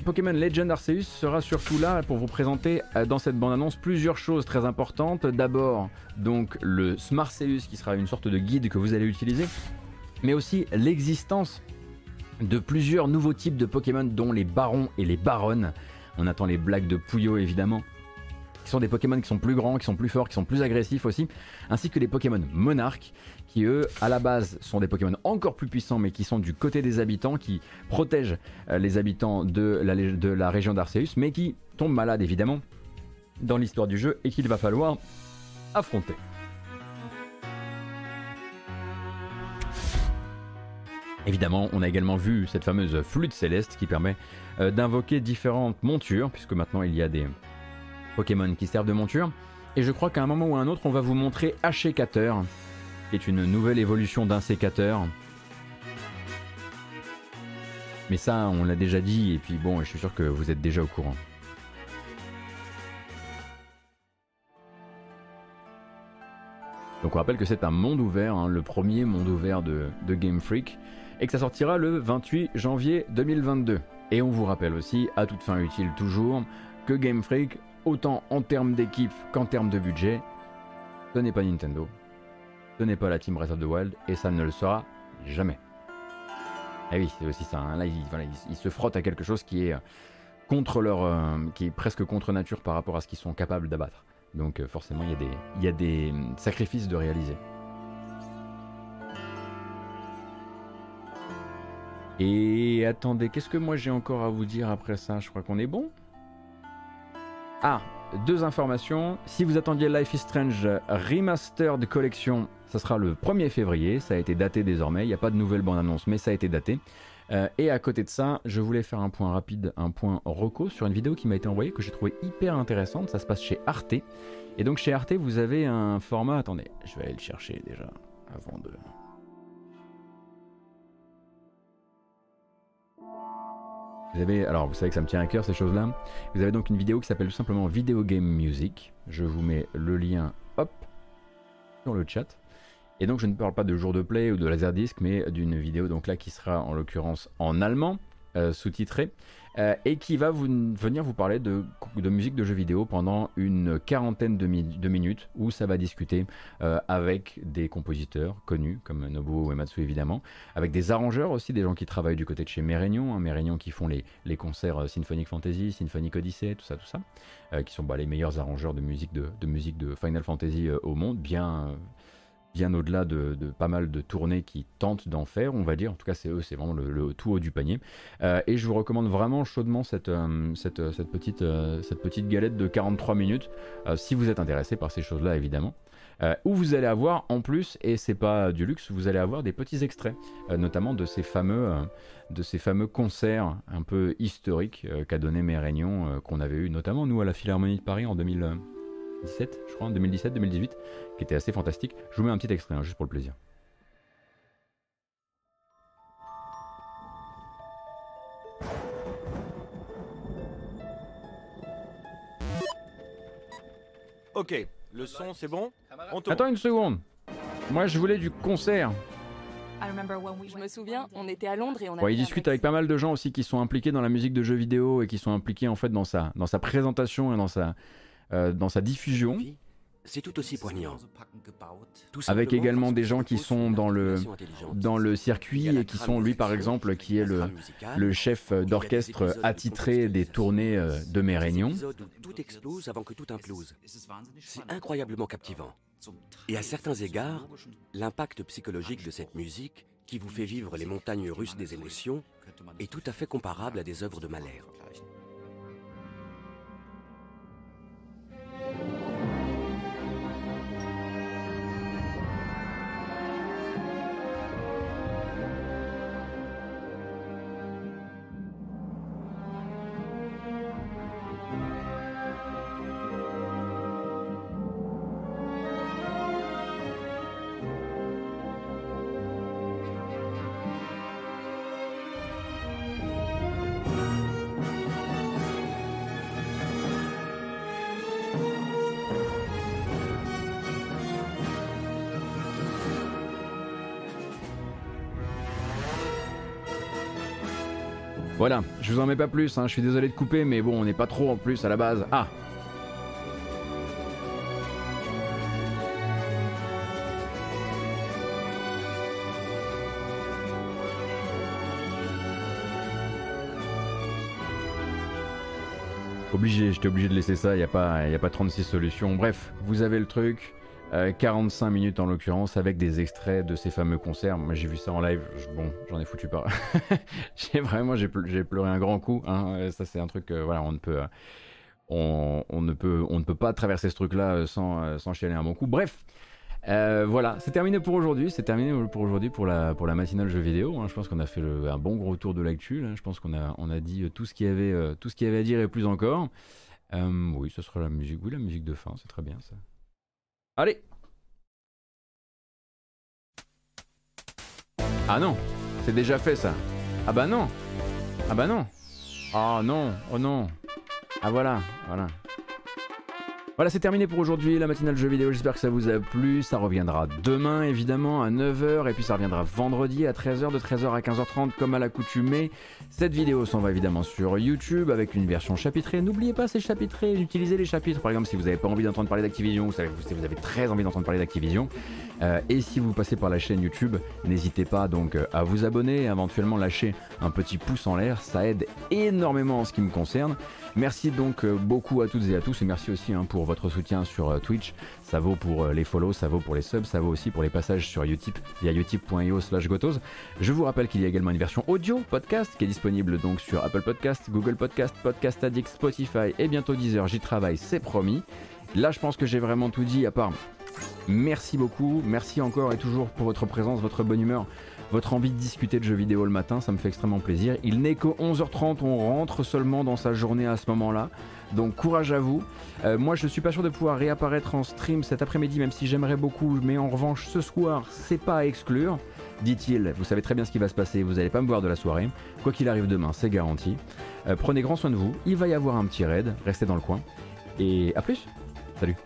Pokémon Legend Arceus sera surtout là pour vous présenter euh, dans cette bande-annonce plusieurs choses très importantes. D'abord, donc le Smarceus qui sera une sorte de guide que vous allez utiliser, mais aussi l'existence de plusieurs nouveaux types de Pokémon dont les barons et les baronnes. On attend les blagues de Puyo évidemment qui sont des Pokémon qui sont plus grands, qui sont plus forts, qui sont plus agressifs aussi, ainsi que les Pokémon monarques, qui eux, à la base, sont des Pokémon encore plus puissants, mais qui sont du côté des habitants, qui protègent euh, les habitants de la, de la région d'Arceus, mais qui tombent malades évidemment dans l'histoire du jeu et qu'il va falloir affronter. Évidemment, on a également vu cette fameuse flûte céleste qui permet euh, d'invoquer différentes montures, puisque maintenant il y a des Pokémon qui servent de monture. Et je crois qu'à un moment ou à un autre, on va vous montrer Hachécateur, qui est une nouvelle évolution d'un sécateur. Mais ça, on l'a déjà dit, et puis bon, je suis sûr que vous êtes déjà au courant. Donc on rappelle que c'est un monde ouvert, hein, le premier monde ouvert de, de Game Freak, et que ça sortira le 28 janvier 2022. Et on vous rappelle aussi, à toute fin utile toujours, que Game Freak, autant en termes d'équipe qu'en termes de budget, ce n'est pas Nintendo, ce n'est pas la Team Breath of the Wild, et ça ne le sera jamais. Eh oui, c'est aussi ça. hein. Là, ils, se frottent à quelque chose qui est euh, contre leur, euh, qui est presque contre nature par rapport à ce qu'ils sont capables d'abattre. Donc euh, forcément, il y a des, il y a des sacrifices de réaliser. Et attendez, qu'est-ce que moi j'ai encore à vous dire après ça? Je crois qu'on est bon? Ah, deux informations. Si vous attendiez Life is Strange Remastered Collection, ça sera le 1er février. Ça a été daté désormais. Il n'y a pas de nouvelle bande-annonce, mais ça a été daté. Euh, et à côté de ça, je voulais faire un point rapide, un point reco sur une vidéo qui m'a été envoyée que j'ai trouvé hyper intéressante. Ça se passe chez Arte. Et donc chez Arte, vous avez un format. Attendez, je vais aller le chercher déjà avant de. Vous avez, alors vous savez que ça me tient à cœur ces choses-là. Vous avez donc une vidéo qui s'appelle tout simplement Video Game Music. Je vous mets le lien, hop, sur le chat. Et donc je ne parle pas de jour de play ou de laserdisc, mais d'une vidéo donc là qui sera en l'occurrence en allemand, euh, sous-titrée, euh, et qui va vous, venir vous parler de, musique de jeux vidéo pendant une quarantaine de, mi- de minutes, où ça va discuter euh, avec des compositeurs connus, comme Nobuo Uematsu évidemment, avec des arrangeurs aussi, des gens qui travaillent du côté de chez Mérignon, hein, Mérignon qui font les, concerts euh, Symphonic Fantasy, Symphonic Odyssey, tout ça, tout ça, qui sont bah, les meilleurs arrangeurs de musique de, de musique de Final Fantasy au monde, bien, bien au-delà de, pas mal de tournées qui tentent d'en faire, on va dire. En tout cas, c'est eux, c'est vraiment le, tout haut du panier. Euh, et je vous recommande vraiment chaudement cette, euh, euh, petite, galette de 43 minutes, si vous êtes intéressé par ces choses-là, évidemment. Où vous allez avoir en plus, et c'est pas du luxe, vous allez avoir des petits extraits, notamment de ces fameux, concerts un peu historiques qu'a donné Mérignon, qu'on avait eu notamment nous à la Philharmonie de Paris en 2017, je crois, en 2017-2018, qui était assez fantastique. Je vous mets un petit extrait, hein, juste pour le plaisir. Ok, le son c'est bon? On tourne. Attends une seconde. Moi, je voulais du concert. Je me souviens, on était à Londres et on a. Ouais, il discute avec pas mal de gens aussi qui sont impliqués dans la musique de jeux vidéo et qui sont impliqués en fait dans sa, dans sa présentation et dans sa, euh, dans sa diffusion. C'est tout aussi poignant. Avec également des gens qui sont dans le, dans le circuit et qui sont lui par exemple qui est le, le chef d'orchestre attitré des tournées euh, de mes réunions. épisodes où tout explose avant que tout implose. C'est incroyablement captivant. Et à certains égards, l'impact psychologique de cette musique, qui vous fait vivre les montagnes russes des émotions, est tout à fait comparable à des œuvres de Mahler. Voilà, je vous en mets pas plus, hein, je suis désolé de couper, mais bon, on n'est pas trop en plus à la base. Ah Obligé, j'étais obligé de laisser ça, il n'y a, a pas 36 solutions. Bref, vous avez le truc. Euh, 45 minutes en l'occurrence avec des extraits de ces fameux concerts. Moi j'ai vu ça en live, bon j'en ai foutu pas. j'ai vraiment j'ai ple- j'ai pleuré un grand coup. hein. Euh, Ça c'est un truc euh, voilà on ne peut euh, on, ne peut on ne peut pas traverser ce truc là sans euh, sans chialer un bon coup. Bref. euh, voilà, c'est terminé pour aujourd'hui. C'est terminé pour aujourd'hui pour la, pour la matinale jeux vidéo. hein. Je pense qu'on a fait un bon gros tour de l'actu. Je pense qu'on a, on a dit euh, tout ce qu'il y avait, euh, tout avait à dire et plus encore. Euh, oui, ce sera la musique. Oui, la musique de fin, c'est très bien ça. Allez. Ah non C'est déjà fait ça. Ah bah non. Ah bah non. Oh non Oh non. Ah voilà Voilà voilà, c'est terminé pour aujourd'hui, la matinale jeux vidéo. J'espère que ça vous a plu. Ça reviendra demain, évidemment, à 9h. Et puis ça reviendra vendredi à 13h, de 13h à 15h30, comme à l'accoutumée. Cette vidéo s'en va évidemment sur YouTube avec une version chapitrée. N'oubliez pas ces chapitrés, utilisez les chapitres. Par exemple, si vous n'avez pas envie d'entendre parler d'Activision, si vous avez très envie d'entendre parler d'Activision. Euh, et si vous passez par la chaîne YouTube, n'hésitez pas donc euh, à vous abonner et éventuellement lâcher un petit pouce en l'air. Ça aide énormément en ce qui me concerne. Merci donc euh, beaucoup à toutes et à tous et merci aussi hein, pour votre soutien sur euh, Twitch. Ça vaut pour euh, les follow, ça vaut pour les subs, ça vaut aussi pour les passages sur Utip via utip.io slash gotos. Je vous rappelle qu'il y a également une version audio podcast qui est disponible donc sur Apple Podcast, Google Podcast, Podcast Addict, Spotify et bientôt Deezer. J'y travaille, c'est promis. Là, je pense que j'ai vraiment tout dit à part. Merci beaucoup, merci encore et toujours pour votre présence, votre bonne humeur, votre envie de discuter de jeux vidéo le matin, ça me fait extrêmement plaisir. Il n'est que 11h30, on rentre seulement dans sa journée à ce moment-là. Donc courage à vous. Euh, moi je suis pas sûr de pouvoir réapparaître en stream cet après-midi, même si j'aimerais beaucoup, mais en revanche ce soir c'est pas à exclure, dit-il. Vous savez très bien ce qui va se passer, vous n'allez pas me voir de la soirée. Quoi qu'il arrive demain, c'est garanti. Euh, prenez grand soin de vous, il va y avoir un petit raid, restez dans le coin. Et à plus Salut